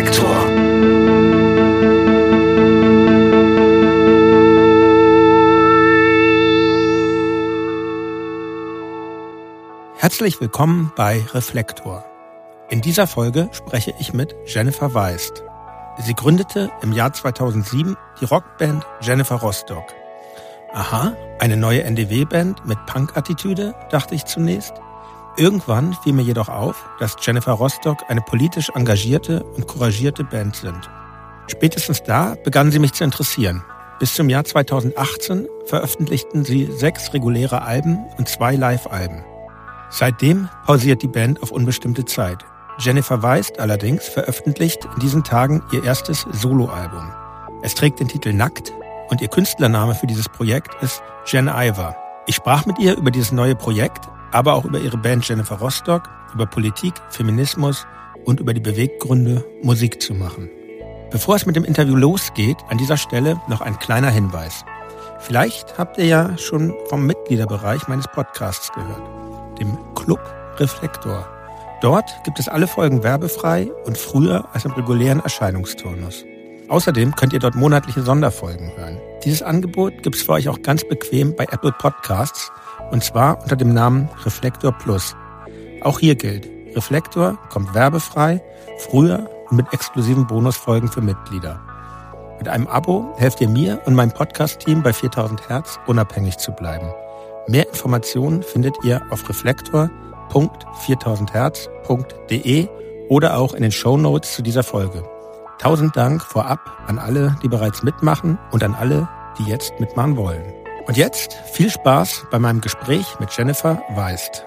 Reflektor. Herzlich willkommen bei Reflektor. In dieser Folge spreche ich mit Jennifer Weist. Sie gründete im Jahr 2007 die Rockband Jennifer Rostock. Aha, eine neue NDW-Band mit Punk-Attitüde, dachte ich zunächst. Irgendwann fiel mir jedoch auf, dass Jennifer Rostock eine politisch engagierte und couragierte Band sind. Spätestens da begannen sie mich zu interessieren. Bis zum Jahr 2018 veröffentlichten sie sechs reguläre Alben und zwei Live-Alben. Seitdem pausiert die Band auf unbestimmte Zeit. Jennifer Weist allerdings veröffentlicht in diesen Tagen ihr erstes Soloalbum. Es trägt den Titel Nackt und ihr Künstlername für dieses Projekt ist Jen Iver. Ich sprach mit ihr über dieses neue Projekt aber auch über ihre Band Jennifer Rostock, über Politik, Feminismus und über die Beweggründe, Musik zu machen. Bevor es mit dem Interview losgeht, an dieser Stelle noch ein kleiner Hinweis. Vielleicht habt ihr ja schon vom Mitgliederbereich meines Podcasts gehört, dem Club Reflektor. Dort gibt es alle Folgen werbefrei und früher als im regulären Erscheinungsturnus. Außerdem könnt ihr dort monatliche Sonderfolgen hören. Dieses Angebot gibt es für euch auch ganz bequem bei Apple Podcasts und zwar unter dem Namen Reflektor Plus. Auch hier gilt, Reflektor kommt werbefrei, früher und mit exklusiven Bonusfolgen für Mitglieder. Mit einem Abo helft ihr mir und meinem Podcast-Team bei 4000 Hertz unabhängig zu bleiben. Mehr Informationen findet ihr auf reflektor.4000herz.de oder auch in den Show Notes zu dieser Folge. Tausend Dank vorab an alle, die bereits mitmachen und an alle, die jetzt mitmachen wollen. Und jetzt viel Spaß bei meinem Gespräch mit Jennifer Weist.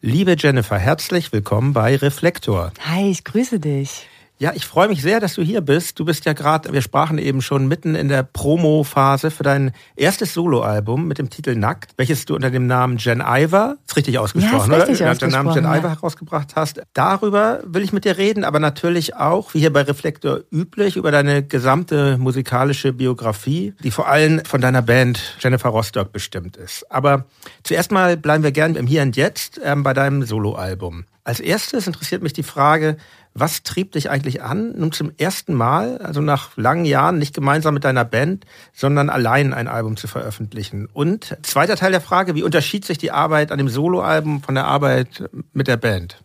Liebe Jennifer, herzlich willkommen bei Reflektor. Hi, ich grüße dich. Ja, ich freue mich sehr, dass du hier bist. Du bist ja gerade, wir sprachen eben schon mitten in der Promo-Phase für dein erstes Soloalbum mit dem Titel Nackt, welches du unter dem Namen Jen Iver, ist richtig ausgesprochen, ja, ist richtig oder? Ausgesprochen, den Namen Jen ja. Iver herausgebracht hast. Darüber will ich mit dir reden, aber natürlich auch, wie hier bei Reflektor üblich, über deine gesamte musikalische Biografie, die vor allem von deiner Band Jennifer Rostock bestimmt ist. Aber zuerst mal bleiben wir gern im Hier und Jetzt ähm, bei deinem Soloalbum. Als erstes interessiert mich die Frage, was trieb dich eigentlich an, nun zum ersten Mal, also nach langen Jahren, nicht gemeinsam mit deiner Band, sondern allein ein Album zu veröffentlichen? Und zweiter Teil der Frage, wie unterschied sich die Arbeit an dem Soloalbum von der Arbeit mit der Band?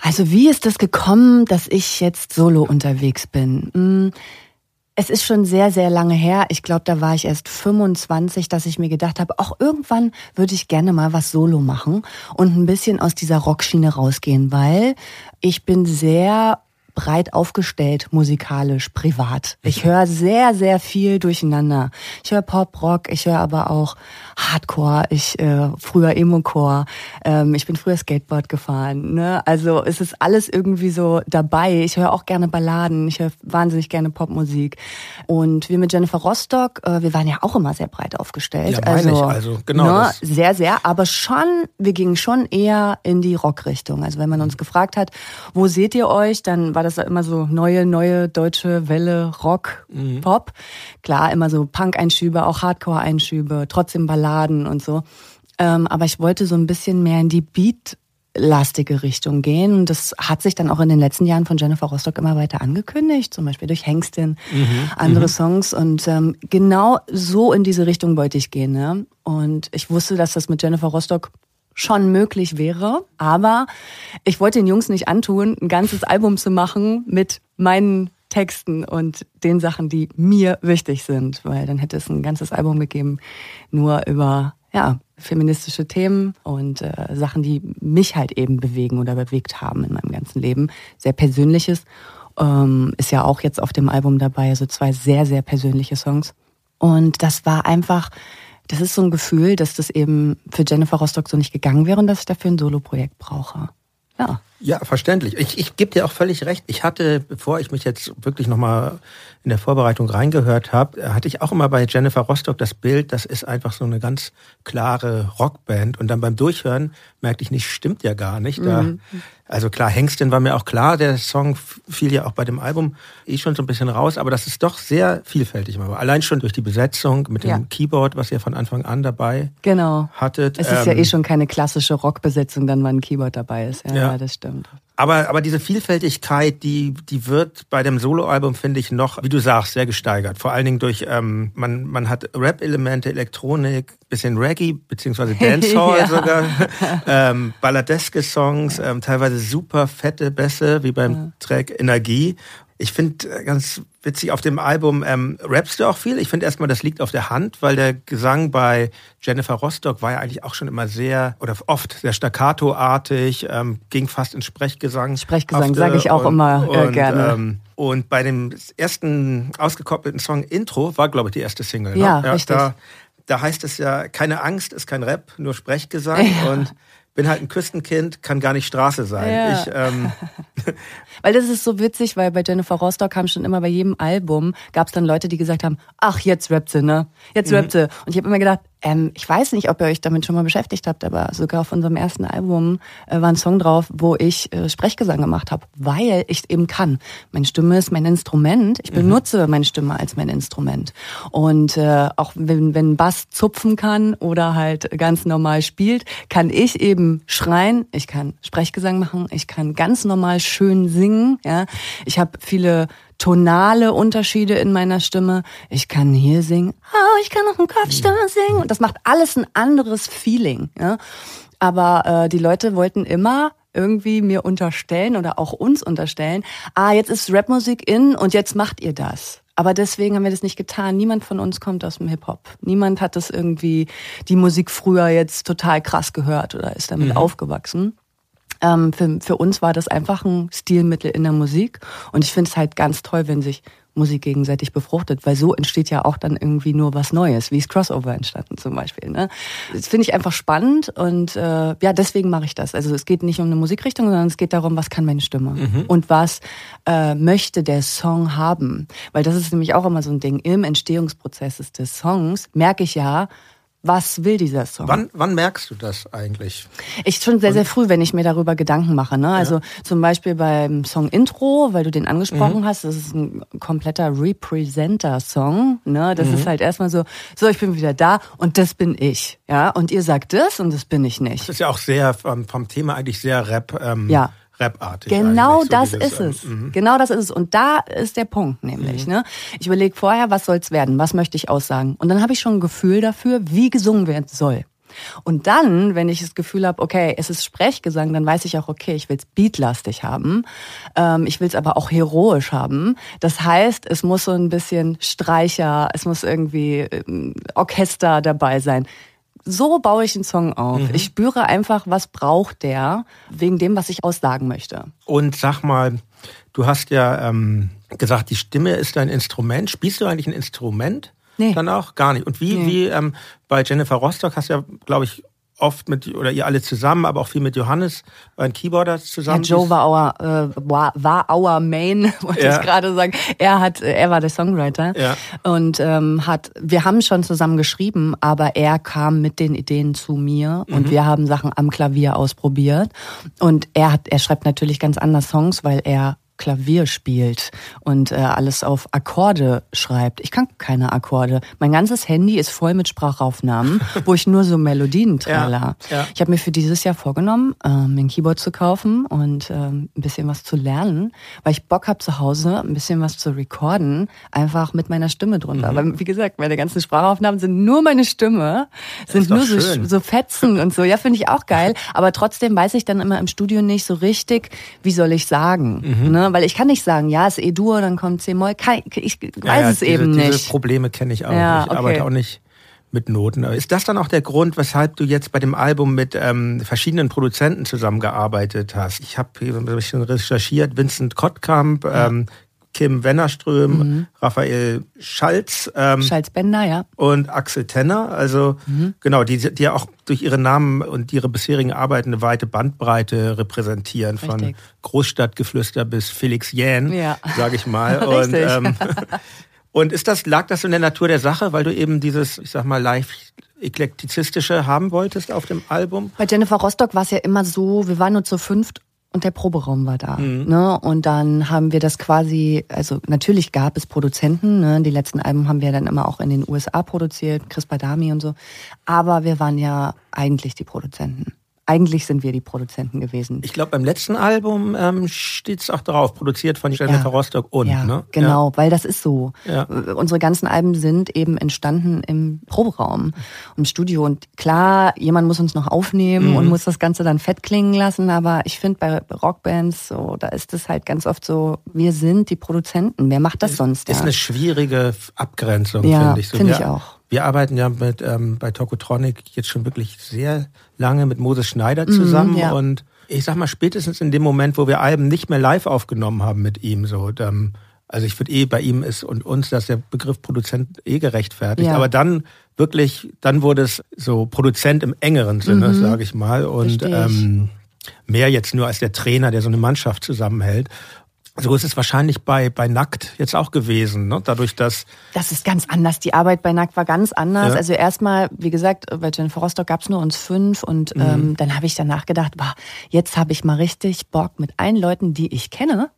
Also wie ist das gekommen, dass ich jetzt solo unterwegs bin? Es ist schon sehr, sehr lange her. Ich glaube, da war ich erst 25, dass ich mir gedacht habe, auch irgendwann würde ich gerne mal was solo machen und ein bisschen aus dieser Rockschiene rausgehen, weil ich bin sehr breit aufgestellt musikalisch, privat. Ich höre sehr, sehr viel durcheinander. Ich höre Pop, Rock, ich höre aber auch Hardcore, ich äh, früher Emo-Core, ähm, ich bin früher Skateboard gefahren. Ne? Also es ist alles irgendwie so dabei. Ich höre auch gerne Balladen, ich höre wahnsinnig gerne Popmusik. Und wir mit Jennifer Rostock, äh, wir waren ja auch immer sehr breit aufgestellt. Ja, meine ich also, genau Ne, das. sehr, sehr, aber schon, wir gingen schon eher in die Rockrichtung. Also wenn man uns gefragt hat, wo seht ihr euch, dann war das immer so neue, neue deutsche Welle Rock, Pop. Klar, immer so Punk-Einschübe, auch Hardcore-Einschübe, trotzdem Balladen und so. Ähm, aber ich wollte so ein bisschen mehr in die Beat lastige Richtung gehen. Und das hat sich dann auch in den letzten Jahren von Jennifer Rostock immer weiter angekündigt, zum Beispiel durch Hengstin, andere Songs. Und ähm, genau so in diese Richtung wollte ich gehen. Ne? Und ich wusste, dass das mit Jennifer Rostock schon möglich wäre, aber ich wollte den Jungs nicht antun, ein ganzes Album zu machen mit meinen Texten und den Sachen, die mir wichtig sind, weil dann hätte es ein ganzes Album gegeben, nur über ja, feministische Themen und äh, Sachen, die mich halt eben bewegen oder bewegt haben in meinem ganzen Leben. Sehr Persönliches. Ähm, ist ja auch jetzt auf dem Album dabei, also zwei sehr, sehr persönliche Songs. Und das war einfach, das ist so ein Gefühl, dass das eben für Jennifer Rostock so nicht gegangen wäre und dass ich dafür ein Soloprojekt brauche. Ja. Ja, verständlich. Ich, ich gebe dir auch völlig recht. Ich hatte, bevor ich mich jetzt wirklich nochmal in der Vorbereitung reingehört habe, hatte ich auch immer bei Jennifer Rostock das Bild, das ist einfach so eine ganz klare Rockband. Und dann beim Durchhören merkte ich nicht, stimmt ja gar nicht. Da, Mhm. Also klar, Hengstin war mir auch klar, der Song fiel ja auch bei dem Album eh schon so ein bisschen raus, aber das ist doch sehr vielfältig. Aber allein schon durch die Besetzung mit dem Ja. Keyboard, was ihr von Anfang an dabei Genau. hattet. Es ist ja ähm, eh schon keine klassische Rockbesetzung, dann, wenn ein Keyboard dabei ist. Ja, Ja. ja. das stimmt. Stimmt. Aber, aber diese Vielfältigkeit, die, die wird bei dem Soloalbum, finde ich, noch, wie du sagst, sehr gesteigert. Vor allen Dingen durch, ähm, man, man hat Rap-Elemente, Elektronik, bisschen Reggae, beziehungsweise Dancehall ja. sogar, ähm, balladeske Songs, ähm, teilweise super fette Bässe, wie beim ja. Track Energie. Ich finde äh, ganz witzig, auf dem Album ähm, rappst du auch viel. Ich finde erstmal, das liegt auf der Hand, weil der Gesang bei Jennifer Rostock war ja eigentlich auch schon immer sehr, oder oft sehr staccato-artig, ähm, ging fast in Sprechgesang. Sprechgesang sage ich auch und, immer äh, und, gerne. Ähm, und bei dem ersten ausgekoppelten Song Intro war, glaube ich, die erste Single. Ne? Ja, richtig. Da, da heißt es ja, keine Angst ist kein Rap, nur Sprechgesang. Ja. Und bin halt ein Küstenkind, kann gar nicht Straße sein. Ja. Ich, ähm weil das ist so witzig, weil bei Jennifer Rostock haben schon immer bei jedem Album gab es dann Leute, die gesagt haben, ach jetzt rappt sie, ne? Jetzt mhm. rappt sie. Und ich habe immer gedacht, ähm, ich weiß nicht, ob ihr euch damit schon mal beschäftigt habt, aber sogar auf unserem ersten Album äh, war ein Song drauf, wo ich äh, Sprechgesang gemacht habe, weil ich eben kann. Meine Stimme ist mein Instrument. Ich mhm. benutze meine Stimme als mein Instrument. Und äh, auch wenn, wenn Bass zupfen kann oder halt ganz normal spielt, kann ich eben schreien. Ich kann Sprechgesang machen. Ich kann ganz normal schön singen. Ja, ich habe viele tonale Unterschiede in meiner Stimme. Ich kann hier singen, oh, ich kann auch einen Kopfstimme singen. Und das macht alles ein anderes Feeling. Ja? Aber äh, die Leute wollten immer irgendwie mir unterstellen oder auch uns unterstellen, ah, jetzt ist Rapmusik in und jetzt macht ihr das. Aber deswegen haben wir das nicht getan. Niemand von uns kommt aus dem Hip-Hop. Niemand hat das irgendwie, die Musik früher jetzt total krass gehört oder ist damit mhm. aufgewachsen. Ähm, für, für uns war das einfach ein Stilmittel in der Musik. Und ich finde es halt ganz toll, wenn sich Musik gegenseitig befruchtet, weil so entsteht ja auch dann irgendwie nur was Neues, wie es Crossover entstanden zum Beispiel. Ne? Das finde ich einfach spannend und äh, ja, deswegen mache ich das. Also es geht nicht um eine Musikrichtung, sondern es geht darum, was kann meine Stimme mhm. und was äh, möchte der Song haben. Weil das ist nämlich auch immer so ein Ding. Im Entstehungsprozess des Songs merke ich ja, was will dieser Song? Wann, wann merkst du das eigentlich? Ich schon sehr, sehr früh, wenn ich mir darüber Gedanken mache. Ne? Also ja. zum Beispiel beim Song Intro, weil du den angesprochen mhm. hast, das ist ein kompletter Representer-Song. Ne? Das mhm. ist halt erstmal so, so, ich bin wieder da und das bin ich. Ja, und ihr sagt das und das bin ich nicht. Das ist ja auch sehr vom, vom Thema eigentlich sehr Rap. Ähm, ja. Rapartig. Genau so das ist es. Mhm. Genau das ist es. Und da ist der Punkt nämlich. Mhm. Ne? Ich überlege vorher, was soll's werden? Was möchte ich aussagen? Und dann habe ich schon ein Gefühl dafür, wie gesungen werden soll. Und dann, wenn ich das Gefühl habe, okay, es ist Sprechgesang, dann weiß ich auch, okay, ich will es beatlastig haben. Ähm, ich will es aber auch heroisch haben. Das heißt, es muss so ein bisschen Streicher, es muss irgendwie ähm, Orchester dabei sein so baue ich einen Song auf. Mhm. Ich spüre einfach, was braucht der, wegen dem, was ich aussagen möchte. Und sag mal, du hast ja ähm, gesagt, die Stimme ist dein Instrument. Spielst du eigentlich ein Instrument? Nee. Dann auch? Gar nicht. Und wie, nee. wie ähm, bei Jennifer Rostock hast du ja, glaube ich, oft mit, oder ihr alle zusammen, aber auch viel mit Johannes, ein Keyboarder zusammen. Ja, Joe war our, äh, war, war our Main, wollte ja. ich gerade sagen. Er hat, er war der Songwriter. Ja. Und ähm, hat, wir haben schon zusammen geschrieben, aber er kam mit den Ideen zu mir und mhm. wir haben Sachen am Klavier ausprobiert. Und er hat, er schreibt natürlich ganz anders Songs, weil er Klavier spielt und äh, alles auf Akkorde schreibt. Ich kann keine Akkorde. Mein ganzes Handy ist voll mit Sprachaufnahmen, wo ich nur so Melodien trailer. Ja, ja. Ich habe mir für dieses Jahr vorgenommen, ähm, ein Keyboard zu kaufen und ähm, ein bisschen was zu lernen, weil ich Bock habe zu Hause ein bisschen was zu recorden, einfach mit meiner Stimme drunter. Mhm. Weil wie gesagt, meine ganzen Sprachaufnahmen sind nur meine Stimme, sind nur so, so Fetzen und so. Ja, finde ich auch geil. Aber trotzdem weiß ich dann immer im Studio nicht so richtig, wie soll ich sagen. Mhm. Ne? Weil ich kann nicht sagen, ja, ist E-Dur, dann kommt C-Moll. Ich weiß ja, ja, es diese, eben nicht. Diese Probleme kenne ich auch. Ja, ich okay. arbeite auch nicht mit Noten. Ist das dann auch der Grund, weshalb du jetzt bei dem Album mit ähm, verschiedenen Produzenten zusammengearbeitet hast? Ich habe ein bisschen recherchiert, Vincent Kottkamp, ähm, Kim Wennerström, mhm. Raphael Schalz. Ähm, Schalz-Bender, ja. Und Axel Tenner. Also mhm. genau, die, die ja auch durch ihre Namen und ihre bisherigen Arbeiten eine weite Bandbreite repräsentieren. Richtig. Von Großstadtgeflüster bis Felix Jähn, ja. sage ich mal. und, ähm, und ist das, lag das in der Natur der Sache, weil du eben dieses, ich sag mal, leicht eklektizistische haben wolltest auf dem Album? Bei Jennifer Rostock war es ja immer so, wir waren nur zu fünft und der Proberaum war da. Mhm. Ne? Und dann haben wir das quasi, also natürlich gab es Produzenten, ne? die letzten Alben haben wir dann immer auch in den USA produziert, Chris Badami und so, aber wir waren ja eigentlich die Produzenten. Eigentlich sind wir die Produzenten gewesen. Ich glaube, beim letzten Album ähm, steht es auch drauf, produziert von Jennifer ja. Rostock und. Ja, ne? genau, ja. weil das ist so. Ja. Unsere ganzen Alben sind eben entstanden im Proberaum, im Studio. Und klar, jemand muss uns noch aufnehmen mhm. und muss das Ganze dann fett klingen lassen. Aber ich finde, bei Rockbands, so, da ist es halt ganz oft so, wir sind die Produzenten. Wer macht das sonst? Ist eine schwierige Abgrenzung, finde ich. So. Finde ich auch. Wir arbeiten ja mit ähm, bei Tokotronic jetzt schon wirklich sehr lange mit Moses Schneider mhm, zusammen mm, ja. und ich sag mal spätestens in dem Moment, wo wir Alben nicht mehr live aufgenommen haben mit ihm, so ähm, also ich würde eh bei ihm ist und uns, dass der Begriff Produzent eh gerechtfertigt. Ja. Aber dann wirklich, dann wurde es so Produzent im engeren Sinne, mhm. sage ich mal. Und ähm, mehr jetzt nur als der Trainer, der so eine Mannschaft zusammenhält. So ist es wahrscheinlich bei, bei Nackt jetzt auch gewesen, ne? dadurch, dass... Das ist ganz anders. Die Arbeit bei Nackt war ganz anders. Ja. Also erstmal, wie gesagt, bei Jennifer Rostock gab es nur uns fünf und mhm. ähm, dann habe ich danach gedacht, boah, jetzt habe ich mal richtig Bock mit allen Leuten, die ich kenne,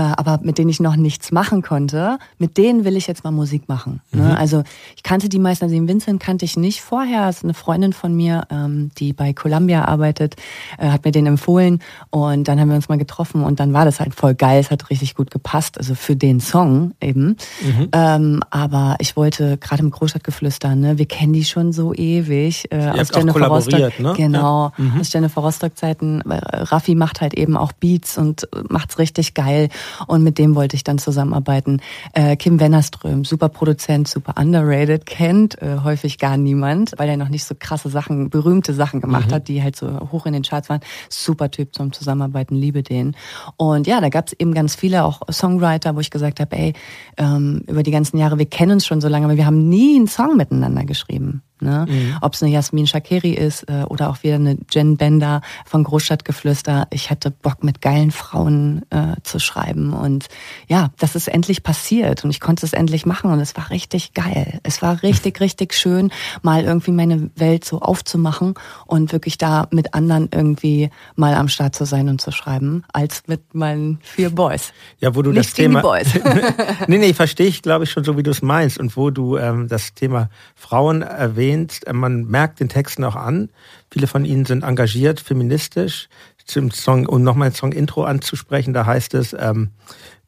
aber mit denen ich noch nichts machen konnte, mit denen will ich jetzt mal Musik machen. Ne? Mhm. Also ich kannte die meisten, also den Vincent kannte ich nicht vorher. Das ist eine Freundin von mir, ähm, die bei Columbia arbeitet, äh, hat mir den empfohlen und dann haben wir uns mal getroffen und dann war das halt voll geil. Es hat richtig gut gepasst, also für den Song eben. Mhm. Ähm, aber ich wollte gerade im Großstadtgeflüster, ne, wir kennen die schon so ewig. Äh, aus Jennifer Rostock. Ne? Genau, ja. mhm. aus Jennifer Rostock-Zeiten. Raffi macht halt eben auch Beats und macht's richtig geil. Und mit dem wollte ich dann zusammenarbeiten. Äh, Kim Wennerström, super Produzent, super underrated, kennt äh, häufig gar niemand, weil er noch nicht so krasse Sachen, berühmte Sachen gemacht mhm. hat, die halt so hoch in den Charts waren. Super Typ zum Zusammenarbeiten, liebe den. Und ja, da gab's eben ganz ganz viele, auch Songwriter, wo ich gesagt habe, ey, ähm, über die ganzen Jahre, wir kennen uns schon so lange, aber wir haben nie einen Song miteinander geschrieben. Ne? Mhm. Ob es eine Jasmin Shakiri ist äh, oder auch wieder eine Jen Bender von Großstadtgeflüster. Ich hatte Bock, mit geilen Frauen äh, zu schreiben. Und ja, das ist endlich passiert und ich konnte es endlich machen und es war richtig geil. Es war richtig, richtig schön, mal irgendwie meine Welt so aufzumachen und wirklich da mit anderen irgendwie mal am Start zu sein und zu schreiben, als mit meinen vier Boys. Ja, wo du Nicht das Thema. Boys. nee, nee, verstehe ich, glaube ich, schon so, wie du es meinst. Und wo du ähm, das Thema Frauen erwähnst, erwähnt. Äh, man merkt den Texten auch an. Viele von ihnen sind engagiert, feministisch. Zum Song, um nochmal ein Song-Intro anzusprechen, da heißt es, ähm,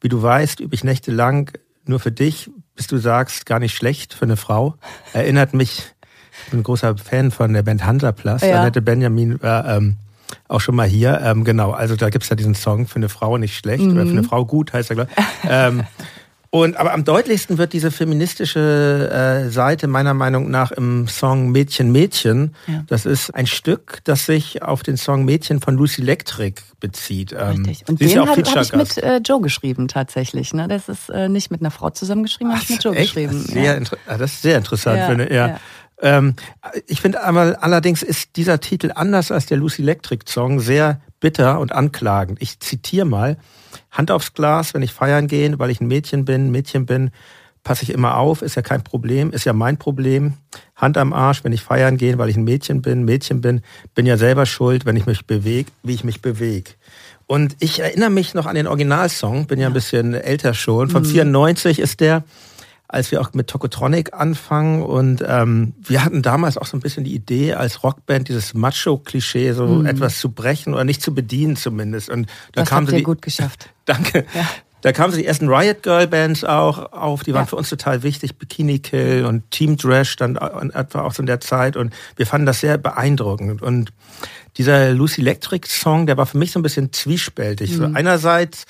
wie du weißt, übe ich nächtelang nur für dich, bis du sagst, gar nicht schlecht für eine Frau. Erinnert mich, ich bin ein großer Fan von der Band Hansaplast. Ja. Annette Benjamin war ähm, auch schon mal hier. Ähm, genau, also da gibt's ja diesen Song für eine Frau nicht schlecht mhm. oder für eine Frau gut, heißt er, glaube ich. ähm, und aber am deutlichsten wird diese feministische äh, Seite meiner Meinung nach im Song Mädchen Mädchen. Ja. Das ist ein Stück, das sich auf den Song Mädchen von Lucy Electric bezieht. Ähm, Richtig. Und den ja habe hab ich mit äh, Joe geschrieben tatsächlich. Ne? Das ist äh, nicht mit einer Frau zusammengeschrieben, habe ich mit Joe echt? geschrieben. Das ist, sehr, ja. das ist sehr interessant, ja, finde ja. Ähm, ich finde aber allerdings ist dieser Titel anders als der Lucy Electric Song sehr bitter und anklagend. Ich zitiere mal. Hand aufs Glas, wenn ich feiern gehe, weil ich ein Mädchen bin, Mädchen bin, passe ich immer auf, ist ja kein Problem, ist ja mein Problem. Hand am Arsch, wenn ich feiern gehe, weil ich ein Mädchen bin, Mädchen bin, bin ja selber schuld, wenn ich mich bewege, wie ich mich bewege. Und ich erinnere mich noch an den Originalsong, bin ja ein bisschen älter schon, von mhm. 94 ist der als wir auch mit Tokotronic anfangen und ähm, wir hatten damals auch so ein bisschen die Idee, als Rockband dieses Macho-Klischee so mhm. etwas zu brechen oder nicht zu bedienen zumindest. Und da das habt ihr die, gut geschafft. Danke. Ja. Da kamen so die ersten Riot Girl Bands auch auf, die waren ja. für uns total wichtig. Bikini Kill und Team Trash dann etwa auch so in der Zeit und wir fanden das sehr beeindruckend. Und dieser Lucy Electric Song, der war für mich so ein bisschen zwiespältig. Mhm. So einerseits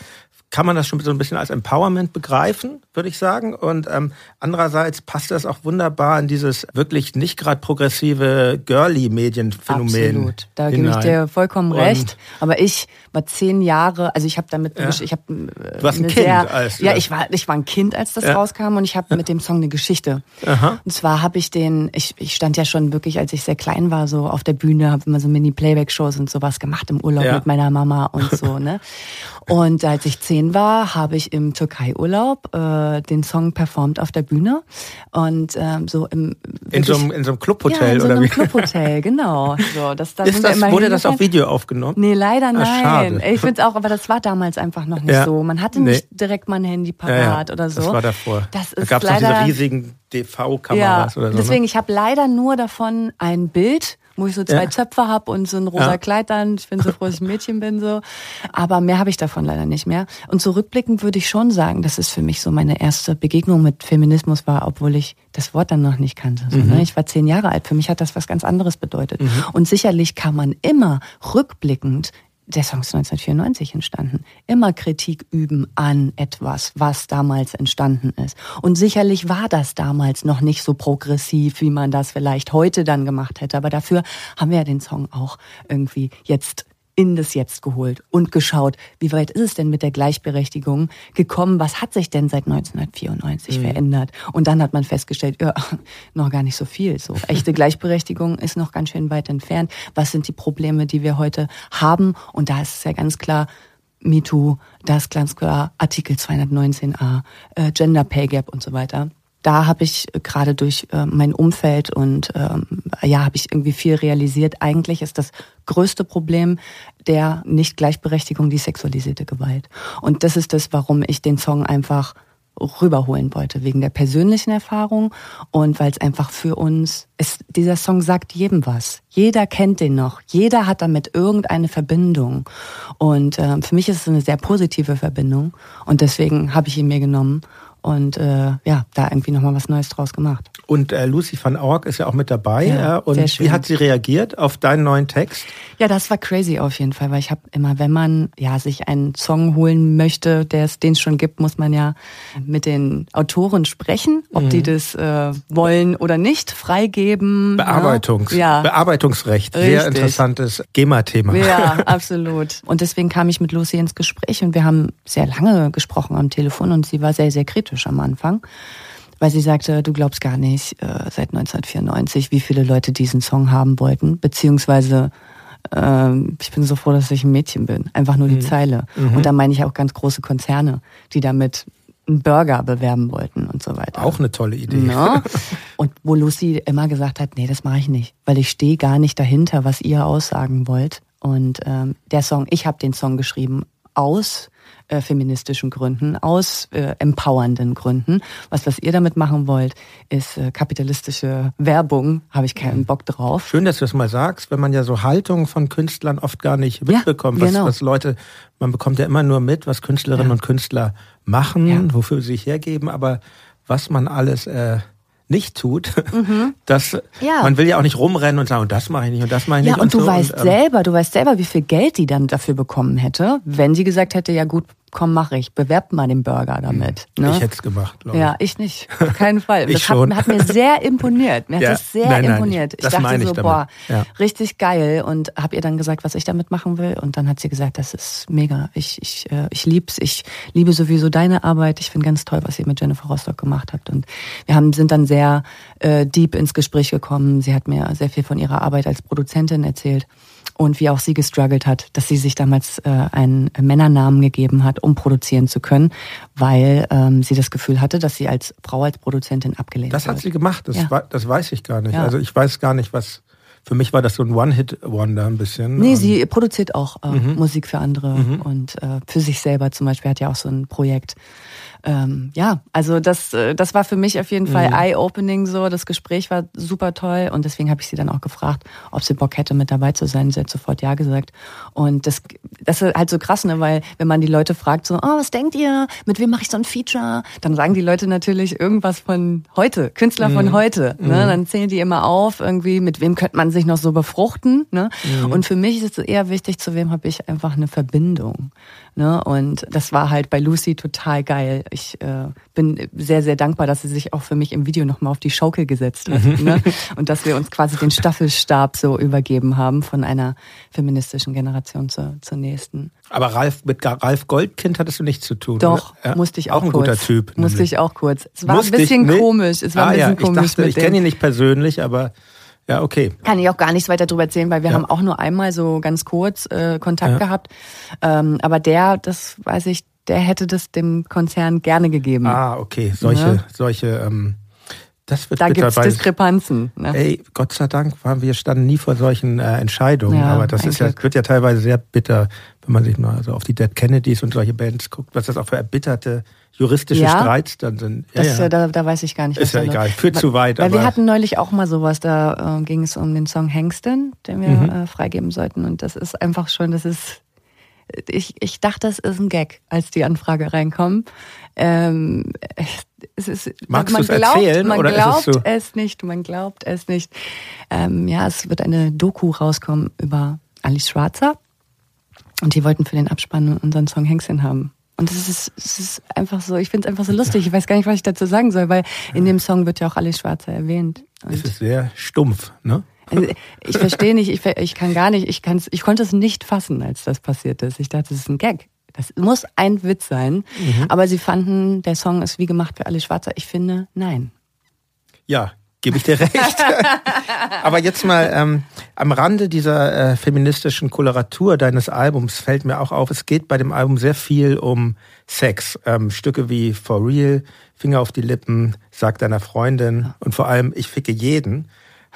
kann man das schon so ein bisschen als Empowerment begreifen, würde ich sagen. Und ähm, andererseits passt das auch wunderbar in dieses wirklich nicht gerade progressive Girly-Medienphänomen. Absolut, da hinein. gebe ich dir vollkommen Und recht. Aber ich war zehn Jahre, also ich habe damit, ja. ich habe äh, du warst ein Kind, sehr, als ja, ich war, ich war ein Kind, als das ja. rauskam und ich habe mit dem Song eine Geschichte. Aha. Und zwar habe ich den, ich, ich stand ja schon wirklich, als ich sehr klein war, so auf der Bühne, habe immer so Mini-Playback-Shows und sowas gemacht im Urlaub ja. mit meiner Mama und so ne. Und als ich zehn war, habe ich im Türkei-Urlaub äh, den Song performt auf der Bühne und ähm, so im in so einem in so einem Clubhotel ja, in so oder einem Clubhotel, genau. So, das, da Ist das, wurde das auf Video aufgenommen? Nee, leider ah, nein. Ah, ich finde es auch, aber das war damals einfach noch nicht ja. so. Man hatte nee. nicht direkt mal ein Handy parat ja, oder so. Das war davor. Das ist da gab es diese riesigen DV-Kameras oder so. Ne? Deswegen, ne? ich habe leider nur davon ein Bild wo ich so zwei Ja. Zöpfe hab und so ein rosa Ja. Kleid dann. Ich bin so froh, dass ich ein Mädchen bin so. Aber mehr habe ich davon leider nicht mehr. Und zurückblickend würde ich schon sagen, dass es für mich so meine erste Begegnung mit Feminismus war, obwohl ich das Wort dann noch nicht kannte. So, Mhm. ne? Ich war zehn Jahre alt. Für mich hat das was ganz anderes bedeutet. Und sicherlich kann man immer rückblickend der Song ist 1994 entstanden. Immer Kritik üben an etwas, was damals entstanden ist. Und sicherlich war das damals noch nicht so progressiv, wie man das vielleicht heute dann gemacht hätte. Aber dafür haben wir ja den Song auch irgendwie jetzt in das Jetzt geholt und geschaut, wie weit ist es denn mit der Gleichberechtigung gekommen? Was hat sich denn seit 1994 verändert? Und dann hat man festgestellt, ja, noch gar nicht so viel. So echte Gleichberechtigung ist noch ganz schön weit entfernt. Was sind die Probleme, die wir heute haben? Und da ist es ja ganz klar, MeToo, da ist ganz klar Artikel 219a, äh, Gender Pay Gap und so weiter da habe ich äh, gerade durch äh, mein Umfeld und ähm, ja, habe ich irgendwie viel realisiert. Eigentlich ist das größte Problem der Nicht-Gleichberechtigung die sexualisierte Gewalt. Und das ist das, warum ich den Song einfach rüberholen wollte, wegen der persönlichen Erfahrung und weil es einfach für uns ist, dieser Song sagt jedem was. Jeder kennt den noch. Jeder hat damit irgendeine Verbindung. Und äh, für mich ist es eine sehr positive Verbindung. Und deswegen habe ich ihn mir genommen und äh, ja, da irgendwie nochmal was Neues draus gemacht. Und äh, Lucy van Org ist ja auch mit dabei. Ja, äh, und sehr schön. wie hat sie reagiert auf deinen neuen Text? Ja, das war crazy auf jeden Fall, weil ich habe immer, wenn man ja sich einen Song holen möchte, der es den es schon gibt, muss man ja mit den Autoren sprechen, ob Mhm. die das äh, wollen oder nicht, freigeben. Bearbeitungs Ne? Ja. Bearbeitungsrecht. Sehr Richtig. interessantes GEMA-Thema. Ja, absolut. Und deswegen kam ich mit Lucy ins Gespräch und wir haben sehr lange gesprochen am Telefon und sie war sehr, sehr kritisch am Anfang. Weil sie sagte, du glaubst gar nicht, äh, seit 1994, wie viele Leute diesen Song haben wollten, beziehungsweise ähm, ich bin so froh, dass ich ein Mädchen bin. Einfach nur die Zeile. Und da meine ich auch ganz große Konzerne, die damit einen Burger bewerben wollten und so weiter. Auch eine tolle Idee. Ne? Und wo Lucy immer gesagt hat, nee, das mache ich nicht, weil ich stehe gar nicht dahinter, was ihr aussagen wollt. Und ähm, der Song, ich habe den Song geschrieben aus äh, feministischen Gründen, aus äh, empowernden Gründen. Was, was ihr damit machen wollt, ist äh, kapitalistische Werbung, habe ich keinen Bock drauf. Schön, dass du das mal sagst, wenn man ja so Haltungen von Künstlern oft gar nicht Ja, mitbekommt, was, genau. was Leute, man bekommt ja immer nur mit, was Künstlerinnen Ja. und Künstler machen, Ja. wofür sie sich hergeben, aber was man alles äh, nicht tut, das, Mhm. Ja. man will ja auch nicht rumrennen und sagen, und das mache ich nicht und das mache ich Ja, nicht. und du so. weißt und, ähm, selber, du weißt selber, wie viel Geld die dann dafür bekommen hätte, wenn sie gesagt hätte, ja gut, komm, mach ich, bewerb mal den Burger damit. Ne? Ich hätte es gemacht, glaube Ja, ich nicht. Auf keinen Fall. Ich das schon. Hat, hat mir sehr imponiert. Mir Ja, hat das sehr nein, nein, imponiert. ich- ich dachte ich so, damit. boah, Ja. richtig geil. Und habe ihr dann gesagt, was ich damit machen will. Und dann hat sie gesagt, das ist mega. Ich, ich, äh, ich lieb's. Ich liebe sowieso deine Arbeit. Ich finde ganz toll, was ihr mit Jennifer Rostock gemacht habt. Und wir haben, sind dann sehr äh, deep ins Gespräch gekommen. Sie hat mir sehr viel von ihrer Arbeit als Produzentin erzählt. Und wie auch sie gestruggelt hat, dass sie sich damals äh, einen Männernamen gegeben hat, um produzieren zu können, weil ähm, sie das Gefühl hatte, dass sie als Frau als Produzentin abgelehnt Das hat wird. sie gemacht, das, Ja. wa- das weiß ich gar nicht. Ja. Also ich weiß gar nicht, was, für mich war das so ein One-Hit-Wonder ein bisschen. Nee, Und- sie produziert auch äh, Mhm. Musik für andere und äh, für sich selber zum Beispiel hat ja auch so ein Projekt. Ähm, ja, also das, äh, das war für mich auf jeden Mhm. Fall eye-opening so. Das Gespräch war super toll und deswegen habe ich sie dann auch gefragt, ob sie Bock hätte, mit dabei zu sein. Sie hat sofort ja gesagt. Und das, das ist halt so krass, ne? weil wenn man die Leute fragt, so, oh, was denkt ihr? Mit wem mache ich so ein Feature? Dann sagen die Leute natürlich irgendwas von heute, Künstler Mhm. von heute. Ne? Dann zählen die immer auf, irgendwie, mit wem könnte man sich noch so befruchten. Ne? Mhm. Und für mich ist es eher wichtig, zu wem habe ich einfach eine Verbindung. Ne? Und das war halt bei Lucy total geil. Ich äh, bin sehr, sehr dankbar, dass sie sich auch für mich im Video nochmal auf die Schaukel gesetzt hat. ne? Und dass wir uns quasi den Staffelstab so übergeben haben von einer feministischen Generation zur, zur nächsten. Aber Ralf, mit Ralf Goldkind hattest du nichts zu tun. Doch? Ja, musste ich auch, Auch ein kurz. guter Typ. Musste nämlich. ich auch kurz. Es war Musste ein bisschen ich, komisch. Es war ah, ein bisschen ja, komisch ich dachte, ich kenne ihn nicht persönlich, aber ja, okay. Kann ich auch gar nichts weiter drüber erzählen, weil wir Ja. haben auch nur einmal so ganz kurz äh, Kontakt Ja. gehabt. Ähm, aber der, das weiß ich, der hätte das dem Konzern gerne gegeben. Ah, okay. Solche, Ja. solche ähm, das wird da gibt es Diskrepanzen. Ne? Ey, Gott sei Dank waren wir standen nie vor solchen äh, Entscheidungen, aber das ist ja, wird ja teilweise sehr bitter, wenn man sich mal so auf die Dead Kennedys und solche Bands guckt, was das auch für erbitterte juristische Ja. Streits dann sind. Ja, Das, ja. Da, da weiß ich gar nicht. Ist ja egal, führt zu weit, Weil wir hatten neulich auch mal sowas, da äh, ging es um den Song Hengsten, den wir Mhm. äh, freigeben sollten. Und das ist einfach schon, das ist, ich, ich dachte, es ist ein Gag, als die Anfrage reinkommt. Ähm, es ist, Magst man glaubt, erzählen, man glaubt so? es nicht, man glaubt es nicht. Ähm, ja, es wird eine Doku rauskommen über Alice Schwarzer. Und die wollten für den Abspann unseren Song Hengsten haben. Und es ist, es ist einfach so, ich finde es einfach so lustig. Ich weiß gar nicht, was ich dazu sagen soll, weil in dem Song wird ja auch Alice Schwarzer erwähnt. Und es ist sehr stumpf, ne? also ich verstehe nicht, ich, ich kann gar nicht, ich, kann's, ich konnte es nicht fassen, als das passiert ist. Ich dachte, das ist ein Gag. Das muss ein Witz sein. Aber sie fanden, der Song ist wie gemacht für Alice Schwarzer. Ich finde, nein. Ja, gebe ich dir recht. Aber jetzt mal ähm, am Rande dieser äh, feministischen Koloratur deines Albums fällt mir auch auf, es geht bei dem Album sehr viel um Sex. Ähm, Stücke wie For Real, Finger auf die Lippen, Sag deiner Freundin und vor allem Ich ficke jeden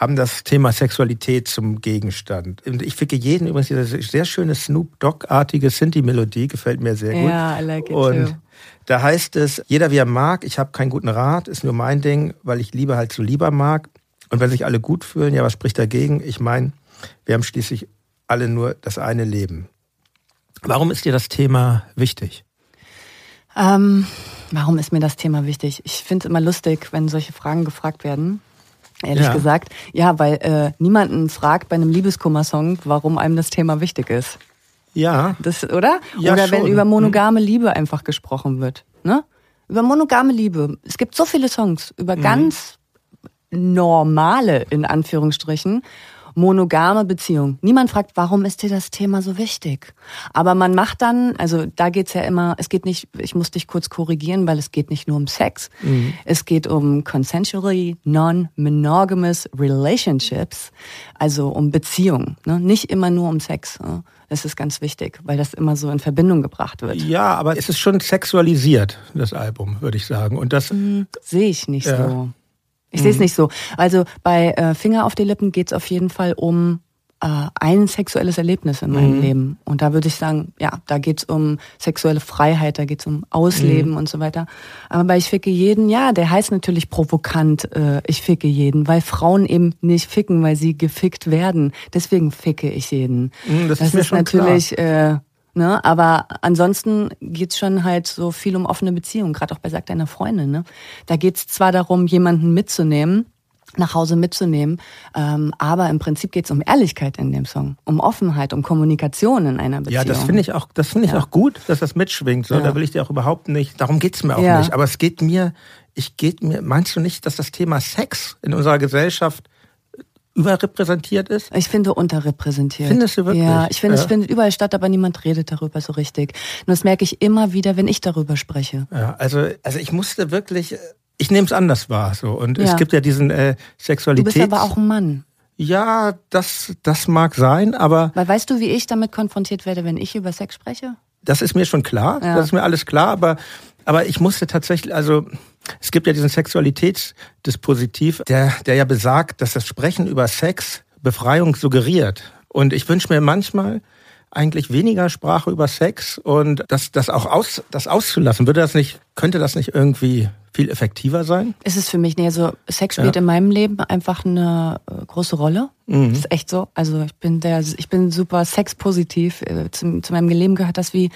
haben das Thema Sexualität zum Gegenstand. Und ich ficke jeden übrigens, diese sehr schöne Snoop Dogg-artige Sinti-Melodie gefällt mir sehr gut. Ja, I like it Und too. Da heißt es, jeder wie er mag, ich habe keinen guten Rat, ist nur mein Ding, weil ich Liebe halt so lieber mag. Und wenn sich alle gut fühlen, ja, was spricht dagegen? Ich meine, wir haben schließlich alle nur das eine Leben. Warum ist dir das Thema wichtig? Ähm, warum ist mir das Thema wichtig? Ich finde es immer lustig, wenn solche Fragen gefragt werden. Ehrlich Ja. gesagt. Ja, weil äh, niemanden fragt bei einem Liebeskummer-Song, warum einem das Thema wichtig ist. Ja, Das, oder? Ja, oder wenn schon. Mhm. über monogame Liebe einfach gesprochen wird. Ne? Über monogame Liebe. Es gibt so viele Songs über Mhm. ganz normale, in Anführungsstrichen, monogame Beziehungen. Niemand fragt, warum ist dir das Thema so wichtig? Aber man macht dann, also da geht's ja immer, es geht nicht, ich muss dich kurz korrigieren, weil es geht nicht nur um Sex. Mhm. Es geht um consensually non-monogamous relationships, also um Beziehungen. Ne? Nicht immer nur um Sex. Ne? Das ist ganz wichtig, weil das immer so in Verbindung gebracht wird. ja, aber es ist schon sexualisiert, das Album, würde ich sagen. Und das, Sehe ich nicht Ja. so. Ich sehe es nicht so. Also bei äh, Finger auf die Lippen geht es auf jeden Fall um äh, ein sexuelles Erlebnis in meinem Leben. Und da würde ich sagen, ja, da geht es um sexuelle Freiheit, da geht es um Ausleben und so weiter. Aber bei Ich ficke jeden, ja, der heißt natürlich provokant, äh, ich ficke jeden, weil Frauen eben nicht ficken, weil sie gefickt werden. Deswegen ficke ich jeden. Mm, das ist das mir ist schon natürlich äh, Ne? Aber ansonsten geht's schon halt so viel um offene Beziehungen, gerade auch bei Sagt deiner Freundin. Ne? Da geht's zwar darum, jemanden mitzunehmen, nach Hause mitzunehmen, ähm, aber im Prinzip geht's um Ehrlichkeit in dem Song, um Offenheit, um Kommunikation in einer Beziehung. ja, das finde ich auch, das finde ich Ja. auch gut, dass das mitschwingt. So, Ja. Da will ich dir auch überhaupt nicht, darum geht's mir auch Ja. nicht. Aber es geht mir, ich geht mir, meinst du nicht, dass das Thema Sex in unserer Gesellschaft überrepräsentiert ist? Ich finde unterrepräsentiert. Findest du wirklich? Ja, ich finde, es Ja. findet überall statt, aber niemand redet darüber so richtig. Und das merke ich immer wieder, wenn ich darüber spreche. Ja, also, also ich musste wirklich, ich nehme es anders wahr. So. Und es Ja. gibt ja diesen äh, Du Sexualität. bist aber auch ein Mann. Ja, das, das mag sein, aber Weil weißt du, wie ich damit konfrontiert werde, wenn ich über Sex spreche? das ist mir schon klar. Ja. Das ist mir alles klar, aber, aber ich musste tatsächlich, also es gibt ja diesen Sexualitätsdispositiv, der, der ja besagt, dass das Sprechen über Sex Befreiung suggeriert. Und ich wünsche mir manchmal eigentlich weniger Sprache über Sex und das, das auch aus, das auszulassen. Würde das nicht, könnte das nicht irgendwie viel effektiver sein? Es ist für mich, nee, also Sex spielt in meinem Leben einfach eine äh, große Rolle. Das ist echt so. Also ich bin der, ich bin super sexpositiv. Äh, Zu, zu meinem Leben gehört das wie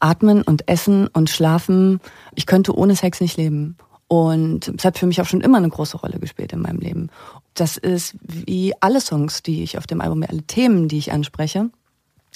Atmen und Essen und Schlafen. Ich könnte ohne Sex nicht leben. Und es hat für mich auch schon immer eine große Rolle gespielt in meinem Leben. Das ist wie alle Songs, die ich auf dem Album, alle Themen, die ich anspreche,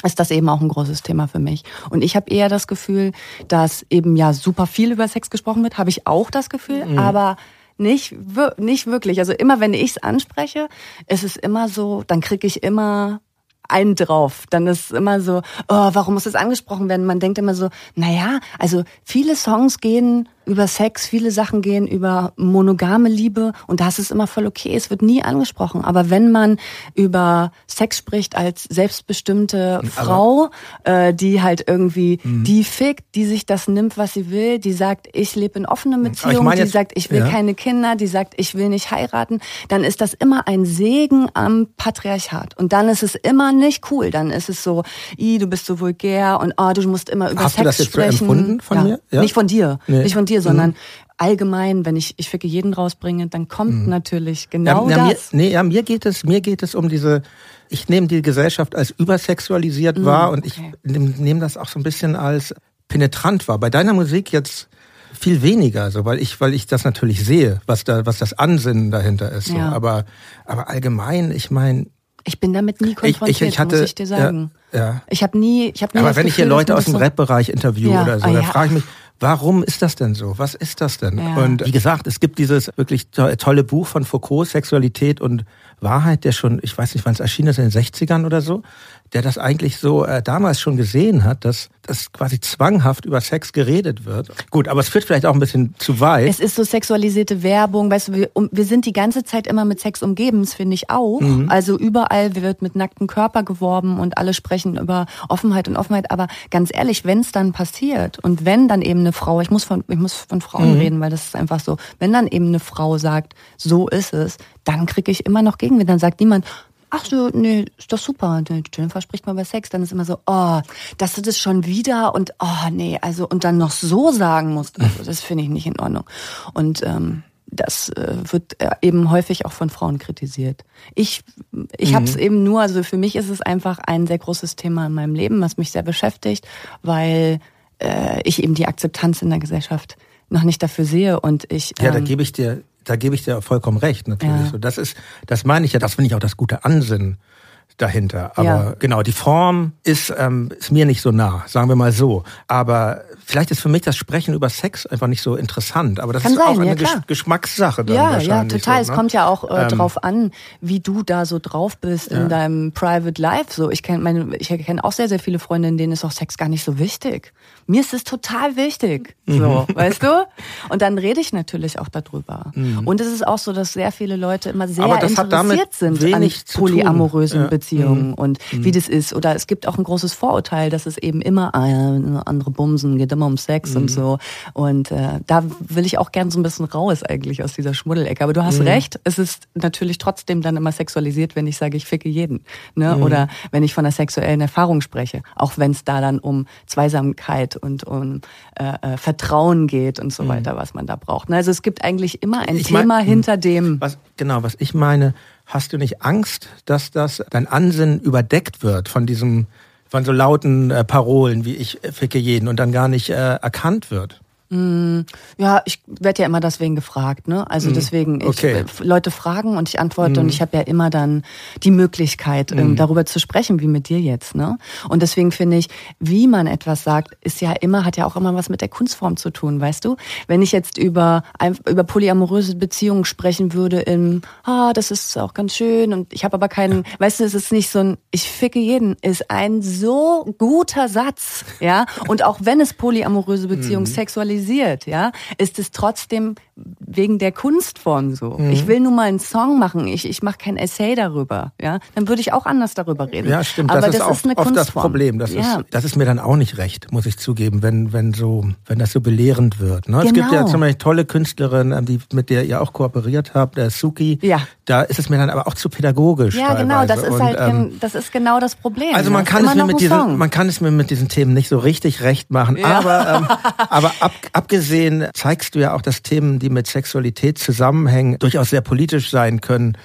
ist das eben auch ein großes Thema für mich. Und ich habe eher das Gefühl, dass eben ja super viel über Sex gesprochen wird, habe ich auch das Gefühl, aber nicht, nicht wirklich. Also immer, wenn ich es anspreche, ist es immer so, dann kriege ich immer einen drauf. Dann ist immer so, oh, warum muss das angesprochen werden? Man denkt immer so, naja, also viele Songs gehen über Sex, viele Sachen gehen über monogame Liebe und das ist immer voll okay. Es wird nie angesprochen. Aber wenn man über Sex spricht als selbstbestimmte Frau, äh, die halt irgendwie mhm. die fickt, die sich das nimmt, was sie will, die sagt, ich lebe in offenen Beziehungen, die sagt, ich will ja. keine Kinder, die sagt, ich will nicht heiraten, dann ist das immer ein Segen am Patriarchat. Und dann ist es immer nicht cool. Dann ist es so, i, du bist so vulgär und oh, du musst immer über Hast Sex du das jetzt sprechen. Empfunden von ja. mir? Ja? Nicht von dir, nee. nicht von dir, sondern mhm. allgemein, wenn ich ich ficke jeden rausbringe, dann kommt mhm. natürlich genau ja, ja, das. Mir, nee, ja, mir geht es mir geht es um diese ich nehme die Gesellschaft als übersexualisiert mhm. wahr und ich okay. nehme nehm das auch so ein bisschen als penetrant wahr. Bei deiner Musik jetzt viel weniger, so weil ich weil ich das natürlich sehe, was da was das Ansinnen dahinter ist. So. Ja. Aber aber allgemein, ich meine ich bin damit nie konfrontiert, ich, ich hatte, muss ich dir sagen. Ja, ja. Ich habe nie, ich habe nie. Aber wenn Gefühl, ich hier Leute aus dem so Rap-Bereich interviewe oder so, ah, dann frage ich mich, warum ist das denn so? Was ist das denn? Ja. Und wie gesagt, es gibt dieses wirklich tolle Buch von Foucault, Sexualität und Wahrheit, der schon, ich weiß nicht, wann es erschienen ist, in den 60ern oder so der das eigentlich so äh, damals schon gesehen hat, dass das quasi zwanghaft über Sex geredet wird. Gut, aber es führt vielleicht auch ein bisschen zu weit. Es ist so sexualisierte Werbung, weißt du, wir, um, wir sind die ganze Zeit immer mit Sex umgeben, das finde ich auch. Mhm. Also überall wird mit nacktem Körper geworben und alle sprechen über Offenheit und Offenheit, aber ganz ehrlich, wenn es dann passiert und wenn dann eben eine Frau, ich muss von ich muss von Frauen mhm. reden, weil das ist einfach so, wenn dann eben eine Frau sagt, so ist es, dann kriege ich immer noch Gegenwind, dann sagt niemand, ach so, nee, ist doch super. Jennifer spricht mal über Sex, dann ist immer so, oh, dass du das schon wieder und oh nee, also und dann noch so sagen musst, also das finde ich nicht in Ordnung. Und ähm, das äh, wird äh, eben häufig auch von Frauen kritisiert. Ich, ich mhm. habe es eben nur, also für mich ist es einfach ein sehr großes Thema in meinem Leben, was mich sehr beschäftigt, weil äh, ich eben die Akzeptanz in der Gesellschaft noch nicht dafür sehe und ich. Ähm, ja, da ähm, gebe ich dir da gebe ich dir vollkommen recht, natürlich. Ja. So, das ist, das meine ich ja, das finde ich auch das gute Ansinnen dahinter. Aber ja. genau, die Form ist, ähm, ist mir nicht so nah, sagen wir mal so. Aber vielleicht ist für mich das Sprechen über Sex einfach nicht so interessant. Aber das Kann ist sein, auch eine ja, Gesch Geschmackssache dann Ja, ja, total. So, es ne? kommt ja auch äh, ähm, drauf an, wie du da so drauf bist ja. in deinem Private Life. So, ich kenne meine, ich kenne auch sehr, sehr viele Freundinnen, denen ist auch Sex gar nicht so wichtig. Mir ist es total wichtig. So, mhm. weißt du? Und dann rede ich natürlich auch darüber. Mhm. Und es ist auch so, dass sehr viele Leute immer sehr interessiert sind an polyamorösen Beziehungen mhm. und mhm. wie das ist. Oder es gibt auch ein großes Vorurteil, dass es eben immer andere Bumsen, geht immer um Sex mhm. und so. Und äh, da will ich auch gern so ein bisschen raus eigentlich aus dieser Schmuddelecke. Aber du hast mhm. recht, es ist natürlich trotzdem dann immer sexualisiert, wenn ich sage, ich ficke jeden. Ne? Mhm. Oder wenn ich von einer sexuellen Erfahrung spreche. Auch wenn es da dann um Zweisamkeit und um äh, äh, Vertrauen geht und so mhm. weiter, was man da braucht. Also es gibt eigentlich immer ein ich Thema mein, hinter dem. Was, genau, was ich meine, Hast du nicht Angst, dass das dein Ansinnen überdeckt wird von diesem, von so lauten äh, Parolen wie ich ficke jeden und dann gar nicht äh, erkannt wird? Mm, ja, ich werde ja immer deswegen gefragt, ne? Also mm, deswegen, ich, okay. Leute fragen und ich antworte mm. und ich habe ja immer dann die Möglichkeit, ähm, darüber zu sprechen, wie mit dir jetzt, ne? Und deswegen finde ich, wie man etwas sagt, ist ja immer, hat ja auch immer was mit der Kunstform zu tun, weißt du? Wenn ich jetzt über, über polyamoröse Beziehungen sprechen würde in, ah, das ist auch ganz schön und ich habe aber keinen, weißt du, es ist nicht so ein, ich ficke jeden, ist ein so guter Satz, ja? Und auch wenn es polyamoröse Beziehungen mhm. sexualisiert sexualisiert, ja, ist es trotzdem wegen der Kunstform so. Mhm. Ich will nur mal einen Song machen, ich, ich mache kein Essay darüber, ja, dann würde ich auch anders darüber reden. Ja, stimmt. Aber das, das ist, oft, eine oft Kunstform. das Problem. Das, ja. ist, das ist mir dann auch nicht recht, muss ich zugeben, wenn, wenn so, wenn das so belehrend wird. Ne? Genau. Es gibt ja genau. zum Beispiel tolle Künstlerin, die, mit der ihr auch kooperiert habt, der Suki. Ja. Da ist es mir dann aber auch zu pädagogisch. Ja, genau, das ist Und, halt, ähm, das ist genau das Problem. Also man kann es mir mit diesen, man kann es mir mit diesen Themen nicht so richtig recht machen. Ja. Aber, ähm, aber ab, abgesehen zeigst du ja auch, dass Themen, die mit Sexualität zusammenhängen, durchaus sehr politisch sein können.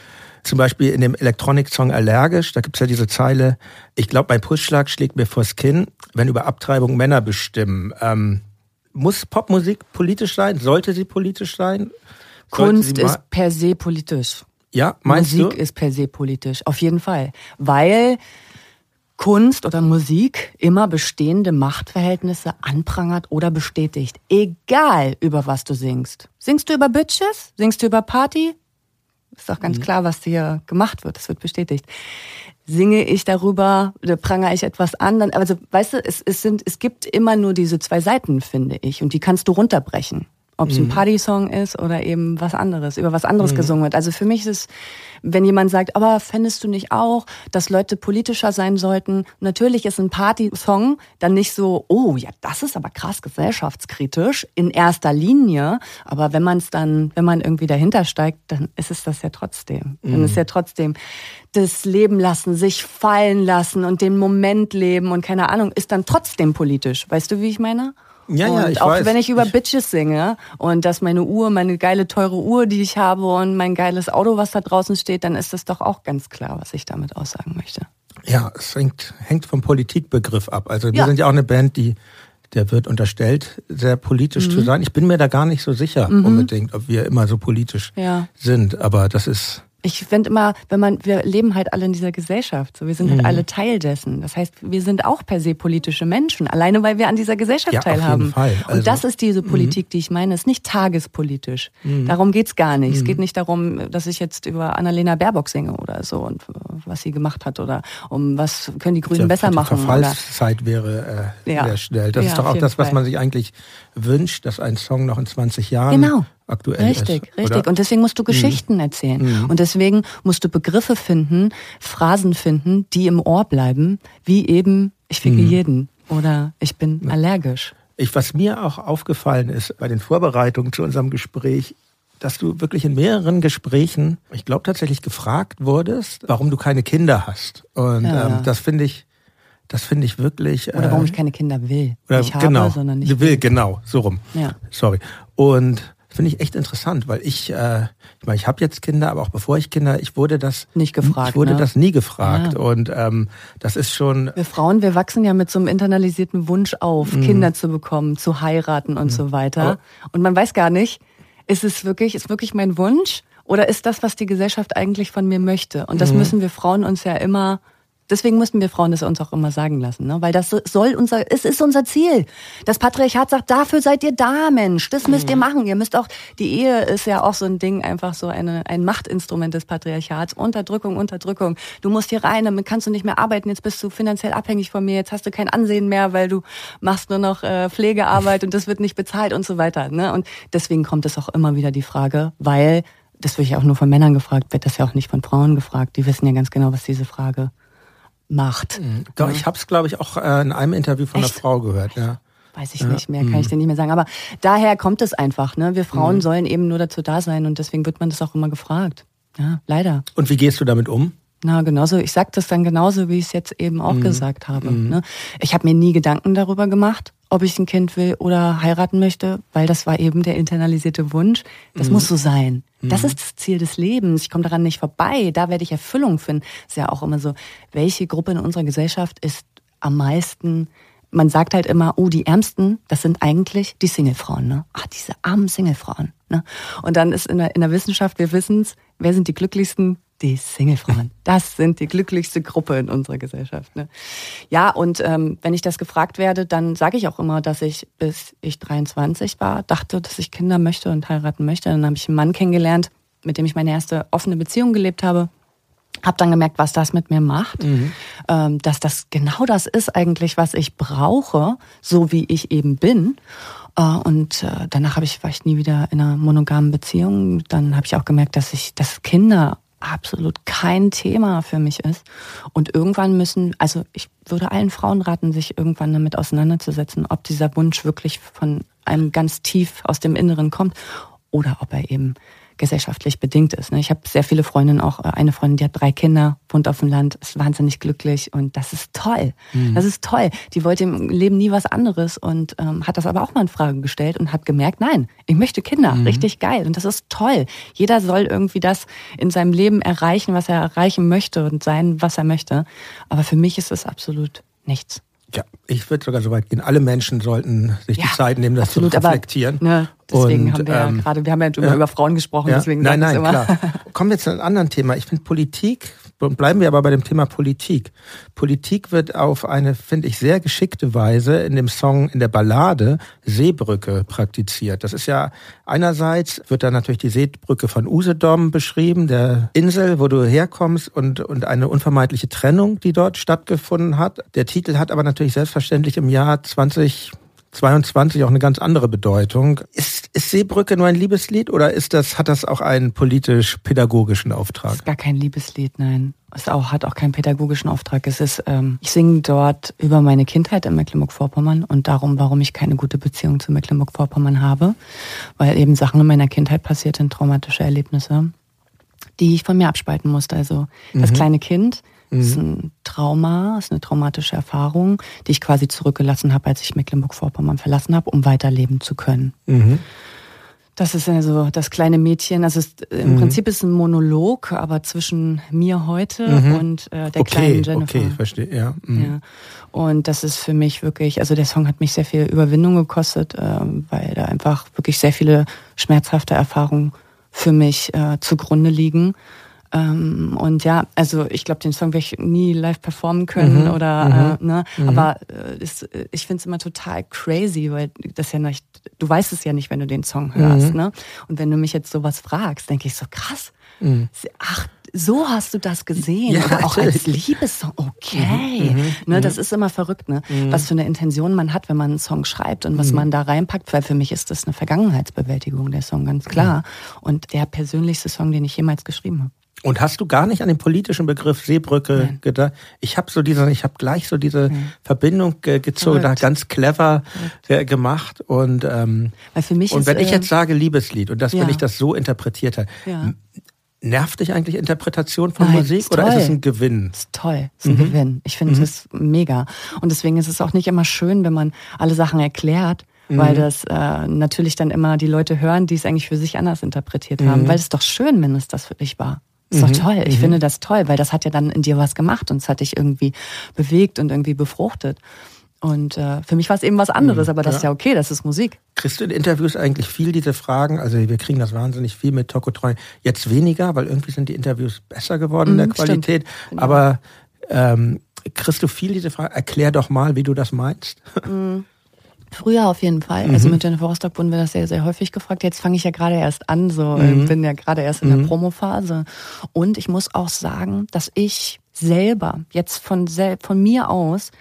Zum Beispiel in dem Electronic-Song Allergisch, da gibt's ja diese Zeile, ich glaube, mein Pulsschlag schlägt mir vors Kinn, wenn über Abtreibung Männer bestimmen. Ähm, muss Popmusik politisch sein? Sollte sie politisch sein? Kunst ist per se politisch. Ja, meinst Musik du? ist per se politisch, auf jeden Fall. Weil Kunst oder Musik immer bestehende Machtverhältnisse anprangert oder bestätigt. Egal, über was du singst. Singst du über Bitches? Singst du über Party? Ist doch ganz mhm. klar, was hier gemacht wird. Das wird bestätigt. Singe ich darüber, oder prangere ich etwas an, dann, also, weißt du, es, es sind, es gibt immer nur diese zwei Seiten, finde ich, und die kannst du runterbrechen. Ob es ein mhm. Party-Song ist oder eben was anderes, über was anderes mhm. gesungen wird. Also für mich ist es, wenn jemand sagt, aber fändest du nicht auch, dass Leute politischer sein sollten? Natürlich ist ein Party-Song dann nicht so, oh ja, das ist aber krass gesellschaftskritisch in erster Linie. Aber wenn man es dann, wenn man irgendwie dahinter steigt, dann ist es das ja trotzdem. Mhm. Dann ist ja trotzdem das Leben lassen, sich fallen lassen und den Moment leben und keine Ahnung, ist dann trotzdem politisch. Weißt du, wie ich meine? Ja, und ja, ich auch weiß. wenn ich über Bitches singe und dass meine Uhr, meine geile teure Uhr, die ich habe und mein geiles Auto, was da draußen steht, dann ist das doch auch ganz klar, was ich damit aussagen möchte. Ja, es hängt, hängt vom Politikbegriff ab. Also wir ja. sind ja auch eine Band, die der wird unterstellt, sehr politisch mhm. zu sein. Ich bin mir da gar nicht so sicher mhm. unbedingt, ob wir immer so politisch ja. sind. Aber das ist ich finde immer, wenn man, wir leben halt alle in dieser Gesellschaft, so wir sind halt mhm. alle Teil dessen. Das heißt, wir sind auch per se politische Menschen, alleine weil wir an dieser Gesellschaft ja, teilhaben. Auf jeden Fall. Also, und das ist diese mhm. Politik, mhm. die ich meine, ist nicht tagespolitisch. Mhm. Darum geht's gar nicht. Es mhm. geht nicht darum, dass ich jetzt über Annalena Baerbock singe oder so und was sie gemacht hat oder um was können die Grünen ja, besser machen. Die Verfallszeit wäre äh, ja. sehr schnell. Das ist doch auch das, was Fall. man sich eigentlich wünscht, dass ein Song noch in 20 Jahren genau aktuell richtig, ist. Richtig, Und deswegen musst du mhm. Geschichten mhm. erzählen. Mhm. Und deswegen musst du Begriffe finden, Phrasen finden, die im Ohr bleiben, wie eben, ich ficke mhm. jeden oder ich bin allergisch. Ich, was mir auch aufgefallen ist bei den Vorbereitungen zu unserem Gespräch, dass du wirklich in mehreren Gesprächen, ich glaube tatsächlich gefragt wurdest, warum du keine Kinder hast. Und ja, ähm, das finde ich, das finde ich wirklich. Oder warum äh, ich keine Kinder will. Oder, nicht habe, genau, sondern nicht will. Genau, so rum. Ja. Sorry. Und Finde ich echt interessant, weil ich, äh, ich meine, ich habe jetzt Kinder, aber auch bevor ich Kinder, ich wurde das nicht gefragt. Ich wurde ne? das nie gefragt. Ja. Und ähm, das ist schon. Wir Frauen, wir wachsen ja mit so einem internalisierten Wunsch auf, mhm. Kinder zu bekommen, zu heiraten und mhm. so weiter. Aber und man weiß gar nicht, ist es wirklich, ist wirklich mein Wunsch? Oder ist das, was die Gesellschaft eigentlich von mir möchte? Und das mhm. müssen wir Frauen uns ja immer Deswegen mussten wir Frauen das uns auch immer sagen lassen, ne? weil das soll unser, es ist unser Ziel. Das Patriarchat sagt, dafür seid ihr da, Mensch, das müsst ihr mhm. machen. Ihr müsst auch, die Ehe ist ja auch so ein Ding, einfach so eine, ein Machtinstrument des Patriarchats. Unterdrückung, Unterdrückung. Du musst hier rein, damit kannst du nicht mehr arbeiten, jetzt bist du finanziell abhängig von mir, jetzt hast du kein Ansehen mehr, weil du machst nur noch äh, Pflegearbeit und das wird nicht bezahlt und so weiter. Ne? Und deswegen kommt es auch immer wieder die Frage, weil, das wird ja auch nur von Männern gefragt, wird das ja auch nicht von Frauen gefragt. Die wissen ja ganz genau, was diese Frage macht. Mhm. Doch, ja. ich habe es, glaube ich, auch äh, in einem Interview von Echt? einer Frau gehört. Ja. Weiß ich ja. nicht mehr, kann mhm. ich dir nicht mehr sagen. Aber daher kommt es einfach. Ne? Wir Frauen mhm. sollen eben nur dazu da sein und deswegen wird man das auch immer gefragt. Ja, leider. Und wie gehst du damit um? Na, genauso. Ich sag das dann genauso, wie ich es jetzt eben auch mhm. gesagt habe. Mhm. Ne? Ich habe mir nie Gedanken darüber gemacht, ob ich ein Kind will oder heiraten möchte, weil das war eben der internalisierte Wunsch. Das mhm. muss so sein. Das mhm. ist das Ziel des Lebens. Ich komme daran nicht vorbei. Da werde ich Erfüllung finden. Ist ja auch immer so, welche Gruppe in unserer Gesellschaft ist am meisten man sagt halt immer, oh, die Ärmsten, das sind eigentlich die Singlefrauen, ne? Ach, diese armen Singlefrauen, ne? Und dann ist in der, in der Wissenschaft, wir wissen's, wer sind die glücklichsten? Die Singlefrauen. Das sind die glücklichste Gruppe in unserer Gesellschaft. Ne? Ja, und ähm, wenn ich das gefragt werde, dann sage ich auch immer, dass ich bis ich 23 war, dachte, dass ich Kinder möchte und heiraten möchte. Dann habe ich einen Mann kennengelernt, mit dem ich meine erste offene Beziehung gelebt habe. Hab dann gemerkt, was das mit mir macht, mhm. ähm, dass das genau das ist eigentlich, was ich brauche, so wie ich eben bin. Äh, und äh, danach habe ich war ich nie wieder in einer monogamen Beziehung. Dann habe ich auch gemerkt, dass ich, dass Kinder absolut kein Thema für mich ist. Und irgendwann müssen, also ich würde allen Frauen raten, sich irgendwann damit auseinanderzusetzen, ob dieser Wunsch wirklich von einem ganz tief aus dem Inneren kommt oder ob er eben gesellschaftlich bedingt ist. Ne? Ich habe sehr viele Freundinnen, auch äh, eine Freundin, die hat drei Kinder, wohnt auf dem Land, ist wahnsinnig glücklich und das ist toll. Mhm. Das ist toll. Die wollte im Leben nie was anderes und ähm, hat das aber auch mal in Frage gestellt und hat gemerkt, nein, ich möchte Kinder, mhm. richtig geil und das ist toll. Jeder soll irgendwie das in seinem Leben erreichen, was er erreichen möchte und sein, was er möchte. Aber für mich ist es absolut nichts. Ja, ich würde sogar so weit gehen. Alle Menschen sollten sich ja, die Zeit nehmen, das absolut, zu reflektieren. Aber, ne, deswegen und, haben wir ähm, ja gerade, wir haben ja, ja über Frauen gesprochen, ja, deswegen nein, nein, klar. Kommen wir zu einem anderen Thema. Ich finde Politik bleiben wir aber bei dem Thema Politik. Politik wird auf eine, finde ich, sehr geschickte Weise in dem Song, in der Ballade Seebrücke praktiziert. Das ist ja einerseits wird da natürlich die Seebrücke von Usedom beschrieben, der Insel, wo du herkommst und, und eine unvermeidliche Trennung, die dort stattgefunden hat. Der Titel hat aber natürlich selbstverständlich im Jahr 20 22 auch eine ganz andere Bedeutung. Ist, ist Seebrücke nur ein Liebeslied oder ist das, hat das auch einen politisch-pädagogischen Auftrag? Das ist gar kein Liebeslied, nein. Es auch, hat auch keinen pädagogischen Auftrag. Es ist, ähm, ich singe dort über meine Kindheit in Mecklenburg-Vorpommern und darum, warum ich keine gute Beziehung zu Mecklenburg-Vorpommern habe, weil eben Sachen in meiner Kindheit passiert sind, traumatische Erlebnisse, die ich von mir abspalten musste. Also das mhm. kleine Kind Mhm. Das ist ein Trauma, ist eine traumatische Erfahrung, die ich quasi zurückgelassen habe, als ich Mecklenburg-Vorpommern verlassen habe, um weiterleben zu können. Mhm. Das ist also das kleine Mädchen. Also es, im mhm. Prinzip ist es ein Monolog, aber zwischen mir heute mhm. und äh, der okay, kleinen Jennifer. Okay, verstehe, ja. Mhm. ja. Und das ist für mich wirklich, also der Song hat mich sehr viel Überwindung gekostet, äh, weil da einfach wirklich sehr viele schmerzhafte Erfahrungen für mich äh, zugrunde liegen. Ähm, und ja, also ich glaube, den Song werde ich nie live performen können mhm. oder mhm. Äh, ne, mhm. aber äh, ist, ich finde es immer total crazy, weil das ja nicht, du weißt es ja nicht, wenn du den Song hörst, mhm. ne? Und wenn du mich jetzt sowas fragst, denke ich so krass. Ach, so hast du das gesehen. Ja, Oder auch als Liebessong. Okay. Mhm, ne, das ist immer verrückt, ne? Mhm. Was für eine Intention man hat, wenn man einen Song schreibt und was mhm. man da reinpackt. Weil für mich ist das eine Vergangenheitsbewältigung, der Song, ganz klar. Und der persönlichste Song, den ich jemals geschrieben habe. Und hast du gar nicht an den politischen Begriff Seebrücke Nein. gedacht? Ich habe so diese, ich habe gleich so diese Nein. Verbindung ge gezogen, da ganz clever Verrückt. gemacht und ähm, Weil für mich und wenn ist, ich jetzt ähm, sage Liebeslied und das, ja. wenn ich das so interpretiert habe, ja. nervt dich eigentlich Interpretation von Nein, Musik oder ist es ein Gewinn? Ist toll, ist ein mhm. Gewinn. Ich finde mhm. es mega und deswegen ist es auch nicht immer schön, wenn man alle Sachen erklärt weil mhm. das äh, natürlich dann immer die Leute hören, die es eigentlich für sich anders interpretiert haben, mhm. weil es ist doch schön, wenn es das für dich war. Ist doch mhm. toll. Ich mhm. finde das toll, weil das hat ja dann in dir was gemacht und es hat dich irgendwie bewegt und irgendwie befruchtet. Und äh, für mich war es eben was anderes, mhm. aber das ja. ist ja okay, das ist Musik. Kriegst du in Interviews eigentlich viel diese Fragen? Also wir kriegen das wahnsinnig viel mit Tokotreu. Jetzt weniger, weil irgendwie sind die Interviews besser geworden in der Qualität. Stimmt. Aber ähm, kriegst du viel diese Frage? Erklär doch mal, wie du das meinst. Mhm. Früher auf jeden Fall. Also mhm. Also mit Jennifer Rostock wurden wir das sehr, sehr häufig gefragt. Jetzt fange ich ja gerade erst an, so mhm. bin ja gerade erst in der mhm. Promophase. Und ich muss auch sagen, dass ich selber jetzt von, sel von mir aus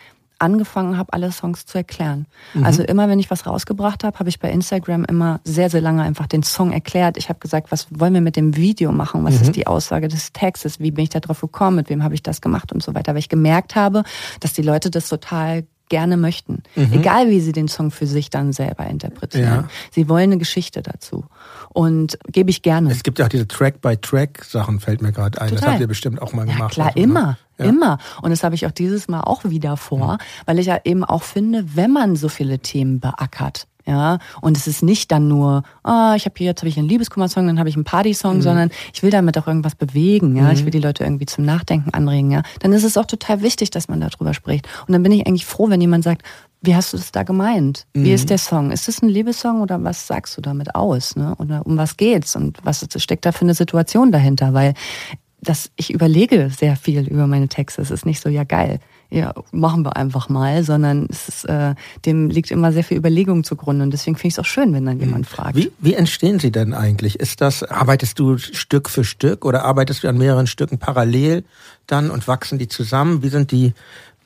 angefangen habe, alle Songs zu erklären. Mhm. Also immer, wenn ich was rausgebracht habe, habe ich bei Instagram immer sehr, sehr lange einfach den Song erklärt. Ich habe gesagt, was wollen wir mit dem Video machen? Was mhm. ist die Aussage des Textes? Wie bin ich da drauf gekommen? Mit wem habe ich das gemacht und so weiter? Weil ich gemerkt habe, dass die Leute das total gerne möchten. Mhm. Egal wie sie den Song für sich dann selber interpretieren. Ja. Sie wollen eine Geschichte dazu. Und gebe ich gerne. Es gibt ja auch diese Track-by-Track-Sachen, fällt mir gerade ein. Total. Das habt ihr bestimmt auch mal ja, gemacht. Klar, also, immer. Ne? Ja. Immer. Und das habe ich auch dieses Mal auch wieder vor, mhm. weil ich ja eben auch finde, wenn man so viele Themen beackert, ja, und es ist nicht dann nur, ah, ich habe hier jetzt habe ich einen Liebeskummer-Song, dann habe ich einen Party-Song, mhm. sondern ich will damit auch irgendwas bewegen, ja, mhm. ich will die Leute irgendwie zum Nachdenken anregen, ja. Dann ist es auch total wichtig, dass man darüber spricht. Und dann bin ich eigentlich froh, wenn jemand sagt, wie hast du das da gemeint? Mhm. Wie ist der Song? Ist das ein Liebessong oder was sagst du damit aus? Ne? Oder um was geht's und was steckt da für eine Situation dahinter? Weil das, ich überlege sehr viel über meine Texte. Es ist nicht so, ja geil, ja, machen wir einfach mal, sondern es ist, äh, dem liegt immer sehr viel Überlegung zugrunde. Und deswegen finde ich es auch schön, wenn dann mhm. jemand fragt. Wie, wie entstehen sie denn eigentlich? Ist das, arbeitest du Stück für Stück oder arbeitest du an mehreren Stücken parallel dann und wachsen die zusammen? Wie sind die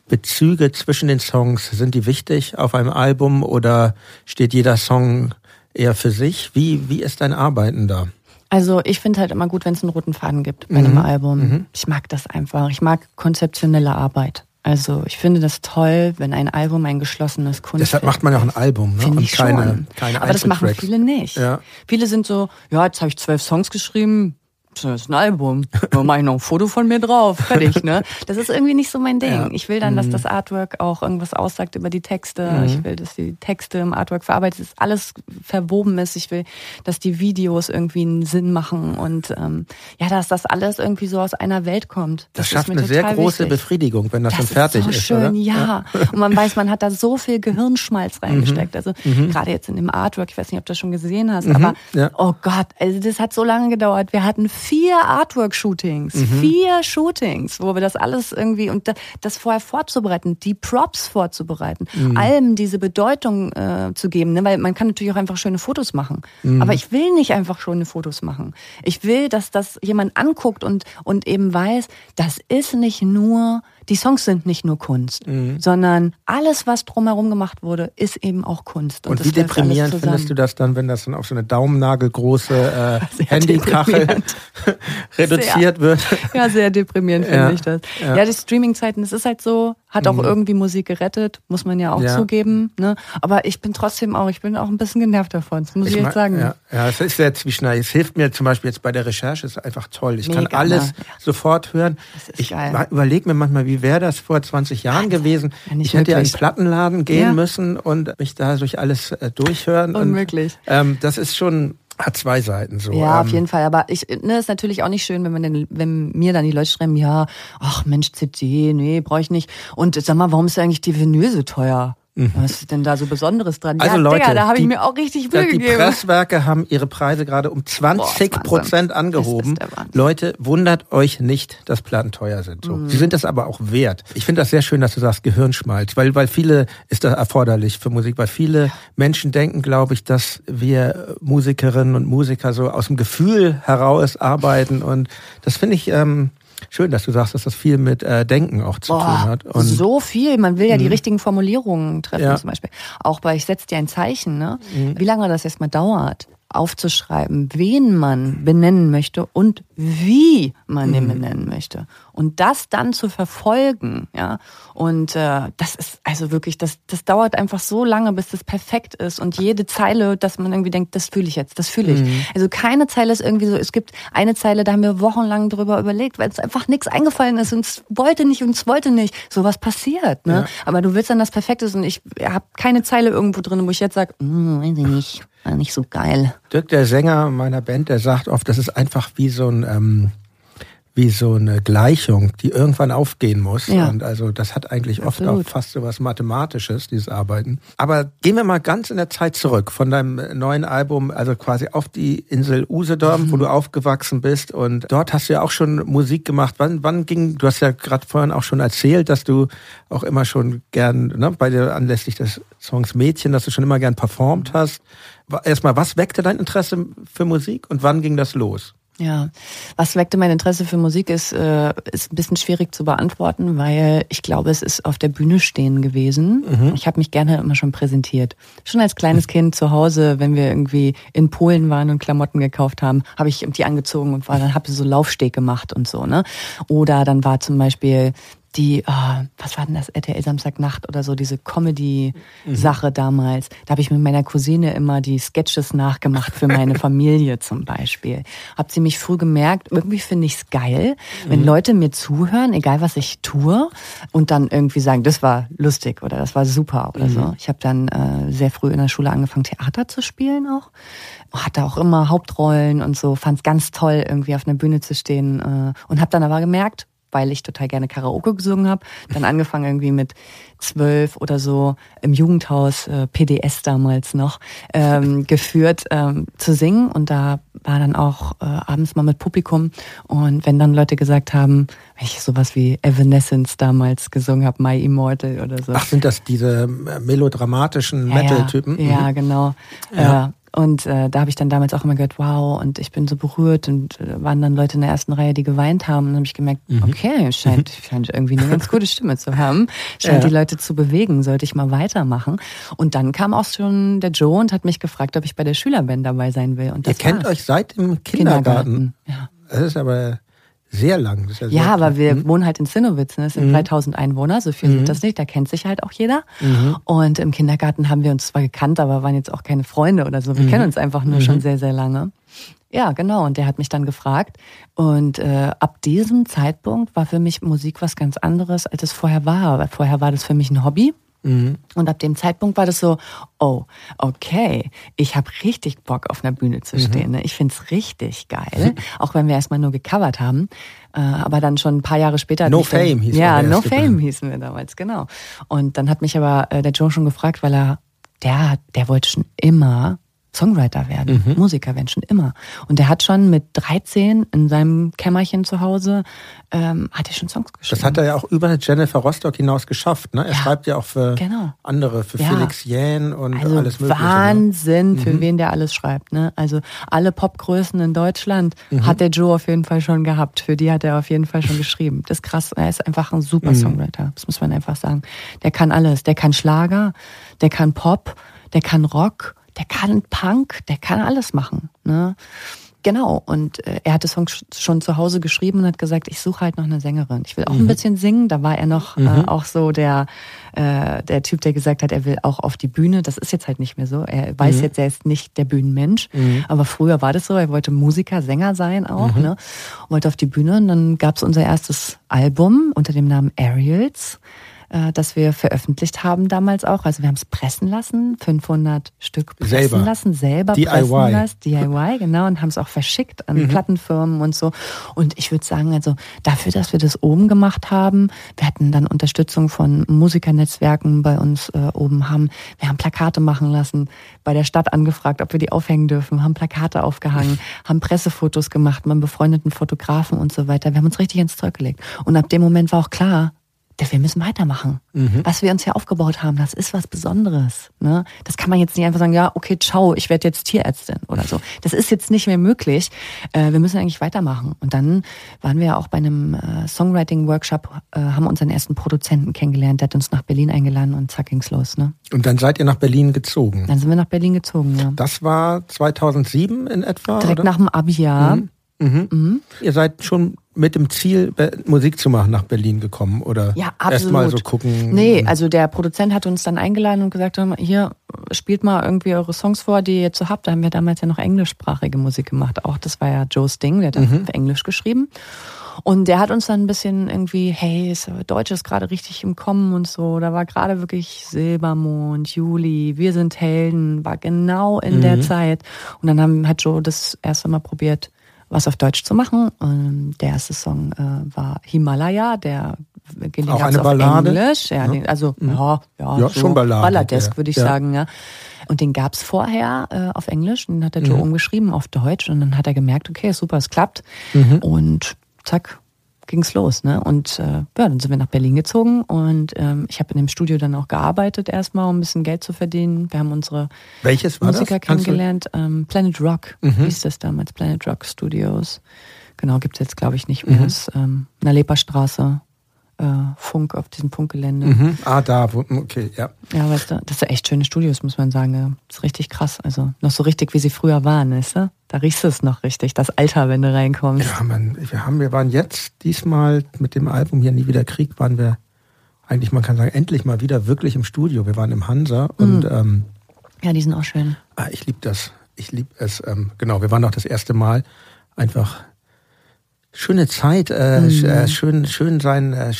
Bezüge zwischen den Songs? Sind die wichtig auf einem Album oder steht jeder Song eher für sich? Wie, wie ist dein Arbeiten da? Also ich finde halt immer gut, wenn es einen roten Faden gibt bei mhm. einem Album. Mhm. Ich mag das einfach. Ich mag konzeptionelle Arbeit. Also ich finde das toll, wenn ein Album ein geschlossenes Kunst. Deshalb macht man ja auch ein Album, ne? Finde ich keine, schon. keine Aber das machen viele nicht. Ja. Viele sind so, ja, jetzt habe ich zwölf Songs geschrieben, das ist ein Album. Da mache ich noch ein Foto von mir drauf. Fertig, ne? Das ist irgendwie nicht so mein Ding. Ja. Ich will dann, dass mhm. das Artwork auch irgendwas aussagt über die Texte. Mhm. Ich will, dass die Texte im Artwork verarbeitet ist, alles verwoben ist. Ich will, dass die Videos irgendwie einen Sinn machen und ähm, ja, dass das alles irgendwie so aus einer Welt kommt. Das, das schafft eine sehr große wichtig. Befriedigung, wenn das, das dann fertig ist. So ist, schön, oder? ja. Und man weiß, man hat da so viel Gehirnschmalz mhm. reingesteckt. Also mhm. gerade jetzt in dem Artwork, ich weiß nicht, ob du das schon gesehen hast, mhm. aber ja. oh Gott, also das hat so lange gedauert. Wir hatten vier Artwork-Shootings, mhm. vier Shootings, wo wir das alles irgendwie und das vorher vorzubereiten, die Props vorzubereiten, mhm. allem diese Bedeutung äh, zu geben, ne? weil man kann natürlich auch einfach schöne Fotos machen. Mhm. Aber ich will nicht einfach schöne Fotos machen. Ich will, dass das jemand anguckt und, und eben weiß, das ist nicht nur die Songs sind nicht nur Kunst, mhm. sondern alles, was drumherum gemacht wurde, ist eben auch Kunst. Und, und wie deprimierend findest du das dann, wenn das dann auf so eine daumennagelgroße äh, Handykachel reduziert sehr, wird? Ja, sehr deprimierend finde ja, ich das. Ja, ja die Streaming-Zeiten, es ist halt so, hat auch mhm. irgendwie Musik gerettet, muss man ja auch ja. zugeben. Ne? Aber ich bin trotzdem auch, ich bin auch ein bisschen genervt davon, das muss ich, ich jetzt sagen. Ja, ja, es ist sehr zwischendurch. Es hilft mir zum Beispiel jetzt bei der Recherche, es ist einfach toll. Ich Mega, kann alles ne? sofort hören. Ich überlege mir manchmal, wie wäre das vor 20 Jahren gewesen? ich hätte ja in den Plattenladen gehen müssen und mich da durch alles äh, durchhören. Unmöglich. Und, ähm, das ist schon hat zwei Seiten so. Ja, auf ähm, jeden Fall. Aber ich, ne, ist natürlich auch nicht schön, wenn man denn, wenn mir dann die Leute schreiben, ja, ach Mensch, CD, nee, brauche ich nicht. Und sag mal, warum ist eigentlich die Vinyl so teuer? Mhm. Was ist denn da so Besonderes dran? Also ja, Leute, Digga, da habe ich mir auch richtig Mühe die gegeben. Die Presswerke haben ihre Preise gerade um 20 Prozent angehoben. Leute, wundert euch nicht, dass Platten teuer sind. So. Mhm. Sie sind das aber auch wert. Ich finde das sehr schön, dass du sagst Gehirnschmalz, weil weil viele ist das erforderlich für Musik, weil viele Menschen denken, glaube ich, dass wir Musikerinnen und Musiker so aus dem Gefühl heraus arbeiten und das finde ich ähm, Schön, dass du sagst, dass das viel mit äh, Denken auch zu Boah, tun hat. Und so viel. Man will ja die mhm. richtigen Formulierungen treffen, ja. zum Beispiel. Auch bei Ich setze dir ein Zeichen, ne? Mhm. Wie lange das erstmal dauert aufzuschreiben, wen man benennen möchte und wie man den mhm. benennen möchte. Und das dann zu verfolgen, ja. Und äh, das ist also wirklich, das, das dauert einfach so lange, bis das perfekt ist. Und jede Zeile, dass man irgendwie denkt, das fühle ich jetzt, das fühle ich. Mhm. Also keine Zeile ist irgendwie so, es gibt eine Zeile, da haben wir wochenlang drüber überlegt, weil es einfach nichts eingefallen ist und es wollte nicht und es wollte nicht. So was passiert, ne? Ja. Aber du willst dann das Perfekte und ich habe keine Zeile irgendwo drin, wo ich jetzt sage, hm, weiß ich nicht nicht so geil. Dirk, der Sänger meiner Band, der sagt oft, das ist einfach wie so ein ähm, wie so eine Gleichung, die irgendwann aufgehen muss. Ja. Und also das hat eigentlich Absolut. oft auch fast so was Mathematisches, dieses Arbeiten. Aber gehen wir mal ganz in der Zeit zurück von deinem neuen Album, also quasi auf die Insel Usedom, mhm. wo du aufgewachsen bist. Und dort hast du ja auch schon Musik gemacht. Wann, wann ging, du hast ja gerade vorhin auch schon erzählt, dass du auch immer schon gern, ne, bei dir anlässlich des Songs Mädchen, dass du schon immer gern performt hast. Erstmal, was weckte dein Interesse für Musik und wann ging das los? Ja, was weckte mein Interesse für Musik ist, äh, ist ein bisschen schwierig zu beantworten, weil ich glaube, es ist auf der Bühne stehen gewesen. Mhm. Ich habe mich gerne immer schon präsentiert. Schon als kleines Kind zu Hause, wenn wir irgendwie in Polen waren und Klamotten gekauft haben, habe ich die angezogen und war dann habe so Laufsteg gemacht und so, ne? Oder dann war zum Beispiel die, oh, was war denn das, RTL Samstagnacht oder so, diese Comedy-Sache mhm. damals. Da habe ich mit meiner Cousine immer die Sketches nachgemacht für meine Familie zum Beispiel. Hab sie mich früh gemerkt, irgendwie finde ich es geil, mhm. wenn Leute mir zuhören, egal was ich tue, und dann irgendwie sagen, das war lustig oder das war super oder mhm. so. Ich habe dann äh, sehr früh in der Schule angefangen, Theater zu spielen auch. Hatte auch immer Hauptrollen und so, fand es ganz toll, irgendwie auf einer Bühne zu stehen äh, und habe dann aber gemerkt, weil ich total gerne Karaoke gesungen habe. Dann angefangen irgendwie mit zwölf oder so im Jugendhaus, äh, PDS damals noch, ähm, geführt ähm, zu singen. Und da war dann auch äh, abends mal mit Publikum. Und wenn dann Leute gesagt haben, wenn ich sowas wie Evanescence damals gesungen habe, My Immortal oder so. Ach, sind das diese äh, melodramatischen Metal-Typen? Ja, ja, genau. Ja. Äh, und äh, da habe ich dann damals auch immer gehört, wow, und ich bin so berührt und äh, waren dann Leute in der ersten Reihe, die geweint haben. Und dann habe ich gemerkt, mhm. okay, scheint, scheint irgendwie eine ganz gute Stimme zu haben, scheint ja. die Leute zu bewegen, sollte ich mal weitermachen. Und dann kam auch schon der Joe und hat mich gefragt, ob ich bei der Schülerband dabei sein will. Und Ihr kennt war's. euch seit dem Kindergarten. Kindergarten. Ja. Das ist aber sehr lang. ja, ja aber wir mhm. wohnen halt in Zinnowitz, ne? es sind mhm. 3000 Einwohner, so viel mhm. sind das nicht, da kennt sich halt auch jeder. Mhm. Und im Kindergarten haben wir uns zwar gekannt, aber waren jetzt auch keine Freunde oder so. Wir mhm. kennen uns einfach nur schon sehr, sehr lange. Ja, genau. Und der hat mich dann gefragt. Und äh, ab diesem Zeitpunkt war für mich Musik was ganz anderes, als es vorher war. Weil vorher war das für mich ein Hobby. Mhm. Und ab dem Zeitpunkt war das so, oh, okay, ich habe richtig Bock auf einer Bühne zu mhm. stehen. Mhm. Ich find's richtig geil, auch wenn wir erstmal nur gecovert haben. Äh, aber dann schon ein paar Jahre später. No Fame hieß Ja, No Fame hießen wir damals, genau. Und dann hat mich aber äh, der Joe schon gefragt, weil er, der, der wollte schon immer Songwriter werden, mhm. Musiker werden, schon immer. Und er hat schon mit 13 in seinem Kämmerchen zu Hause, ähm, hat er schon Songs geschrieben. Das hat er ja auch über Jennifer Rostock hinaus geschafft. Ne? Er ja, schreibt ja auch für genau. andere, für ja. Felix Jähn und also alles Mögliche. Ne? Wahnsinn, ne? für mhm. wen der alles schreibt. Ne? Also alle Popgrößen in Deutschland mhm. hat der Joe auf jeden Fall schon gehabt. Für die hat er auf jeden Fall schon geschrieben. Das ist krass. Er ist einfach ein super mhm. Songwriter. Das muss man einfach sagen. Der kann alles. Der kann Schlager, der kann Pop, der kann Rock der kann Punk, der kann alles machen. Ne? Genau, und äh, er hat es schon zu Hause geschrieben und hat gesagt, ich suche halt noch eine Sängerin. Ich will auch mhm. ein bisschen singen. Da war er noch mhm. äh, auch so der, äh, der Typ, der gesagt hat, er will auch auf die Bühne. Das ist jetzt halt nicht mehr so. Er weiß mhm. jetzt, er ist nicht der Bühnenmensch. Mhm. Aber früher war das so. Er wollte Musiker, Sänger sein auch. Mhm. Ne? Und wollte auf die Bühne. Und dann gab es unser erstes Album unter dem Namen Ariels. Äh, das wir veröffentlicht haben damals auch. Also wir haben es pressen lassen, 500 Stück pressen selber. lassen, selber DIY. pressen lassen, DIY, genau, und haben es auch verschickt an mhm. Plattenfirmen und so. Und ich würde sagen, also dafür, dass wir das oben gemacht haben, wir hatten dann Unterstützung von Musikernetzwerken bei uns äh, oben, haben, wir haben Plakate machen lassen, bei der Stadt angefragt, ob wir die aufhängen dürfen, haben Plakate aufgehangen, haben Pressefotos gemacht mit befreundeten Fotografen und so weiter. Wir haben uns richtig ins Zeug gelegt. Und ab dem Moment war auch klar, wir müssen weitermachen. Mhm. Was wir uns hier aufgebaut haben, das ist was Besonderes. Ne? Das kann man jetzt nicht einfach sagen, ja, okay, ciao, ich werde jetzt Tierärztin oder so. Das ist jetzt nicht mehr möglich. Äh, wir müssen eigentlich weitermachen. Und dann waren wir ja auch bei einem äh, Songwriting-Workshop, äh, haben unseren ersten Produzenten kennengelernt, der hat uns nach Berlin eingeladen und zack ging's los. Ne? Und dann seid ihr nach Berlin gezogen? Dann sind wir nach Berlin gezogen, ja. Das war 2007 in etwa? Direkt oder? nach dem Abi-Jahr. Mhm. Mhm. Mhm. Ihr seid schon mit dem Ziel, Musik zu machen, nach Berlin gekommen oder ja, absolut. erst mal so gucken? Nee, also der Produzent hat uns dann eingeladen und gesagt, hier, spielt mal irgendwie eure Songs vor, die ihr jetzt so habt. Da haben wir damals ja noch englischsprachige Musik gemacht. Auch das war ja Joe's Ding, der hat mhm. auf Englisch geschrieben. Und der hat uns dann ein bisschen irgendwie, hey, Deutsch ist gerade richtig im Kommen und so. Da war gerade wirklich Silbermond, Juli, wir sind Helden, war genau in mhm. der Zeit. Und dann haben, hat Joe das erste Mal probiert, was auf Deutsch zu machen. Und der erste Song äh, war Himalaya, der ging auch eine auf Ballade. Englisch. Ja, ja. also mhm. ja, ja, ja so schon Ballade. Balladesk würde ich sagen. Ja. Und den gab's vorher äh, auf Englisch und den hat der Joe mhm. umgeschrieben auf Deutsch und dann hat er gemerkt, okay, super, es klappt. Mhm. Und zack, ging's los. Ne? Und äh, ja, dann sind wir nach Berlin gezogen und ähm, ich habe in dem Studio dann auch gearbeitet erstmal, um ein bisschen Geld zu verdienen. Wir haben unsere Welches Musiker kennengelernt. Ähm, Planet Rock mhm. hieß das damals, Planet Rock Studios. Genau, gibt's jetzt glaube ich nicht mehr. Mhm. Das, ähm, in der Leperstraße äh, Funk auf diesem Funkgelände. Mhm. Ah, da, okay, ja. Ja, weißt du, das sind echt schöne Studios, muss man sagen. Das ist richtig krass. Also noch so richtig, wie sie früher waren, weißt du? Da riechst du es noch richtig, das Alter, wenn du reinkommst. Ja, man, wir haben, wir waren jetzt diesmal mit dem Album hier Nie wieder Krieg, waren wir eigentlich, man kann sagen, endlich mal wieder wirklich im Studio. Wir waren im Hansa und mhm. ähm, ja, die sind auch schön. Ah, ich liebe das. Ich liebe es. Ähm, genau, wir waren auch das erste Mal einfach schöne Zeit, äh, mhm. äh, schön, schön sein, äh,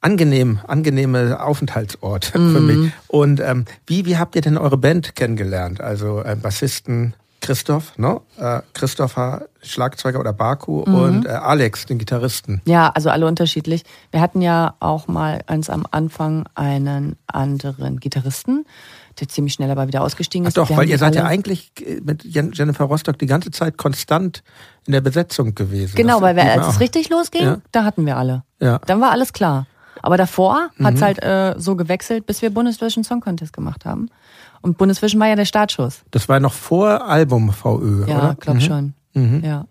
angenehm, angenehme Aufenthaltsort mhm. für mich. Und ähm, wie, wie habt ihr denn eure Band kennengelernt? Also äh, Bassisten Christoph, ne? Äh, Christopher Schlagzeuger oder Baku mhm. und äh, Alex, den Gitarristen. Ja, also alle unterschiedlich. Wir hatten ja auch mal ganz am Anfang einen anderen Gitarristen der ziemlich schnell aber wieder ausgestiegen ist. Ach doch, weil ihr seid ja eigentlich mit Jennifer Rostock die ganze Zeit konstant in der Besetzung gewesen. Genau, das weil wir, als es richtig losging, ja. da hatten wir alle. Ja. Dann war alles klar. Aber davor mhm. hat es halt äh, so gewechselt, bis wir Bundesvision Song Contest gemacht haben. Und Bundesvision war ja der Startschuss. Das war noch vor Album VÖ, ja, oder? Ja, glaub mhm. schon. Mhm. Ja.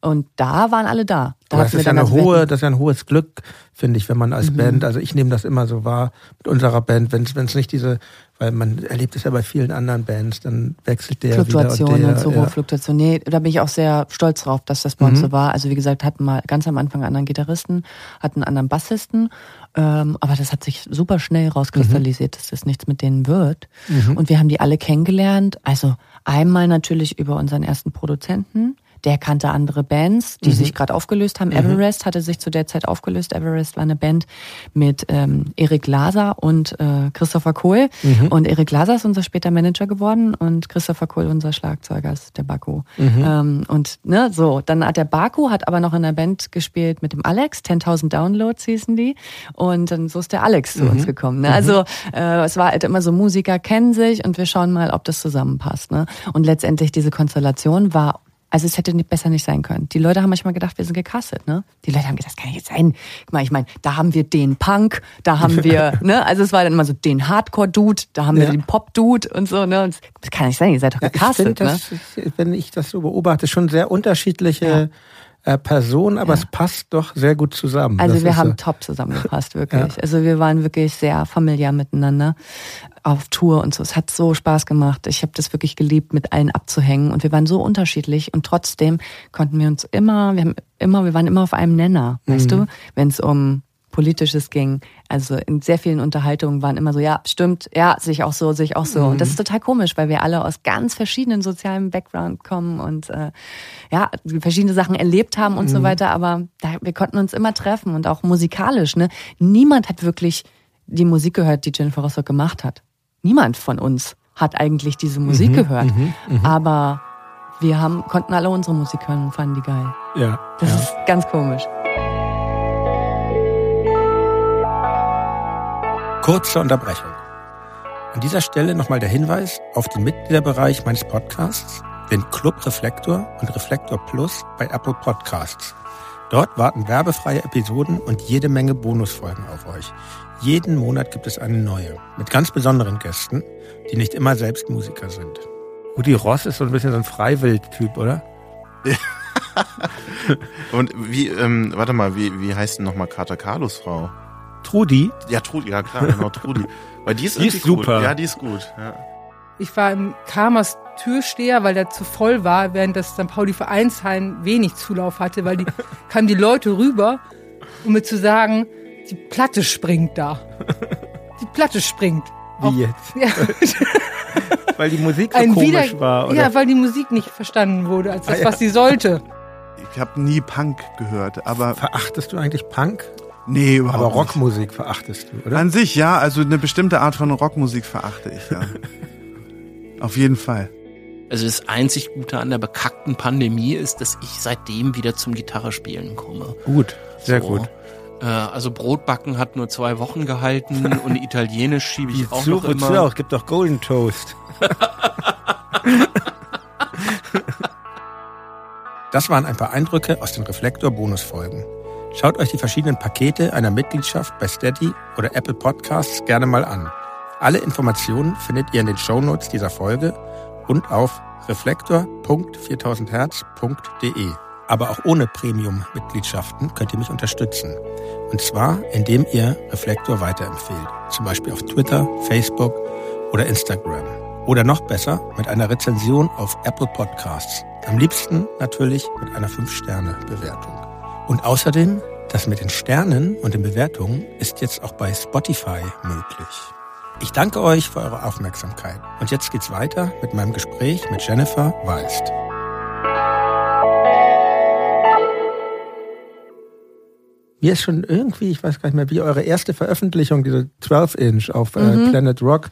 Und da waren alle da. da das ist ja eine hohe, das ist ja ein hohes Glück, finde ich, wenn man als mhm. Band, also ich nehme das immer so wahr mit unserer Band, wenn es nicht diese, weil man erlebt es ja bei vielen anderen Bands, dann wechselt der Fluktuation wieder und, der, und so ja. Fluktuation. Nee, da bin ich auch sehr stolz drauf, dass das bei uns mhm. so war. Also wie gesagt, hatten mal ganz am Anfang einen anderen Gitarristen, hatten einen anderen Bassisten, ähm, aber das hat sich super schnell rauskristallisiert, mhm. dass das nichts mit denen wird. Mhm. Und wir haben die alle kennengelernt. Also einmal natürlich über unseren ersten Produzenten, der kannte andere Bands, die mhm. sich gerade aufgelöst haben. Mhm. Everest hatte sich zu der Zeit aufgelöst. Everest war eine Band mit ähm, Erik Laser und äh, Christopher Kohl. Mhm. Und Erik Laser ist unser später Manager geworden und Christopher Kohl unser Schlagzeuger ist der Baku. Mhm. Ähm, und ne, so, dann hat der Baku hat aber noch in der Band gespielt mit dem Alex, 10.000 Downloads hießen die. Und dann so ist der Alex zu uns mhm. gekommen. Ne? Also äh, es war halt immer so, Musiker kennen sich und wir schauen mal, ob das zusammenpasst. Ne? Und letztendlich diese Konstellation war also es hätte nicht, besser nicht sein können. Die Leute haben manchmal gedacht, wir sind gecastet, ne? Die Leute haben gedacht, das kann nicht sein. Guck mal, ich meine, da haben wir den Punk, da haben wir, ne? Also es war dann immer so den Hardcore-Dude, da haben wir den Pop-Dude und so, ne? Und das kann nicht sein, ihr seid doch gecastet, ja, ich find, ne? Das, wenn ich das so beobachte, schon sehr unterschiedliche ja äh, Person, aber ja. es passt doch sehr gut zusammen. Also das wir haben so. top zusammengepasst, wirklich. Ja. Also wir waren wirklich sehr familiär miteinander auf Tour und so. Es hat so Spaß gemacht. Ich habe das wirklich geliebt, mit allen abzuhängen. Und wir waren so unterschiedlich und trotzdem konnten wir uns immer, wir haben immer, wir waren immer auf einem Nenner, mhm. weißt du, wenn es um Politisches ging. Also in sehr vielen Unterhaltungen waren immer so, ja, stimmt, ja, sehe ich auch so, sehe ich auch so. Mhm. Und das ist total komisch, weil wir alle aus ganz verschiedenen sozialen Background kommen und äh, ja, verschiedene Sachen erlebt haben und mhm. so weiter. Aber da, wir konnten uns immer treffen und auch musikalisch. Ne? Niemand hat wirklich die Musik gehört, die Jennifer Rostock gemacht hat. Niemand von uns hat eigentlich diese Musik mhm, gehört. Mhm, mhm. Aber wir haben, konnten alle unsere Musik hören und fanden die geil. Ja. Das ja. ist ganz komisch. Kurze Unterbrechung. An dieser Stelle nochmal der Hinweis auf den Mitgliederbereich meines Podcasts, den Club Reflektor und Reflektor Plus bei Apple Podcasts. Dort warten werbefreie Episoden und jede Menge Bonusfolgen auf euch. Jeden Monat gibt es eine neue, mit ganz besonderen Gästen, die nicht immer selbst Musiker sind. Rudi Ross ist so ein bisschen so ein Freiwild-Typ, oder? und wie, ähm, warte mal, wie, wie heißt denn nochmal Kater Carlos Frau? Trudi? Ja, Trudi, ja klar, genau, Trudi. Weil die ist, die ist super. Gut. Ja, die ist gut. Ja. Ich war im Karmers Türsteher, weil der zu voll war, während das St. Pauli Vereinsheim wenig Zulauf hatte, weil die kamen die Leute rüber, um mir zu sagen, die Platte springt da. Die Platte springt. Wie Auch, jetzt? Ja. weil die Musik so Ein komisch Wieder, war, oder? Ja, weil die Musik nicht verstanden wurde als das, ah, ja. was sie sollte. Ich habe nie Punk gehört, aber... Verachtest du eigentlich Punk? Nee, überhaupt Aber Rockmusik nicht. verachtest du, oder? An sich ja, also eine bestimmte Art von Rockmusik verachte ich, ja. Auf jeden Fall. Also das einzig Gute an der bekackten Pandemie ist, dass ich seitdem wieder zum Gitarrespielen komme. Gut, sehr so. gut. Äh, also Brotbacken hat nur zwei Wochen gehalten und Italienisch schiebe ich auch noch immer. Wozu auch? Gibt doch Golden Toast. das waren ein paar Eindrücke aus den Reflektor-Bonusfolgen. Schaut euch die verschiedenen Pakete einer Mitgliedschaft bei Steady oder Apple Podcasts gerne mal an. Alle Informationen findet ihr in den Shownotes dieser Folge und auf reflektor.4000herz.de. Aber auch ohne Premium-Mitgliedschaften könnt ihr mich unterstützen. Und zwar, indem ihr Reflektor weiterempfehlt. Zum Beispiel auf Twitter, Facebook oder Instagram. Oder noch besser mit einer Rezension auf Apple Podcasts. Am liebsten natürlich mit einer 5-Sterne-Bewertung. Und außerdem, das mit den Sternen und den Bewertungen ist jetzt auch bei Spotify möglich. Ich danke euch für eure Aufmerksamkeit. Und jetzt geht's weiter mit meinem Gespräch mit Jennifer Weist. Mir ist schon irgendwie, ich weiß gar nicht mehr, wie eure erste Veröffentlichung, diese 12-Inch auf äh, mhm. Planet Rock,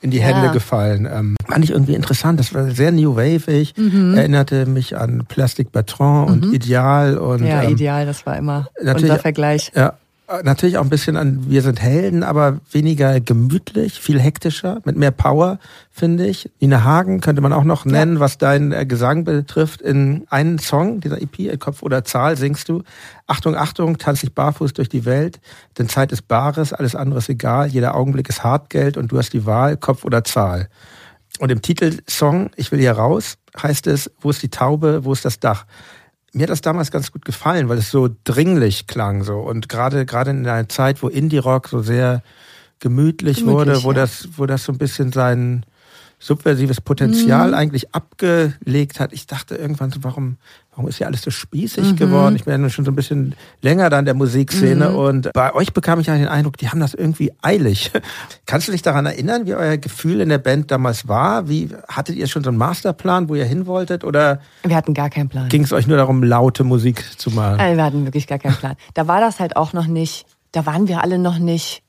in die Hände ja. gefallen. Ähm, fand ich irgendwie interessant. Das war sehr new waveig. Mhm. Erinnerte mich an Plastic Bertrand und mhm. Ideal und ja, ähm, Ideal. Das war immer unser Vergleich. Ja, natürlich auch ein bisschen an Wir sind Helden, aber weniger gemütlich, viel hektischer, mit mehr Power, finde ich. Nina Hagen könnte man auch noch nennen, ja. was deinen äh, Gesang betrifft. In einem Song dieser EP, Kopf oder Zahl, singst du, Achtung, Achtung, tanz dich barfuß durch die Welt, denn Zeit ist Bares, alles andere ist egal, jeder Augenblick ist Hartgeld und du hast die Wahl, Kopf oder Zahl. Und im Titelsong Ich will hier raus heißt es, wo ist die Taube, wo ist das Dach? Mir hat das damals ganz gut gefallen, weil es so dringlich klang so und gerade gerade in einer Zeit, wo Indie Rock so sehr gemütlich, gemütlich wurde, wo ja. das wo das so ein bisschen seinen subversives Potenzial mhm. eigentlich abgelegt hat. Ich dachte irgendwann so, warum, warum ist hier alles so spießig mhm. geworden? Ich bin ja schon so ein bisschen länger da in der Musikszene mhm. und bei euch bekam ich ja den Eindruck, die haben das irgendwie eilig. Kannst du dich daran erinnern, wie euer Gefühl in der Band damals war? Wie hattet ihr schon so einen Masterplan, wo ihr hin wolltet oder? Wir hatten gar keinen Plan. Ging es euch nur darum, laute Musik zu machen? Also wir hatten wirklich gar keinen Plan. Da war das halt auch noch nicht, da waren wir alle noch nicht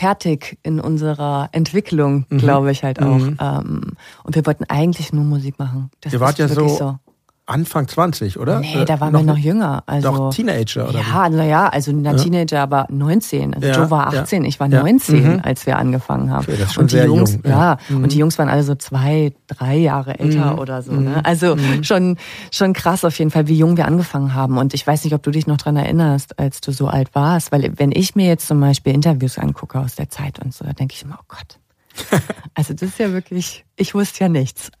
fertig in unserer Entwicklung, mhm. glaube ich halt auch. Mhm. Ähm, und wir wollten eigentlich nur Musik machen. Das Ihr wart ja so, so, Anfang 20, oder? Nee, da waren noch, wir noch jünger. Also, noch Teenager, oder? Ja, naja, also na, ja. Teenager, aber 19. Also ja, Joe war 18, ja. ich war 19, mhm. als wir angefangen haben. Okay, das ist schon und die sehr Jungs, jung. Ja, mhm. und die Jungs waren alle so zwei, drei Jahre älter mhm. oder so. Ne? Mhm. Also mhm. schon, schon krass auf jeden Fall, wie jung wir angefangen haben. Und ich weiß nicht, ob du dich noch dran erinnerst, als du so alt warst, weil wenn ich mir jetzt zum Beispiel Interviews angucke aus der Zeit und so, da denke ich immer, oh Gott. Also das ist ja wirklich ich wusste ja nichts.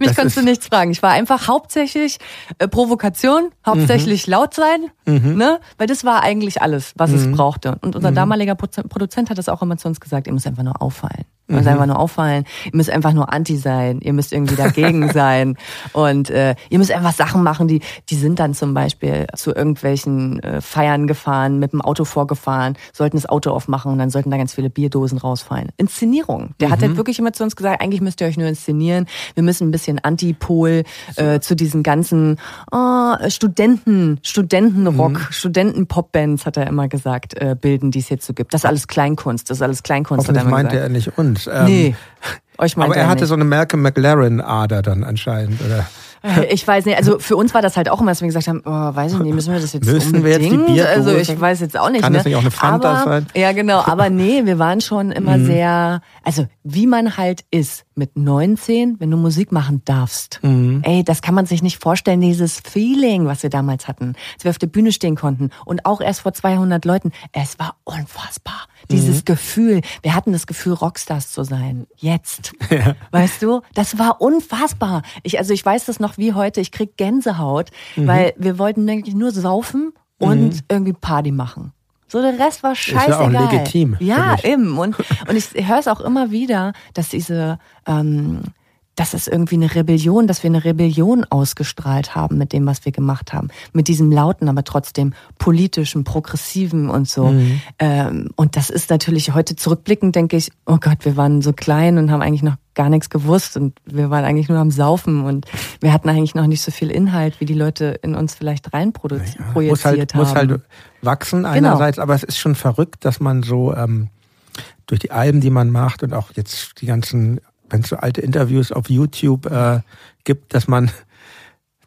Mich das konntest du nichts fragen. Ich war einfach hauptsächlich äh, Provokation, hauptsächlich mhm. laut sein, mhm. ne? Weil das war eigentlich alles, was mhm. es brauchte. Und unser mhm. damaliger Produzent hat das auch immer zu uns gesagt, ihr müsst einfach nur auffallen. Ihr müsst mhm. einfach nur auffallen, ihr müsst einfach nur anti sein, ihr müsst irgendwie dagegen sein. Und äh, ihr müsst einfach Sachen machen, die, die sind dann zum Beispiel zu irgendwelchen äh, Feiern gefahren, mit dem Auto vorgefahren, sollten das Auto aufmachen und dann sollten da ganz viele Bierdosen rausfallen. Inszenierung. Der hat halt wirklich immer zu uns gesagt, eigentlich müsst ihr euch nur inszenieren. Wir müssen ein bisschen Antipol äh, zu diesen ganzen oh, Studenten, Studentenrock, mhm. Studentenpopbands, hat er immer gesagt, äh, bilden, die es jetzt so gibt. Das ist alles Kleinkunst, das ist alles Kleinkunst. Hoffentlich meinte er nicht uns. Ähm, nee. Euch aber er, er hatte nicht. so eine Malcolm McLaren-Ader dann anscheinend, oder? Ich weiß nicht, also für uns war das halt auch immer, dass wir gesagt haben, oh, weiß ich nicht, müssen wir das jetzt müssen unbedingt? Wir jetzt die Bier also ich weiß jetzt auch nicht. Kann ne? das nicht auch eine Fanta aber, sein? Ja, genau, aber nee, wir waren schon immer mhm. sehr, also wie man halt ist mit 19, wenn du Musik machen darfst. Mhm. Ey, das kann man sich nicht vorstellen, dieses Feeling, was wir damals hatten, als wir auf der Bühne stehen konnten und auch erst vor 200 Leuten. Es war unfassbar. Dieses mhm. Gefühl, wir hatten das Gefühl, Rockstars zu sein. Jetzt. Ja. Weißt du? Das war unfassbar. Ich, also ich weiß das noch wie heute. Ich krieg Gänsehaut, mhm. weil wir wollten eigentlich nur saufen und mhm. irgendwie Party machen. So, der Rest war scheißegal. Ist ja auch legitim. Ja, eben. Und, und ich höre es auch immer wieder, dass diese, ähm, das ist irgendwie eine Rebellion, dass wir eine Rebellion ausgestrahlt haben mit dem, was wir gemacht haben. Mit diesem lauten, aber trotzdem politischen, progressiven und so. Mhm. Ähm, und das ist natürlich heute zurückblickend, denke ich, oh Gott, wir waren so klein und haben eigentlich noch gar nichts gewusst und wir waren eigentlich nur am Saufen und wir hatten eigentlich noch nicht so viel Inhalt, wie die Leute in uns vielleicht reinprojiziert ja, muss halt, haben. Muss halt wachsen genau. einerseits, genau. aber es ist schon verrückt, dass man so ähm, durch die Alben, die man macht und auch jetzt die ganzen wenn es so alte Interviews auf YouTube äh, gibt, dass man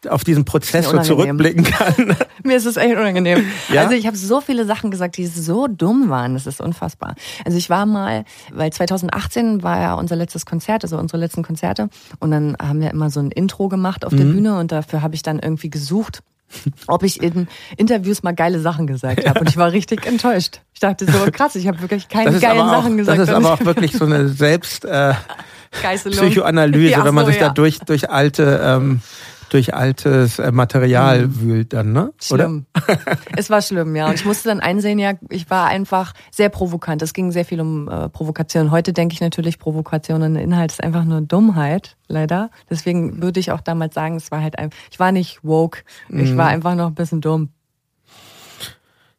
auf diesen Prozess so zurückblicken kann. Mir ist es echt unangenehm. Ja? Also ich habe so viele Sachen gesagt, die so dumm waren. Das ist unfassbar. Also ich war mal, weil 2018 war ja unser letztes Konzert, also unsere letzten Konzerte. Und dann haben wir immer so ein Intro gemacht auf mhm. der Bühne und dafür habe ich dann irgendwie gesucht, ob ich in Interviews mal geile Sachen gesagt habe. Und ich war richtig enttäuscht. Ich dachte so, krass, ich habe wirklich keine geilen Sachen auch, gesagt. Das ist aber auch wirklich so eine Selbst... Äh, Psychoanalyse, ja, wenn man so, sich ja. da durch, durch alte, ähm, durch altes äh, Material mhm. wühlt dann, ne? Schlimm. Oder? es war schlimm, ja. Und ich musste dann einsehen, ja, ich war einfach sehr provokant. Es ging sehr viel um äh, Provokation. Heute denke ich natürlich, Provokation und Inhalt ist einfach nur Dummheit, leider. Deswegen würde ich auch damals sagen, es war halt einfach, ich war nicht woke. Ich mhm. war einfach noch ein bisschen dumm.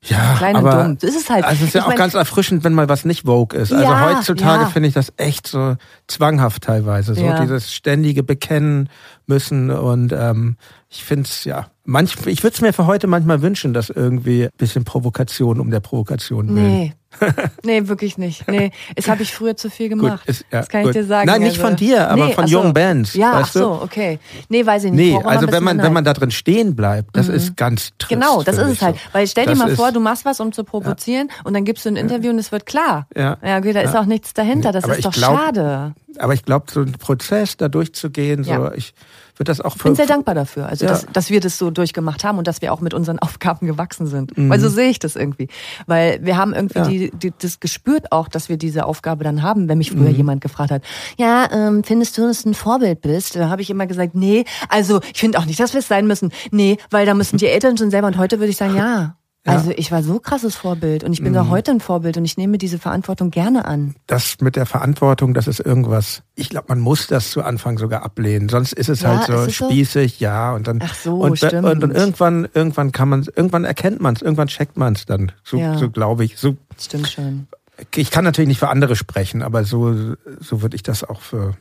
Ja, Klein aber, und dumm. Das ist halt. Also es ist ja auch mein, ganz erfrischend, wenn mal was nicht Vogue ist. Also ja, heutzutage ja. finde ich das echt so zwanghaft teilweise. So ja. dieses ständige Bekennen müssen und ähm, ich finde es ja. Manch, ich würde es mir für heute manchmal wünschen, dass irgendwie ein bisschen Provokation um der Provokation willen. Nee. nee, wirklich nicht. Nee, es habe ich früher zu viel gemacht. Gut, ist, ja, das kann gut. ich dir sagen. Nein, nicht also, von dir, aber nee, von jungen so. Bands. Ja, ach so, okay. Nee, weiß ich nicht. Nee, also wenn man, wenn man da drin stehen bleibt, das mhm. ist ganz trist. Genau, das ist es halt. Weil stell dir das mal vor, du machst was, um zu provozieren ja. und dann gibst du ein Interview und es wird klar. Ja, ja okay, da ist auch nichts dahinter. Das ist doch glaub, schade. Aber ich glaube, so ein Prozess da durchzugehen, so ich wird das auch. Ich bin sehr dankbar dafür, also ja. dass, dass wir das so durchgemacht haben und dass wir auch mit unseren Aufgaben gewachsen sind. Mhm. Weil so sehe ich das irgendwie. Weil wir haben irgendwie ja. die, die, das gespürt auch, dass wir diese Aufgabe dann haben. Wenn mich früher mhm. jemand gefragt hat, ja, ähm, findest du, dass du ein Vorbild bist? Da habe ich immer gesagt, nee, also ich finde auch nicht, dass wir es sein müssen. Nee, weil da müssen die Eltern schon selber. Und heute würde ich sagen, ja. Ja. Also ich war so krasses Vorbild und ich bin Mhm. auch heute ein Vorbild und ich nehme diese Verantwortung gerne an. Das mit der Verantwortung, das ist irgendwas. Ich glaube, man muss das zu Anfang sogar ablehnen. Sonst ist es Ja, halt so es so? spießig, ja. Und dann Ach so, und, stimmt. und, und irgendwann, irgendwann kann man, irgendwann erkennt man es, irgendwann checkt man es dann. So, Ja. so glaube ich. So, Stimmt schon. ich kann natürlich nicht für andere sprechen, aber so, so würde ich das auch für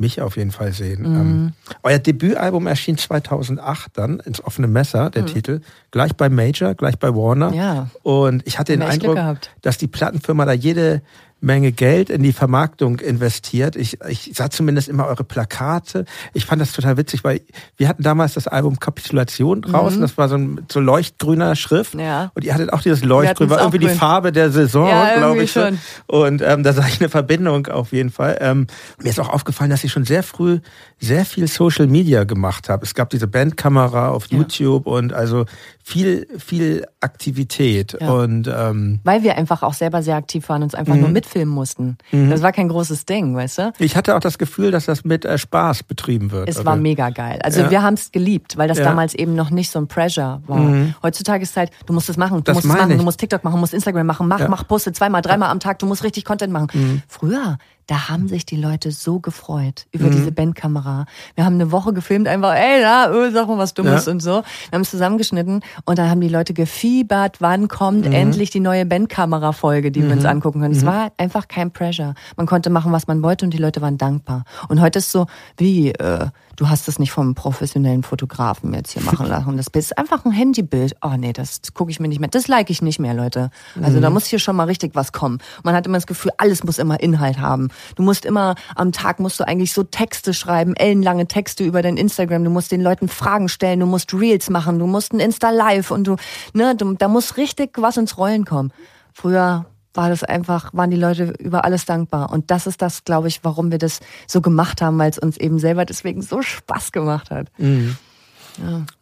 mich auf jeden Fall sehen. Mhm. Ähm, euer Debütalbum erschien 2008 dann ins offene Messer, der Mhm. Titel, gleich bei Major, gleich bei Warner. Ja. Und ich hatte den Eindruck, dass die Plattenfirma da jede Menge Geld in die Vermarktung investiert. Ich, ich sah zumindest immer eure Plakate. Ich fand das total witzig, weil wir hatten damals das Album Kapitulation draußen. Das war so ein so leuchtgrüner Schrift. Mhm. Ja. Und ihr hattet auch dieses Leuchtgrün, war irgendwie die grün. Farbe der Saison, Ja, glaube ich. so. schon. Und ähm, da sah ich eine Verbindung auf jeden Fall. Ähm, mir ist auch aufgefallen, dass ich schon sehr früh sehr viel Social Media gemacht habe. Es gab diese Bandkamera auf Ja. YouTube und also viel, viel Aktivität. Ja. Und ähm, Weil wir einfach auch selber sehr aktiv waren und uns einfach Mhm. nur mitfilmen mussten. Das war kein großes Ding, weißt du? ich hatte auch das Gefühl, dass das mit äh, Spaß betrieben wird. Es Also, war mega geil. Also Ja. wir haben es geliebt, weil das Ja. damals eben noch nicht so ein Pressure war. Heutzutage ist es halt, du musst es machen, du Das musst es machen, ich. du musst TikTok machen, du musst Instagram machen, mach, Ja. mach Poste zweimal, dreimal am Tag, du musst richtig Content machen. Mhm. Früher, da haben sich die Leute so gefreut über diese Bandkamera. Wir haben eine Woche gefilmt, einfach, ey, na, öh, sag mal was Dummes Ja. und so. Wir haben es zusammengeschnitten und dann haben die Leute gefiebert, wann kommt Mhm. endlich die neue Bandkamera-Folge, die wir uns angucken können. Es war einfach kein Pressure. Man konnte machen, was man wollte und die Leute waren dankbar. Und heute ist so, wie, äh, du hast das nicht vom professionellen Fotografen jetzt hier machen lassen. Das ist einfach ein Handybild. Oh nee, das gucke ich mir nicht mehr. Das like ich nicht mehr, Leute. Also da muss hier schon mal richtig was kommen. Man hat immer das Gefühl, alles muss immer Inhalt haben. Du musst immer, am Tag musst du eigentlich so Texte schreiben, ellenlange Texte über dein Instagram. Du musst den Leuten Fragen stellen, du musst Reels machen, du musst ein Insta-Live und du, ne, du, da muss richtig was ins Rollen kommen. Früher war das einfach, waren die Leute über alles dankbar. Und das ist das, glaube ich, warum wir das so gemacht haben, weil es uns eben selber deswegen so Spaß gemacht hat.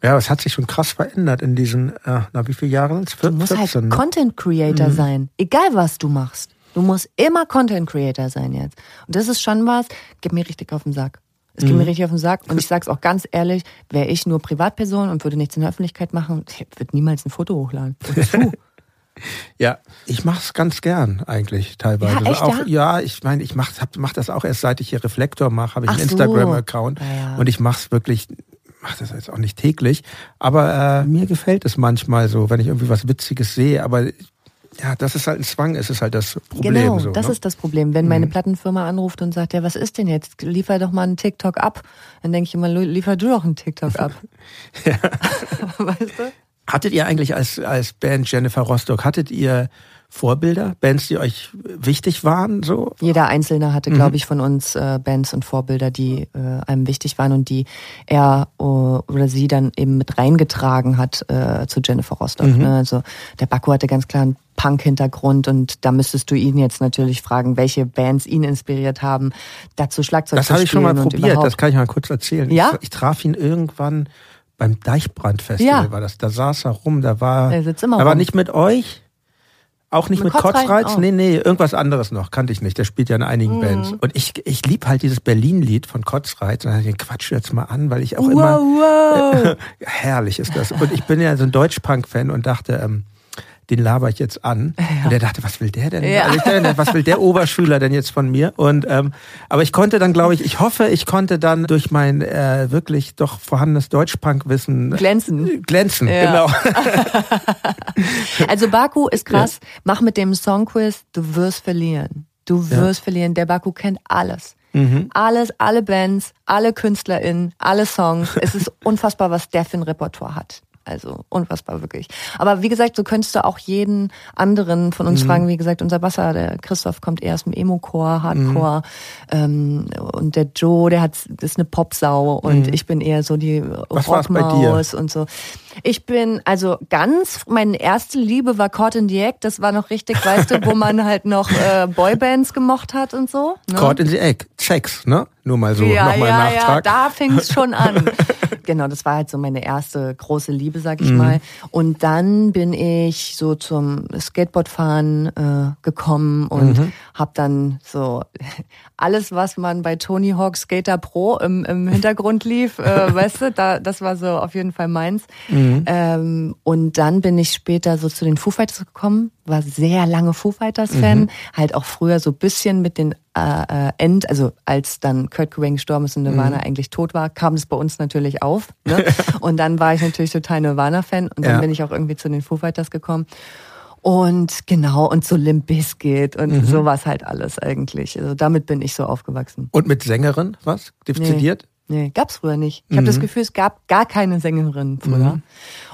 Ja, es hat sich schon krass verändert in diesen, äh, na wie viele Jahre? Du musst halt 14, ne? Content Creator sein. Egal was du machst. Du musst immer Content Creator sein jetzt. Und das ist schon was, geht mir richtig auf den Sack. Es geht mir richtig auf den Sack. Und ich sag's auch ganz ehrlich, wäre ich nur Privatperson und würde nichts in der Öffentlichkeit machen, ich würde niemals ein Foto hochladen. Wozu? Ja, ich mach's ganz gern eigentlich teilweise. Ja, echt, auch, ja? ja, ich meine, ich mach, hab, mach das auch erst seit ich hier Reflektor mache, habe ich Ach einen so. Instagram-Account Ja, ja. und ich mach's wirklich, mach das jetzt auch nicht täglich, aber äh, mir gefällt es manchmal so, wenn ich irgendwie was Witziges sehe, aber ja, das ist halt ein Zwang, ist es halt das Problem. Genau, so, das ne? ist das Problem. Wenn meine Plattenfirma anruft und sagt, ja, was ist denn jetzt? Liefer doch mal einen TikTok ab. Dann denke ich immer, liefer du doch einen TikTok ab. weißt du? Hattet ihr eigentlich als, als Band Jennifer Rostock, hattet ihr Vorbilder, Bands, die euch wichtig waren, so? Jeder Einzelne hatte, glaube ich, von uns äh, Bands und Vorbilder, die äh, einem wichtig waren und die er äh, oder sie dann eben mit reingetragen hat äh, zu Jennifer Rostock. Ne? Also der Bakko hatte ganz klar einen Punk-Hintergrund und da müsstest du ihn jetzt natürlich fragen, welche Bands ihn inspiriert haben, dazu Schlagzeug Das zu habe ich schon mal spielen probiert, das kann ich mal kurz erzählen. Ja? Ich, ich traf ihn irgendwann beim Deichbrand-Festival, Ja. war das. Da saß er rum, da war. Er sitzt immer da war rum. nicht mit euch. Auch nicht Mit mit, Kotzreiz? Oh. Nee, nee, irgendwas anderes noch. Kannte ich nicht. Der spielt ja in einigen Mhm. Bands. Und ich, ich lieb halt dieses Berlin-Lied von Kotzreiz. Und ich, Quatsch jetzt mal an, weil ich auch Wow, immer. wow. Herrlich ist das. Und ich bin ja so ein Deutsch-Punk-Fan und dachte, ähm, den laber ich jetzt an. Und der dachte, was will der denn? Ja. Also dachte, was will der Oberschüler denn jetzt von mir? Und ähm, aber ich konnte dann, glaube ich, ich hoffe, ich konnte dann durch mein äh, wirklich doch vorhandenes Deutsch-Punk-Wissen Glänzen. glänzen. Ja. Genau. Also Baku ist krass. Mach mit dem Songquiz, du wirst verlieren. Du wirst verlieren. Der Baku kennt alles. Mhm. Alles, alle Bands, alle KünstlerInnen, alle Songs. Es ist unfassbar, was der für ein Repertoire hat. Also unfassbar wirklich. Aber wie gesagt, so könntest du auch jeden anderen von Mhm. uns fragen. Wie gesagt, unser Basser, der Christoph, kommt eher aus dem Emo-Core, Hardcore. Mhm. Ähm, und der Joe, der hat, das ist eine Popsau. Und ich bin eher so die Mhm. Was? Rockmaus und so. Ich bin also ganz, meine erste Liebe war Caught in the Act. Das war noch richtig, weißt du, wo man halt noch äh, Boybands gemocht hat und so. Ne? Caught in the Egg. Checks, ne? Nur mal so ja, nochmal ja, Nachtrag. ja, da fing es schon an. genau, das war halt so meine erste große Liebe, sag Mhm. ich mal. Und dann bin ich so zum Skateboardfahren äh, gekommen und Mhm. hab dann so alles, was man bei Tony Hawk Skater Pro im, im Hintergrund lief, äh, weißt du, da, das war so auf jeden Fall meins. Mhm. Ähm, und dann bin ich später so zu den Foo Fighters gekommen, war sehr lange Foo Fighters Fan, mhm. halt auch früher so bisschen mit den äh, äh, End, also als dann Kurt Cobain gestorben ist und Nirvana mhm. eigentlich tot war, kam es bei uns natürlich auf. Ne? und dann war ich natürlich total Nirvana-Fan und dann ja. bin ich auch irgendwie zu den Foo Fighters gekommen. Und genau, und so Limp Bizkit und mhm. sowas halt alles eigentlich. Also damit bin ich so aufgewachsen. Und mit Sängerin was? Dezidiert? Nee. Nee, gab's früher nicht. Ich mhm. habe das Gefühl, es gab gar keine Sängerin früher. Mhm.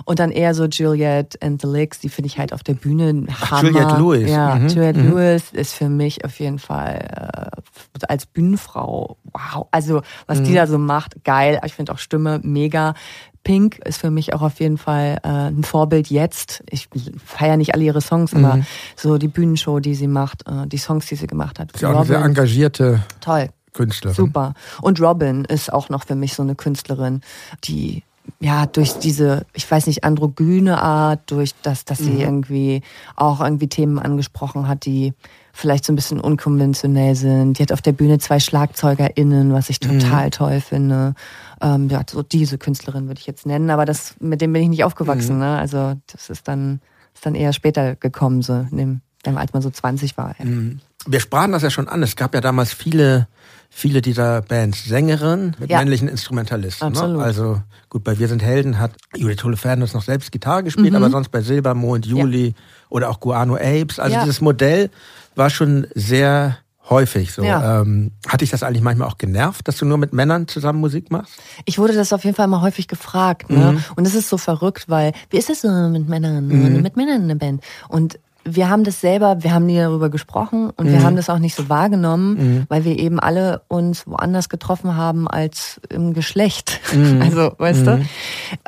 Und dann eher so Juliette and the Licks, die finde ich halt auf der Bühne Ach, Juliette Lewis. Ja, mhm. Juliette mhm. Lewis ist für mich auf jeden Fall äh, als Bühnenfrau, wow. Also, was die mhm. da so macht, geil. Ich finde auch Stimme mega. Pink ist für mich auch auf jeden Fall äh, ein Vorbild jetzt. Ich feiere nicht alle ihre Songs, aber mhm. so die Bühnenshow, die sie macht, äh, die Songs, die sie gemacht hat. Ist ja auch eine sehr engagierte Toll. Künstlerin. Super. Und Robin ist auch noch für mich so eine Künstlerin, die ja, durch diese, ich weiß nicht, androgyne Art, durch das, dass sie mhm. irgendwie auch irgendwie Themen angesprochen hat, die vielleicht so ein bisschen unkonventionell sind. Die hat auf der Bühne zwei SchlagzeugerInnen, was ich mhm. total mhm. toll finde. Ähm, ja, so diese Künstlerin würde ich jetzt nennen, aber das, mit dem bin ich nicht aufgewachsen, mhm. ne? Also, das ist dann, ist dann eher später gekommen, so, in dem, als man so 20 war. Mhm. Wir sprachen das ja schon an. Es gab ja damals viele viele dieser Bands Sängerinnen mit ja. männlichen Instrumentalisten. Ne? Absolut. Ne? Also gut, bei Wir sind Helden hat Judith Holofernes noch selbst Gitarre gespielt, mhm. aber sonst bei Silbermond, Juli ja. oder auch Guano Apes. Also ja. dieses Modell war schon sehr häufig so. Ja. Ähm, hat dich das eigentlich manchmal auch genervt, dass du nur mit Männern zusammen Musik machst? Ich wurde das auf jeden Fall mal häufig gefragt. Ne? Mhm. Und es ist so verrückt, weil wie ist es so mit Männern, mhm. mit Männern in der Band? Und wir haben das selber, wir haben nie darüber gesprochen und mhm. wir haben das auch nicht so wahrgenommen, mhm. weil wir eben alle uns woanders getroffen haben als im Geschlecht. Mhm. Also, weißt du? Mhm.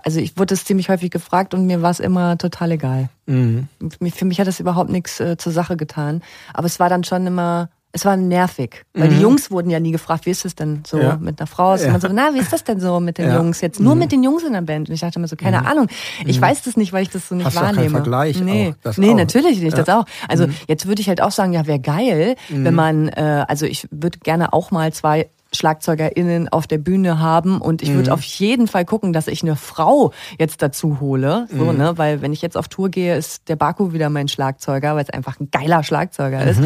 Also ich wurde das ziemlich häufig gefragt und mir war es immer total egal. Mhm. Für mich hat das überhaupt nichts äh, zur Sache getan. Aber es war dann schon immer es war nervig, weil mhm. die Jungs wurden ja nie gefragt, wie ist es denn so ja. mit einer Frau? Ja. Und man so, na, wie ist das denn so mit den ja. Jungs jetzt? Nur mhm. mit den Jungs in der Band. Und ich dachte immer so, keine mhm. Ahnung. Ich mhm. weiß das nicht, weil ich das so nicht Hast wahrnehme. Vergleich nee, auch, nee auch. natürlich nicht, das auch. Also mhm. jetzt würde ich halt auch sagen, ja, wäre geil, wenn mhm. man, äh, also ich würde gerne auch mal zwei SchlagzeugerInnen auf der Bühne haben und ich würde auf jeden Fall gucken, dass ich eine Frau jetzt dazu hole, so, ne, weil wenn ich jetzt auf Tour gehe, ist der Baku wieder mein Schlagzeuger, weil es einfach ein geiler Schlagzeuger ist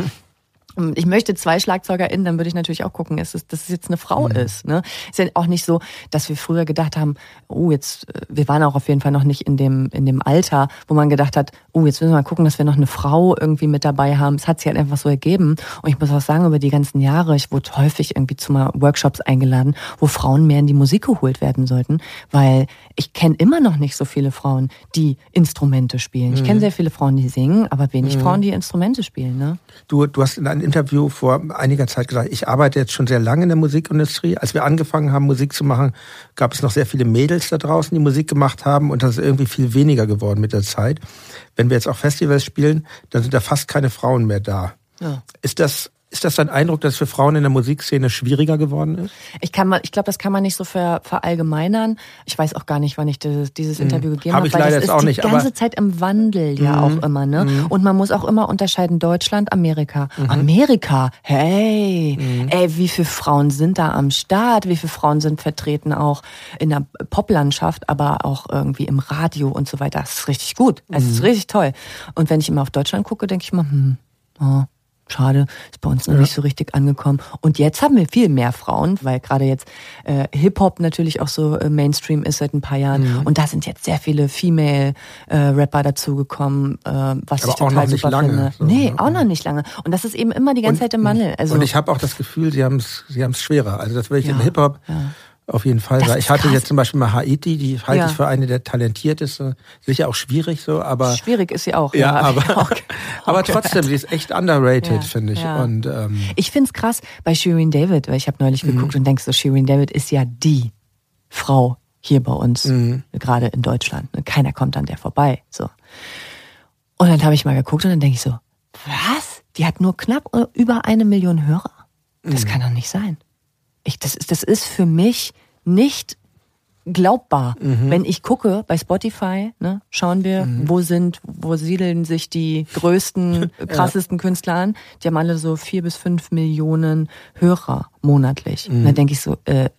ich möchte zwei SchlagzeugerInnen, dann würde ich natürlich auch gucken, dass es, dass es jetzt eine Frau mhm. ist. Ne? Ist ja auch nicht so, dass wir früher gedacht haben, oh, jetzt, äh, wir waren auch auf jeden Fall noch nicht in dem, in dem Alter, wo man gedacht hat, oh, jetzt müssen wir mal gucken, dass wir noch eine Frau irgendwie mit dabei haben. Es hat sich halt einfach so ergeben. Und ich muss auch sagen, über die ganzen Jahre, ich wurde häufig irgendwie zu mal Workshops eingeladen, wo Frauen mehr in die Musik geholt werden sollten, weil ich kenne immer noch nicht so viele Frauen, die Instrumente spielen. Ich kenne mhm. sehr viele Frauen, die singen, aber wenig mhm. Frauen, die Instrumente spielen. Ne? Du, du hast in einem Interview vor einiger Zeit gesagt, ich arbeite jetzt schon sehr lange in der Musikindustrie. Als wir angefangen haben, Musik zu machen, gab es noch sehr viele Mädels da draußen, die Musik gemacht haben und das ist irgendwie viel weniger geworden mit der Zeit. Wenn wir jetzt auch Festivals spielen, dann sind da fast keine Frauen mehr da. Ja. Ist das ist das dein Eindruck, dass es für Frauen in der Musikszene schwieriger geworden ist? Ich kann mal, ich glaube, das kann man nicht so ver, verallgemeinern. Ich weiß auch gar nicht, wann ich dieses, dieses mhm. Interview gegeben habe, hab, weil das ist auch die nicht, ganze Zeit im Wandel ja mhm. auch immer, ne? Mhm. Und man muss auch immer unterscheiden Deutschland, Amerika. Mhm. Amerika, hey, mhm. ey, wie viele Frauen sind da am Start? Wie viele Frauen sind vertreten auch in der Poplandschaft, aber auch irgendwie im Radio und so weiter? Das ist richtig gut. Es ist mhm. richtig toll. Und wenn ich immer auf Deutschland gucke, denke ich mal, hm, oh, Schade, ist bei uns noch ja. nicht so richtig angekommen. Und jetzt haben wir viel mehr Frauen, weil gerade jetzt äh, Hip-Hop natürlich auch so äh, Mainstream ist seit ein paar Jahren. Mhm. Und da sind jetzt sehr viele Female-Rapper äh, dazugekommen, äh, was Aber ich total super lange, finde. So, nee, auch noch nicht lange. Und das ist eben immer die ganze und, Zeit im Wandel. Also, und ich habe auch das Gefühl, sie haben es sie haben's schwerer. Also das will ich ja, im Hip-Hop. Ja auf jeden Fall. Das ich hatte krass. jetzt zum Beispiel mal Haiti, die halte ja. ich für eine der talentiertesten. Sicher auch schwierig so, aber. Schwierig ist sie auch, ja. ja aber, auch, aber trotzdem, sie ist echt underrated, ja, finde ich. Und, ähm, ich finde es krass bei Shirin David, weil ich habe neulich mhm. geguckt und denkst so, Shirin David ist ja die Frau hier bei uns, mhm. gerade in Deutschland. Keiner kommt an der vorbei. So. Und dann habe ich mal geguckt und dann denke ich so, was? Die hat nur knapp über eine Million Hörer? Das mhm. kann doch nicht sein. Ich, das, ist, das ist für mich nicht glaubbar. Wenn ich gucke bei Spotify, ne, schauen wir, wo sind, wo siedeln sich die größten, krassesten Künstler an. Die haben alle so vier bis fünf Millionen Hörer monatlich. Und dann denke ich so, äh,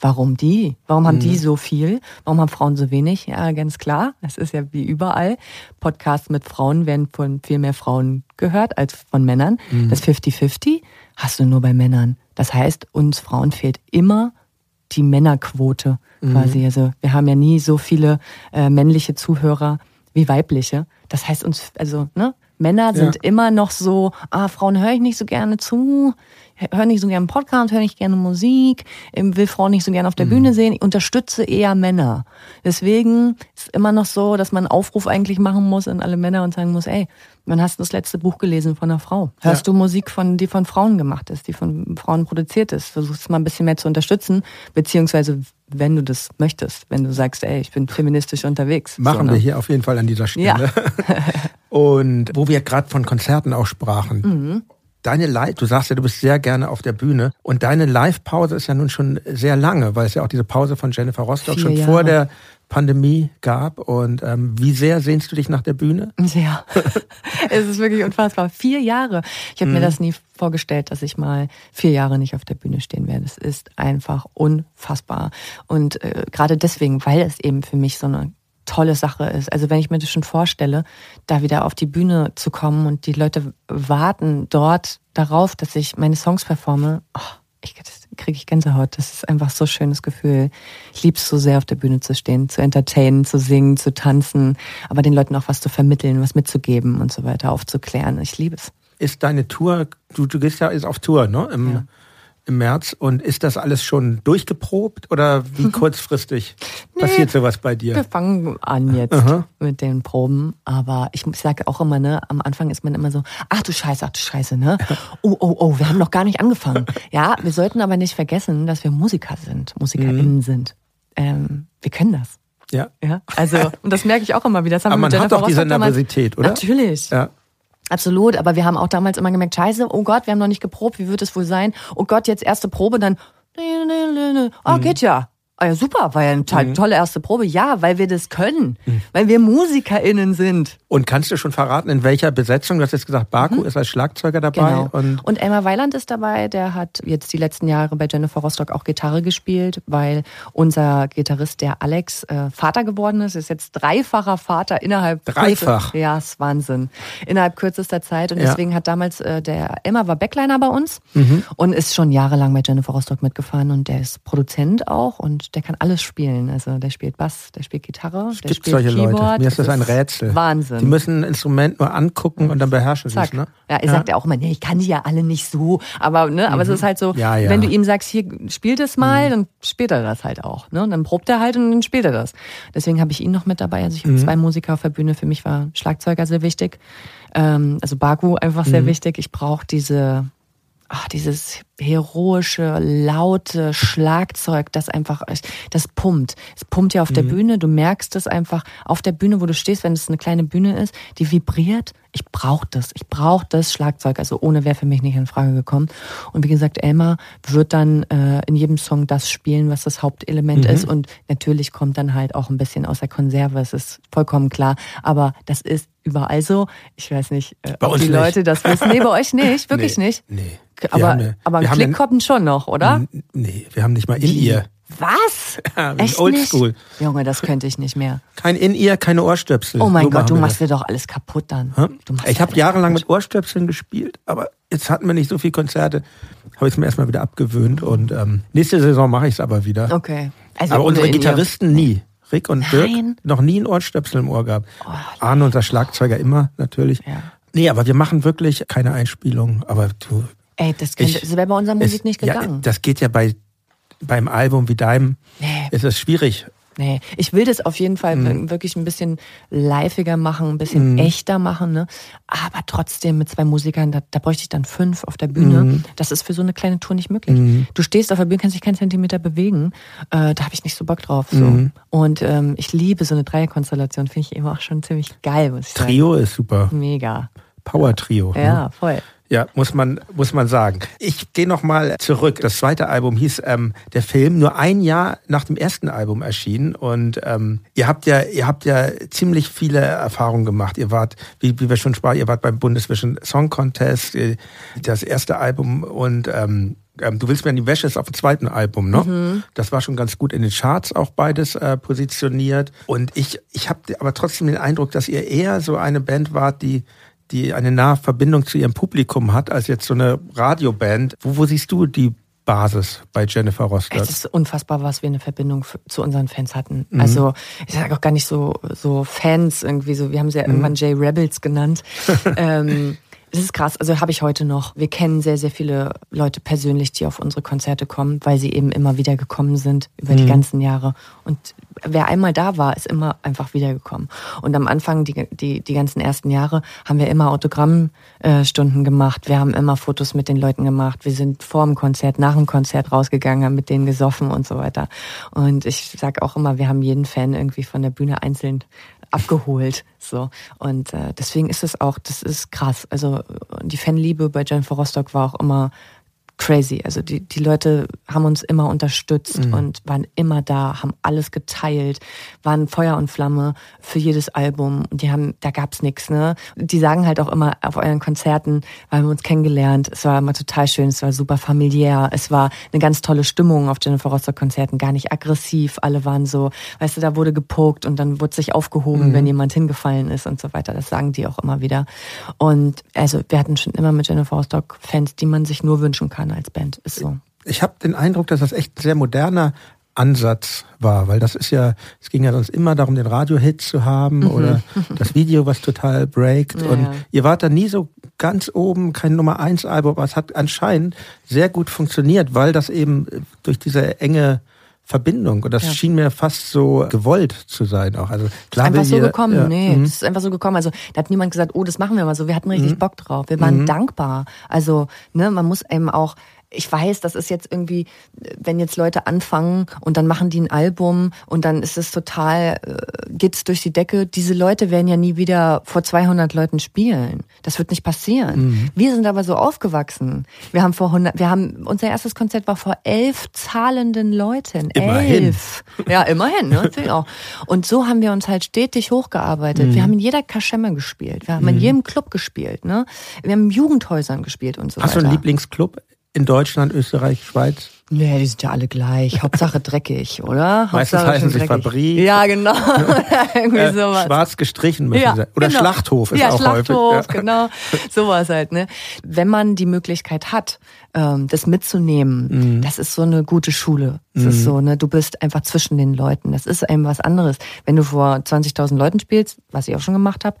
warum die? Warum haben die so viel? Warum haben Frauen so wenig? Ja, ganz klar. Es ist ja wie überall. Podcasts mit Frauen werden von viel mehr Frauen gehört als von Männern. Das 50-50 hast du nur bei Männern. Das heißt, uns Frauen fehlt immer die Männerquote quasi. Also wir haben ja nie so viele äh, männliche Zuhörer wie weibliche. Das heißt uns, also ne, Männer sind Ja. immer noch so, ah, Frauen höre ich nicht so gerne zu, höre nicht so gerne Podcast, höre nicht gerne Musik, ähm, will Frauen nicht so gerne auf der Bühne sehen. Ich unterstütze eher Männer. Deswegen ist immer noch so, dass man einen Aufruf eigentlich machen muss an alle Männer und sagen muss, ey, wann hast du das letzte Buch gelesen von einer Frau? Hörst du Musik von, die von Frauen gemacht ist, die von Frauen produziert ist? Versuchst mal ein bisschen mehr zu unterstützen, beziehungsweise wenn du das möchtest, wenn du sagst, ey, ich bin feministisch unterwegs. Machen so, ne? wir hier auf jeden Fall an dieser Stelle. Und wo wir gerade von Konzerten auch sprachen. Mhm. Deine Live, du sagst ja, du bist sehr gerne auf der Bühne und deine Live-Pause ist ja nun schon sehr lange, weil es ja auch diese Pause von Jennifer Rostock Vier schon Jahre. vor der Pandemie gab. Und ähm, wie sehr sehnst du dich nach der Bühne? Ja, es ist wirklich unfassbar. Vier Jahre. Ich habe mir das nie vorgestellt, dass ich mal vier Jahre nicht auf der Bühne stehen werde. Es ist einfach unfassbar. Und äh, gerade deswegen, weil es eben für mich so eine tolle Sache ist. Also wenn ich mir das schon vorstelle, da wieder auf die Bühne zu kommen und die Leute warten dort darauf, dass ich meine Songs performe, oh, ich, das kriege ich Gänsehaut. Das ist einfach so ein schönes Gefühl. Ich liebe es so sehr, auf der Bühne zu stehen, zu entertainen, zu singen, zu tanzen, aber den Leuten auch was zu vermitteln, was mitzugeben und so weiter, aufzuklären. Ich liebe es. Ist deine Tour, du, du gehst ja jetzt auf Tour, ne? Im, Ja. Im März. Und ist das alles schon durchgeprobt oder wie kurzfristig passiert sowas bei dir? Wir fangen an jetzt Aha. mit den Proben, aber ich sage auch immer, ne, am Anfang ist man immer so, ach du Scheiße, ach du Scheiße, ne? Oh, oh, oh, wir haben noch gar nicht angefangen. Ja, wir sollten aber nicht vergessen, dass wir Musiker sind, MusikerInnen Mhm. sind. Ähm, wir können das. Ja. Ja, also, und das merke ich auch immer wieder. Das haben Aber wir man hat doch diese Nervosität, oder? Natürlich. Ja. Absolut, aber wir haben auch damals immer gemerkt, scheiße, oh Gott, wir haben noch nicht geprobt, wie wird es wohl sein? Oh Gott, jetzt erste Probe, dann, ah, Mhm. geht ja. Ah ja, super, war ja eine to- tolle erste Probe. Ja, weil wir das können, weil wir MusikerInnen sind. Und kannst du schon verraten, in welcher Besetzung? Du hast jetzt gesagt, Baku ist als Schlagzeuger dabei. Mhm. Genau. Und Und Elmar Weiland ist dabei, der hat jetzt die letzten Jahre bei Jennifer Rostock auch Gitarre gespielt, weil unser Gitarrist, der Alex, äh, Vater geworden ist, ist jetzt dreifacher Vater innerhalb Dreifach? Kürze- ja, ist Wahnsinn. Innerhalb kürzester Zeit. Und Ja. deswegen hat damals äh, der Elmar war Backliner bei uns Mhm. und ist schon jahrelang bei Jennifer Rostock mitgefahren und der ist Produzent auch und der kann alles spielen. Also der spielt Bass, der spielt Gitarre, der gibt spielt solche Keyboard. Leute. Mir ist das ein Rätsel. Wahnsinn. Die müssen ein Instrument nur angucken und dann beherrschen sie es. Ne? Ja, er sagt ja auch immer, nee, ich kann die ja alle nicht so. Aber, ne, aber es ist halt so, Mhm. Ja, ja. Mhm. wenn du ihm sagst, hier, spiel das mal, dann spielt er das halt auch. Ne? Und dann probt er halt und dann spielt er das. Deswegen habe ich ihn noch mit dabei. Also ich Mhm. habe zwei Musiker auf der Bühne. Für mich war Schlagzeuger sehr wichtig. Ähm, also Baku einfach sehr Mhm. wichtig. Ich brauche diese, ach, dieses heroische, laute Schlagzeug, das einfach, das pumpt. Es pumpt ja auf Mhm. der Bühne. Du merkst es einfach auf der Bühne, wo du stehst, wenn es eine kleine Bühne ist, die vibriert. Ich brauche das. Ich brauche das Schlagzeug. Also ohne wäre für mich nicht in Frage gekommen. Und wie gesagt, Elmar wird dann äh, in jedem Song das spielen, was das Hauptelement Mhm. ist. Und natürlich kommt dann halt auch ein bisschen aus der Konserve. Es ist vollkommen klar. Aber das ist überall so. Ich weiß nicht, äh, ob die nicht. Leute das wissen. Nee, bei euch nicht. Wirklich nee, nicht. Nee. Wir Aber, haben aber ein Klick kommt schon noch, oder? Nee, wir haben nicht mal In-Ear. Was? Ja, Echt oldschool. nicht? Junge, das könnte ich nicht mehr. Kein In-Ear, keine Ohrstöpsel. Oh mein So Gott, du machst dir doch alles kaputt dann. das. Machst Ich habe jahrelang kaputt. mit Ohrstöpseln gespielt, aber jetzt hatten wir nicht so viele Konzerte. Habe ich es mir erstmal wieder abgewöhnt und ähm, nächste Saison mache ich es aber wieder. Okay. Also aber unsere. Gitarristen nie. Rick und Dirk Nein. Oh, noch nie ein Ohrstöpsel im Ohr gehabt. Arne, unser Schlagzeuger, immer natürlich. Ja. Nee, aber wir machen wirklich keine Einspielung. Aber du, Ey, das, könnte, Ich- das wäre bei unserer Musik es- nicht ja, gegangen. das geht ja bei beim Album wie deinem. Nee. Ist es schwierig. Nee, ich will das auf jeden Fall Mhm. wirklich ein bisschen liveiger machen, ein bisschen echter machen, ne? Aber trotzdem mit zwei Musikern, da, da bräuchte ich dann fünf auf der Bühne. Mhm. Das ist für so eine kleine Tour nicht möglich. Du stehst auf der Bühne, kannst dich keinen Zentimeter bewegen. Äh, da habe ich nicht so Bock drauf. So. Mhm. Und ähm, ich liebe so eine Dreierkonstellation, finde ich immer auch schon ziemlich geil, muss ich sagen. Trio ist super. Mega. Power Trio. Ja, voll. Ja, muss man, muss man sagen. Ich gehe nochmal zurück. Das zweite Album hieß ähm, der Film, nur ein Jahr nach dem ersten Album erschienen. Und ähm, ihr habt ja, ihr habt ja ziemlich viele Erfahrungen gemacht. Ihr wart, wie, wie wir schon sprachen, ihr wart beim Bundesvision Song Contest, äh, das erste Album und ähm, ähm, Du willst mir in die Wäsche ist auf dem zweiten Album, ne? Mhm. Das war schon ganz gut in den Charts auch beides äh, positioniert. Und ich, ich habe aber trotzdem den Eindruck, dass ihr eher so eine Band wart, die die eine nahe Verbindung zu ihrem Publikum hat, als jetzt so eine Radioband. Wo, wo siehst du die Basis bei Jennifer Rostock? Es ist unfassbar, was wir eine Verbindung zu unseren Fans hatten. Mhm. Also ich sage auch gar nicht so so Fans irgendwie so. Wir haben sie ja mhm. irgendwann J-Rebels genannt. ähm, es ist krass, also habe ich heute noch. Wir kennen sehr, sehr viele Leute persönlich, die auf unsere Konzerte kommen, weil sie eben immer wieder gekommen sind über mhm. die ganzen Jahre. Und wer einmal da war, ist immer einfach wiedergekommen. Und am Anfang, die, die, die ganzen ersten Jahre, haben wir immer Autogrammstunden gemacht. Wir haben immer Fotos mit den Leuten gemacht. Wir sind vor dem Konzert, nach dem Konzert rausgegangen, haben mit denen gesoffen und so weiter. Und ich sage auch immer, wir haben jeden Fan irgendwie von der Bühne einzeln abgeholt. So. Und äh, deswegen ist es auch, das ist krass. Also die Fanliebe bei Jennifer Rostock war auch immer crazy. Also die, die Leute haben uns immer unterstützt mhm. und waren immer da, haben alles geteilt, waren Feuer und Flamme für jedes Album. Und die haben, da gab's nichts, ne? Die sagen halt auch immer auf euren Konzerten, weil wir uns kennengelernt, es war immer total schön, es war super familiär, es war eine ganz tolle Stimmung auf Jennifer Rostock Konzerten, gar nicht aggressiv, alle waren so, weißt du, da wurde gepokt und dann wurde sich aufgehoben, mhm. wenn jemand hingefallen ist und so weiter. Das sagen die auch immer wieder. Und also wir hatten schon immer mit Jennifer Rostock Fans, die man sich nur wünschen kann als Band. Ist so. Ich habe den Eindruck, dass das echt ein sehr moderner Ansatz war, weil das ist ja, es ging ja sonst immer darum, den Radio-Hit zu haben mhm. oder das Video, was total breakt. Ja, und ihr wart da nie so ganz oben, kein Nummer eins Album, aber es hat anscheinend sehr gut funktioniert, weil das eben durch diese enge Verbindung. Und das ja. schien mir fast so gewollt zu sein auch. Also klar, einfach so ihr, gekommen, ja. nee, mhm. das ist einfach so gekommen. Also da hat niemand gesagt, oh, das machen wir mal so. Wir hatten richtig mhm. Bock drauf. Wir waren mhm. dankbar. Also, ne, man muss eben auch ich weiß, das ist jetzt irgendwie, wenn jetzt Leute anfangen und dann machen die ein Album und dann ist es total, äh, geht's durch die Decke. Diese Leute werden ja nie wieder vor 200 Leuten spielen. Das wird nicht passieren. Mhm. Wir sind aber so aufgewachsen. Wir haben vor 100, wir haben, unser erstes Konzert war vor elf zahlenden Leuten. Immerhin. Elf. Ja, immerhin, ne? Auch. Und so haben wir uns halt stetig hochgearbeitet. Mhm. Wir haben in jeder Kaschemme gespielt. Wir haben in mhm. jedem Club gespielt, ne? Wir haben in Jugendhäusern gespielt und so Hast weiter. du einen Lieblingsclub in Deutschland, Österreich, Schweiz? Nee, die sind ja alle gleich. Hauptsache dreckig, oder? Meistens Hauptsache heißen sie Fabrik. Ja, genau. Irgendwie äh, sowas. Schwarz gestrichen müssen ja, sie. Oder genau. Schlachthof ist ja, auch Schlachthof, häufig. Ja. genau. Sowas halt, ne? Wenn man die Möglichkeit hat, ähm, das mitzunehmen, mhm. das ist so eine gute Schule. Das mhm. ist so, ne? Du bist einfach zwischen den Leuten. Das ist eben was anderes. Wenn du vor 20.000 Leuten spielst, was ich auch schon gemacht habe,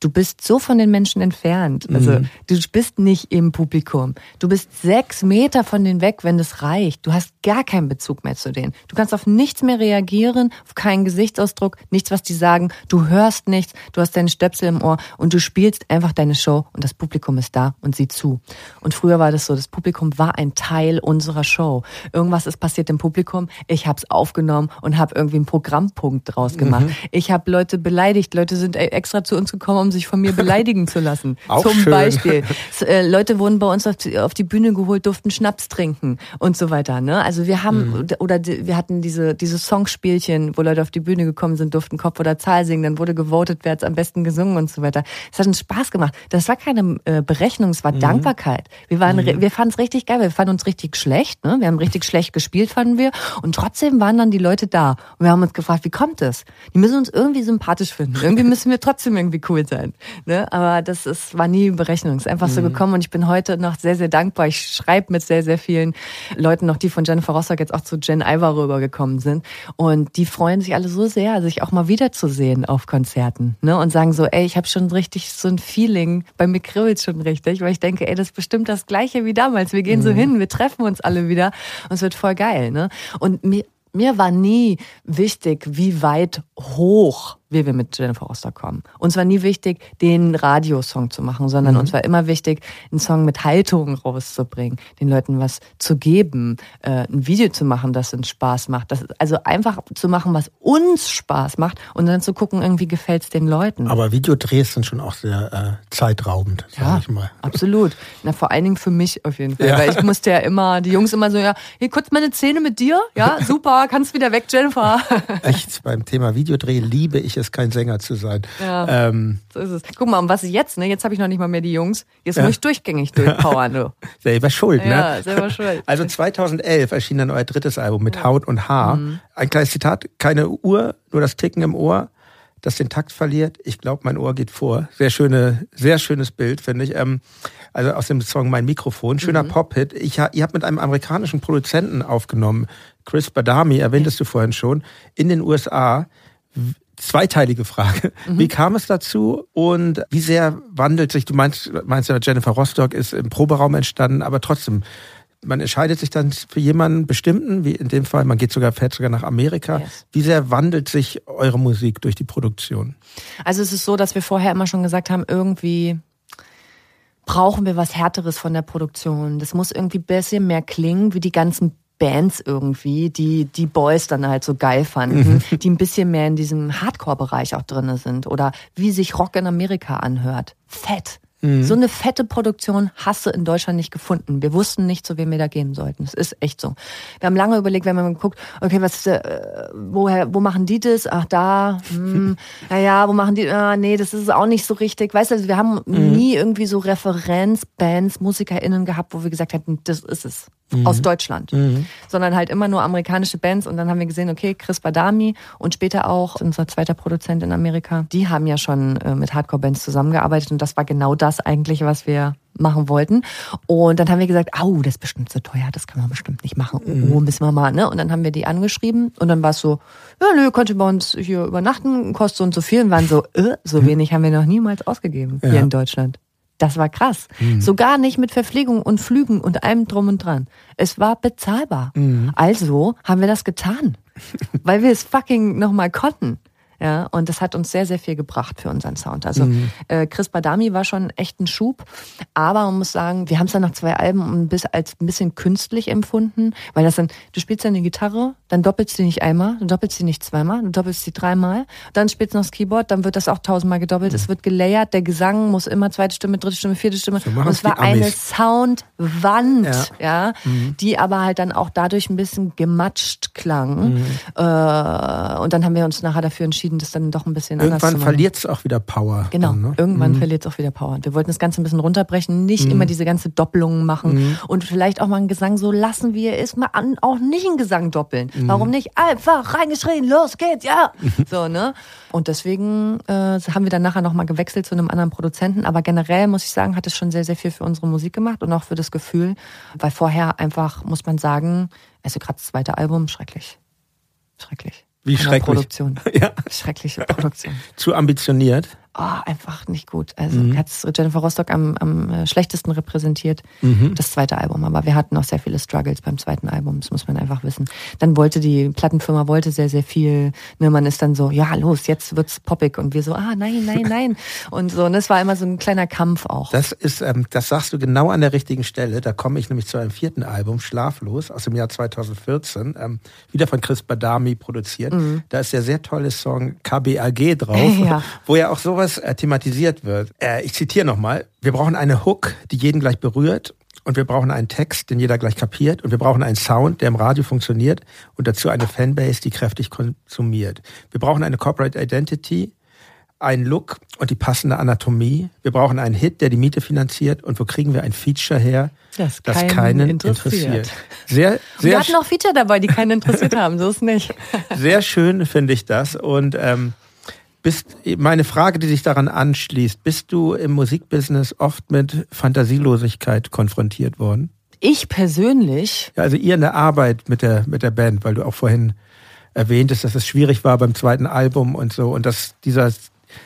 du bist so von den Menschen entfernt. Also mhm. du bist nicht im Publikum. Du bist sechs Meter von denen weg, wenn das reicht. Du hast gar keinen Bezug mehr zu denen. Du kannst auf nichts mehr reagieren, auf keinen Gesichtsausdruck, nichts, was die sagen. Du hörst nichts, du hast deine Stöpsel im Ohr und du spielst einfach deine Show und das Publikum ist da und sieht zu. Und früher war das so, das Publikum war ein Teil unserer Show. Irgendwas ist passiert im Publikum, ich habe es aufgenommen und habe irgendwie einen Programmpunkt draus gemacht. Mhm. Ich habe Leute beleidigt, Leute sind e- extra zu uns gekommen, um sich von mir beleidigen zu lassen. Auch Zum schön. Beispiel. Äh, Leute wurden bei uns auf die, auf die, Bühne geholt, durften Schnaps trinken und so weiter. Ne? Also wir haben, mhm. oder wir hatten diese, diese Songspielchen, wo Leute auf die Bühne gekommen sind, durften Kopf oder Zahl singen, dann wurde gewotet, wer hat am besten gesungen und so weiter. Es hat uns Spaß gemacht. Das war keine äh, Berechnung, es war mhm. Dankbarkeit. Wir waren, mhm. wir fanden es richtig geil, wir fanden uns richtig schlecht, ne? Wir haben richtig schlecht gespielt, fanden wir. Und trotzdem waren dann die Leute da. Und wir haben uns gefragt, wie kommt es? Die müssen uns irgendwie sympathisch finden. Irgendwie müssen wir trotzdem irgendwie cool sein. Ne? Aber das ist, war nie Berechnung. Es ist einfach mhm. so gekommen und ich bin heute noch sehr, sehr dankbar. Ich schreibe mit sehr, sehr vielen Leuten noch, die von Jennifer Rostock jetzt auch zu Jen Ivar rübergekommen sind. Und die freuen sich alle so sehr, sich auch mal wiederzusehen auf Konzerten. Ne? Und sagen so, ey, ich habe schon richtig so ein Feeling, bei mir kribbelt schon richtig, weil ich denke, ey, das ist bestimmt das Gleiche wie damals. Wir gehen mhm. so hin, wir treffen uns alle wieder und es wird voll geil. Ne? Und mir, mir war nie wichtig, wie weit hoch wie wir mit Jennifer Rostock kommen. Uns war nie wichtig, den Radiosong zu machen, sondern Mhm. uns war immer wichtig, einen Song mit Haltung rauszubringen, den Leuten was zu geben, äh, ein Video zu machen, das uns Spaß macht. Das, also einfach zu machen, was uns Spaß macht und dann zu gucken, irgendwie gefällt's den Leuten. Aber Videodrehs sind schon auch sehr äh, zeitraubend, sag Ja, ich mal. absolut. Na, vor allen Dingen für mich auf jeden Fall. Ja. Weil ich musste ja immer, die Jungs immer so, ja, hier kurz meine Szene mit dir. Ja, super, kannst wieder weg, Jennifer. Echt, beim Thema Videodreh liebe ich es, kein Sänger zu sein. Ja. Ähm, So ist es. Guck mal, und was ist jetzt, ne? Jetzt habe ich noch nicht mal mehr die Jungs. Jetzt muss ich durchgängig durchpowern, du. selber schuld, ne? Ja, selber schuld. Also 2011 erschien dann euer drittes Album mit Haut und Haar. Mhm. Ein kleines Zitat, keine Uhr, nur das Ticken im Ohr, das den Takt verliert. Ich glaube, mein Ohr geht vor. Sehr schöne, sehr schönes Bild, finde ich. Ähm, also aus dem Song Mein Mikrofon. Schöner Mhm. Pop-Hit. Ich, ihr habt mit einem amerikanischen Produzenten aufgenommen. Chris Badami, erwähntest du vorhin schon, in den USA. Zweiteilige Frage. Mhm. Wie kam es dazu und wie sehr wandelt sich, du meinst, meinst ja, Jennifer Rostock ist im Proberaum entstanden, aber trotzdem, man entscheidet sich dann für jemanden bestimmten, wie in dem Fall, man geht sogar, fährt sogar nach Amerika. Yes. Wie sehr wandelt sich eure Musik durch die Produktion? Also es ist so, dass wir vorher immer schon gesagt haben, irgendwie brauchen wir was Härteres von der Produktion. Das muss irgendwie ein bisschen mehr klingen wie die ganzen Bands irgendwie, die die Boys dann halt so geil fanden, die ein bisschen mehr in diesem Hardcore-Bereich auch drinne sind oder wie sich Rock in Amerika anhört. Fett. So eine fette Produktion hast du in Deutschland nicht gefunden. Wir wussten nicht, zu wem wir da gehen sollten. Es ist echt so. Wir haben lange überlegt, wenn man guckt, okay, was, äh, woher, wo machen die das? Ach, da, hm, naja, wo machen die, ah, nee, das ist auch nicht so richtig. Weißt du, also wir haben nie irgendwie so Referenzbands, MusikerInnen gehabt, wo wir gesagt hätten, das ist es. Aus Deutschland. Sondern halt immer nur amerikanische Bands und dann haben wir gesehen, okay, Chris Badami und später auch unser zweiter Produzent in Amerika, die haben ja schon äh, mit Hardcore-Bands zusammengearbeitet und das war genau das eigentlich, was wir machen wollten. Und dann haben wir gesagt, au, das ist bestimmt zu teuer, das kann man bestimmt nicht machen. Oh, müssen wir mal, ne? Und dann haben wir die angeschrieben und dann war es so, ja, nö, könnt ihr bei uns hier übernachten, kostet so und so viel und waren so, äh, so wenig haben wir noch niemals ausgegeben hier Ja. in Deutschland. Das war krass. Sogar nicht mit Verpflegung und Flügen und allem drum und dran. Es war bezahlbar. Also haben wir das getan, weil wir es fucking nochmal konnten. Ja, und das hat uns sehr, sehr viel gebracht für unseren Sound. Also äh, Chris Badami war schon echt ein Schub, aber man muss sagen, wir haben es dann nach zwei Alben ein bisschen, als ein bisschen künstlich empfunden, weil das dann, du spielst dann die Gitarre, dann doppelst du nicht einmal, du doppelst sie nicht zweimal, du doppelst sie dreimal, dann spielst du noch das Keyboard, dann wird das auch tausendmal gedoppelt, es wird gelayert, der Gesang muss immer zweite Stimme, dritte Stimme, vierte Stimme. machen und es war eine Soundwand, ja, die aber halt dann auch dadurch ein bisschen gematscht klang. Mhm. Äh, und dann haben wir uns nachher dafür entschieden, das dann doch ein bisschen anders zu Irgendwann machen. verliert es auch wieder Power. Genau, Dann, ne? irgendwann verliert es auch wieder Power. Wir wollten das Ganze ein bisschen runterbrechen, nicht Mhm. immer diese ganze Doppelungen machen und vielleicht auch mal einen Gesang so lassen, wie er ist, mal an, auch nicht einen Gesang doppeln. Mhm. Warum nicht? Einfach reingeschrien, los geht's, ja! so, ne? Und deswegen äh, haben wir dann nachher nochmal gewechselt zu einem anderen Produzenten. Aber generell muss ich sagen, hat es schon sehr, sehr viel für unsere Musik gemacht und auch für das Gefühl, weil vorher einfach, muss man sagen, also gerade das zweite Album, schrecklich. Schrecklich. Wie schrecklich? Produktion. Ja, Schreckliche Produktion zu ambitioniert. Oh, einfach nicht gut. Also Mhm. hat Jennifer Rostock am, am äh, schlechtesten repräsentiert, Mhm. das zweite Album. Aber wir hatten auch sehr viele Struggles beim zweiten Album, das muss man einfach wissen. Dann wollte die Plattenfirma wollte sehr, sehr viel. Ne, man ist dann so, ja los, jetzt wird's poppig. Und wir so, ah nein, nein, nein. Und so, und das war immer so ein kleiner Kampf auch. Das ist, ähm, das sagst du genau an der richtigen Stelle. Da komme ich nämlich zu einem vierten Album, Schlaflos, aus dem Jahr 2014, ähm, wieder von Chris Badami produziert. Da ist der sehr tolle Song KBAG drauf, Mhm. Ja. wo ja auch sowas äh, thematisiert wird. Äh, ich zitiere nochmal. Wir brauchen eine Hook, die jeden gleich berührt. Und wir brauchen einen Text, den jeder gleich kapiert. Und wir brauchen einen Sound, der im Radio funktioniert. Und dazu eine Fanbase, die kräftig konsumiert. Wir brauchen eine Corporate Identity, einen Look und die passende Anatomie. Wir brauchen einen Hit, der die Miete finanziert. Und wo kriegen wir ein Feature her, Das das keinen keinen interessiert. interessiert? Sehr, wir sehr, hatten auch Feature dabei, die keinen interessiert haben, so ist nicht. sehr schön finde ich das. Und ähm, bist, meine Frage, die sich daran anschließt, bist du im Musikbusiness oft mit Fantasielosigkeit konfrontiert worden? Ich persönlich, Ja, also ihr in der Arbeit mit der, mit der Band, weil du auch vorhin erwähntest, dass es schwierig war beim zweiten Album und so und dass dieser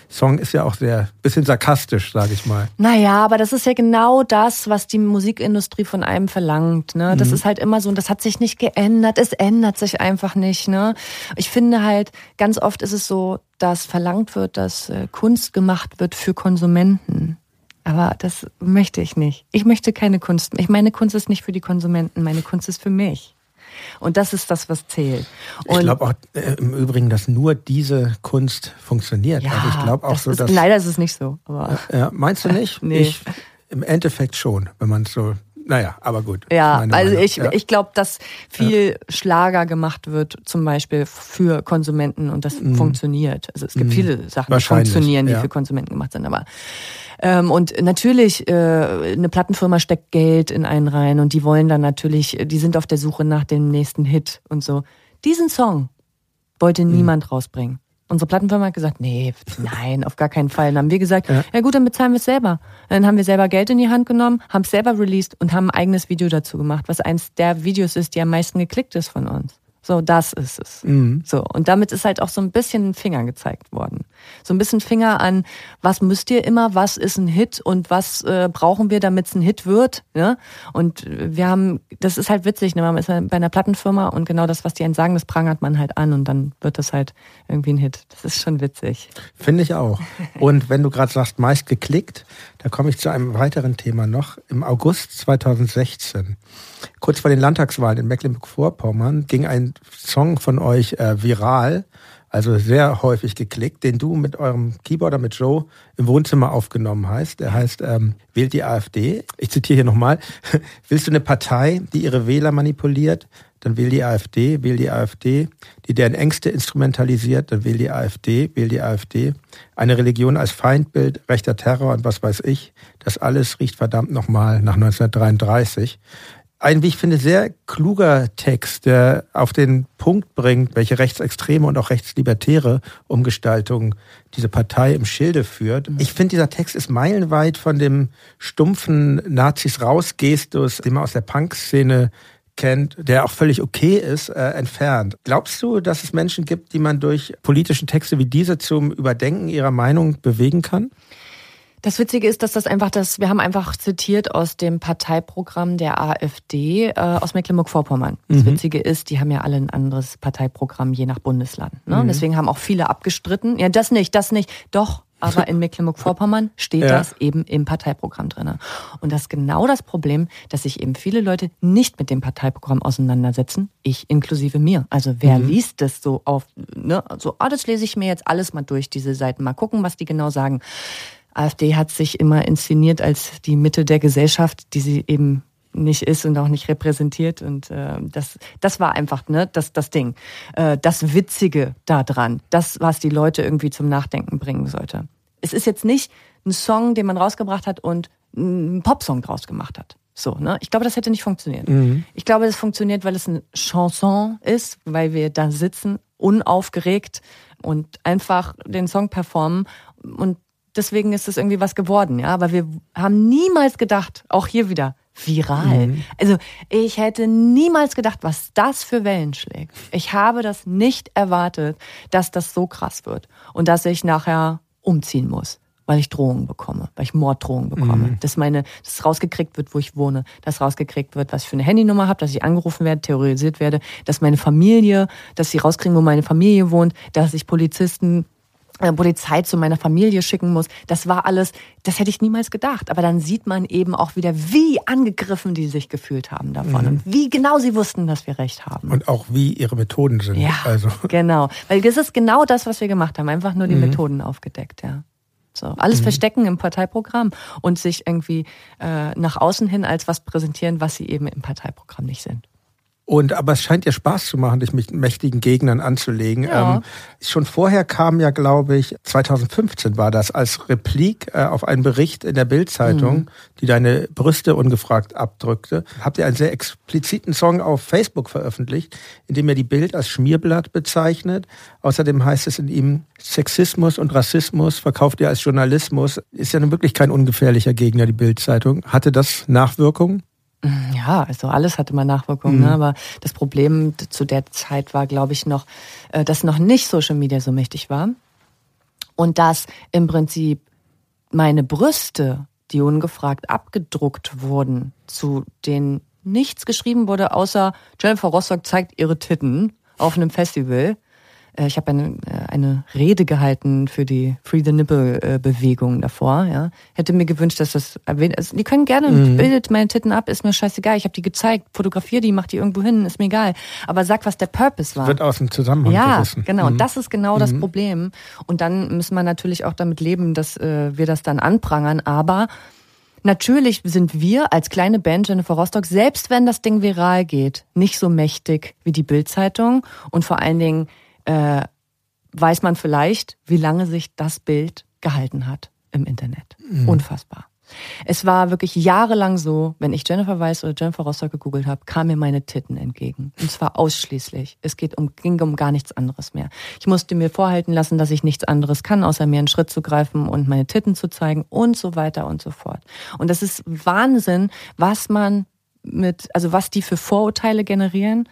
Song ist ja auch sehr bisschen sarkastisch, sage ich mal. Naja, aber das ist ja genau das, was die Musikindustrie von einem verlangt. Ne? Das Mhm. ist halt immer so und das hat sich nicht geändert. Es ändert sich einfach nicht. Ne? Ich finde halt, ganz oft ist es so, dass verlangt wird, dass äh, Kunst gemacht wird für Konsumenten. Aber das möchte ich nicht. Ich möchte keine Kunst. Ich meine Kunst ist nicht für die Konsumenten. Meine Kunst ist für mich. Und das ist das, was zählt. Ich Und glaube auch äh, im Übrigen, dass nur diese Kunst funktioniert. ja, also ich glaube auch das so, ist, dass leider ist es nicht so. Aber ja, meinst du nicht? Nee. Ich im Endeffekt schon, wenn man es so. Naja, aber gut. Ja, also ich, Ja. ich glaube, dass viel Schlager gemacht wird, zum Beispiel für Konsumenten und das funktioniert. Also es gibt viele Sachen, die Mhm. Funktionieren, die ja. für Konsumenten gemacht sind. Aber ähm, und natürlich, äh, eine Plattenfirma steckt Geld in einen rein und die wollen dann natürlich, die sind auf der Suche nach dem nächsten Hit und so. Diesen Song wollte Mhm. niemand rausbringen. Unsere Plattenfirma hat gesagt, nee, nein, auf gar keinen Fall. Dann haben wir gesagt, ja, gut, dann bezahlen wir es selber. Dann haben wir selber Geld in die Hand genommen, haben es selber released und haben ein eigenes Video dazu gemacht, was eins der Videos ist, die am meisten geklickt ist von uns. So, das ist es. So, und damit ist halt auch so ein bisschen ein Finger gezeigt worden. So ein bisschen Finger an, was müsst ihr immer, was ist ein Hit und was äh, brauchen wir, damit es ein Hit wird. Ne? Und wir haben, das ist halt witzig, ne? man ist ja bei einer Plattenfirma und genau das, was die einen sagen, das prangert man halt an und dann wird das halt irgendwie ein Hit. Das ist schon witzig. Finde ich auch. Und wenn du gerade sagst, meist geklickt, da komme ich zu einem weiteren Thema noch. Im August 2016, kurz vor den Landtagswahlen in Mecklenburg-Vorpommern, ging ein Song von euch äh, viral, also sehr häufig geklickt, den du mit eurem Keyboarder, mit Joe, im Wohnzimmer aufgenommen hast. Der heißt ähm, Wählt die AfD. Ich zitiere hier nochmal. Willst du eine Partei, die ihre Wähler manipuliert? Dann wähl die AfD, wähl die AfD, die deren Ängste instrumentalisiert, dann wähl die AfD, wähl die AfD. Eine Religion als Feindbild, rechter Terror und was weiß ich. Das alles riecht verdammt nochmal nach 1933 ein, wie ich finde, sehr kluger Text, der auf den Punkt bringt, welche rechtsextreme und auch rechtslibertäre Umgestaltung diese Partei im Schilde führt. Ich finde, dieser Text ist meilenweit von dem stumpfen Nazis rausgestus, den man aus der Punk-Szene kennt, der auch völlig okay ist, äh, entfernt. Glaubst du, dass es Menschen gibt, die man durch politische Texte wie diese zum Überdenken ihrer Meinung bewegen kann? Das Witzige ist, dass das einfach das, wir haben einfach zitiert aus dem Parteiprogramm der AfD äh, aus Mecklenburg-Vorpommern. Das Witzige ist, die haben ja alle ein anderes Parteiprogramm je nach Bundesland. Ne? Deswegen haben auch viele abgestritten. Ja, das nicht, das nicht. Doch, aber in Mecklenburg-Vorpommern steht Ja. das eben im Parteiprogramm drinne. Und das ist genau das Problem, dass sich eben viele Leute nicht mit dem Parteiprogramm auseinandersetzen, ich inklusive mir. Also wer liest das so auf, ne, so, ah, das lese ich mir jetzt alles mal durch, diese Seiten, mal gucken, was die genau sagen. AfD hat sich immer inszeniert als die Mitte der Gesellschaft, die sie eben nicht ist und auch nicht repräsentiert. Und äh, das, das war einfach ne, das, das Ding. Äh, das Witzige daran, das, was die Leute irgendwie zum Nachdenken bringen sollte. Es ist jetzt nicht ein Song, den man rausgebracht hat und einen Popsong draus gemacht hat. So, ne? Ich glaube, das hätte nicht funktioniert. Ich glaube, das funktioniert, weil es eine Chanson ist, weil wir da sitzen, unaufgeregt und einfach den Song performen und deswegen ist es irgendwie was geworden, ja. Aber wir haben niemals gedacht, auch hier wieder, viral. Also ich hätte niemals gedacht, was das für Wellen schlägt. Ich habe das nicht erwartet, dass das so krass wird und dass ich nachher umziehen muss. Weil ich Drohungen bekomme, weil ich Morddrohungen bekomme. Dass meine, dass rausgekriegt wird, wo ich wohne, dass rausgekriegt wird, was ich für eine Handynummer habe, dass ich angerufen werde, terrorisiert werde, dass meine Familie, dass sie rauskriegen, wo meine Familie wohnt, dass ich Polizisten Polizei zu meiner Familie schicken muss. Das war alles, das hätte ich niemals gedacht. Aber dann sieht man eben auch wieder, wie angegriffen die sich gefühlt haben davon und wie genau sie wussten, dass wir recht haben. Und auch wie ihre Methoden sind. ja, Also, genau. Weil das ist genau das, was wir gemacht haben. Einfach nur die Methoden aufgedeckt, ja. So, alles verstecken im Parteiprogramm und sich irgendwie äh, nach außen hin als was präsentieren, was sie eben im Parteiprogramm nicht sind. Und aber es scheint dir Spaß zu machen, dich mit mächtigen Gegnern anzulegen. Ja. Ähm, schon vorher kam ja, glaube ich, 2015 war das als Replik äh, auf einen Bericht in der Bildzeitung, Mhm. die deine Brüste ungefragt abdrückte. Habt ihr einen sehr expliziten Song auf Facebook veröffentlicht, in dem ihr die Bild als Schmierblatt bezeichnet. Außerdem heißt es in ihm Sexismus und Rassismus verkauft ihr als Journalismus. Ist ja nun wirklich kein ungefährlicher Gegner, die Bildzeitung. Hatte das Nachwirkungen? Ja, also alles hatte mal Nachwirkungen, ne? aber das Problem zu der Zeit war, glaube ich, noch, äh, dass noch nicht Social Media so mächtig war. Und dass im Prinzip meine Brüste, die ungefragt abgedruckt wurden, zu denen nichts geschrieben wurde, außer Jennifer Rostock zeigt ihre Titten auf einem Festival. Äh, Ich habe eine, eine Rede gehalten für die Free the Nipple äh, Bewegung davor. Ja, hätte mir gewünscht, dass das erwähnt. Also, die können gerne bildet meine Titten ab, ist mir scheißegal. Ich habe die gezeigt, fotografiere die, mach die irgendwo hin, ist mir egal. Aber sag, was der Purpose war. Wird aus dem Zusammenhang Ja, gerissen. genau. Mhm. Und das ist genau das Problem. Und dann müssen wir natürlich auch damit leben, dass äh, wir das dann anprangern. Aber natürlich sind wir als kleine Band Jennifer Rostock, selbst wenn das Ding viral geht, nicht so mächtig wie die Bild-Zeitung. Und vor allen Dingen äh, weiß man vielleicht, wie lange sich das Bild gehalten hat im Internet. Unfassbar. Es war wirklich jahrelang so, wenn ich Jennifer Weiss oder Jennifer Rostock gegoogelt habe, kamen mir meine Titten entgegen. Und zwar ausschließlich. Es geht um, ging um gar nichts anderes mehr. Ich musste mir vorhalten lassen, dass ich nichts anderes kann, außer mir einen Schritt zu greifen und meine Titten zu zeigen und so weiter und so fort. Und das ist Wahnsinn, was man mit, also was die für Vorurteile generieren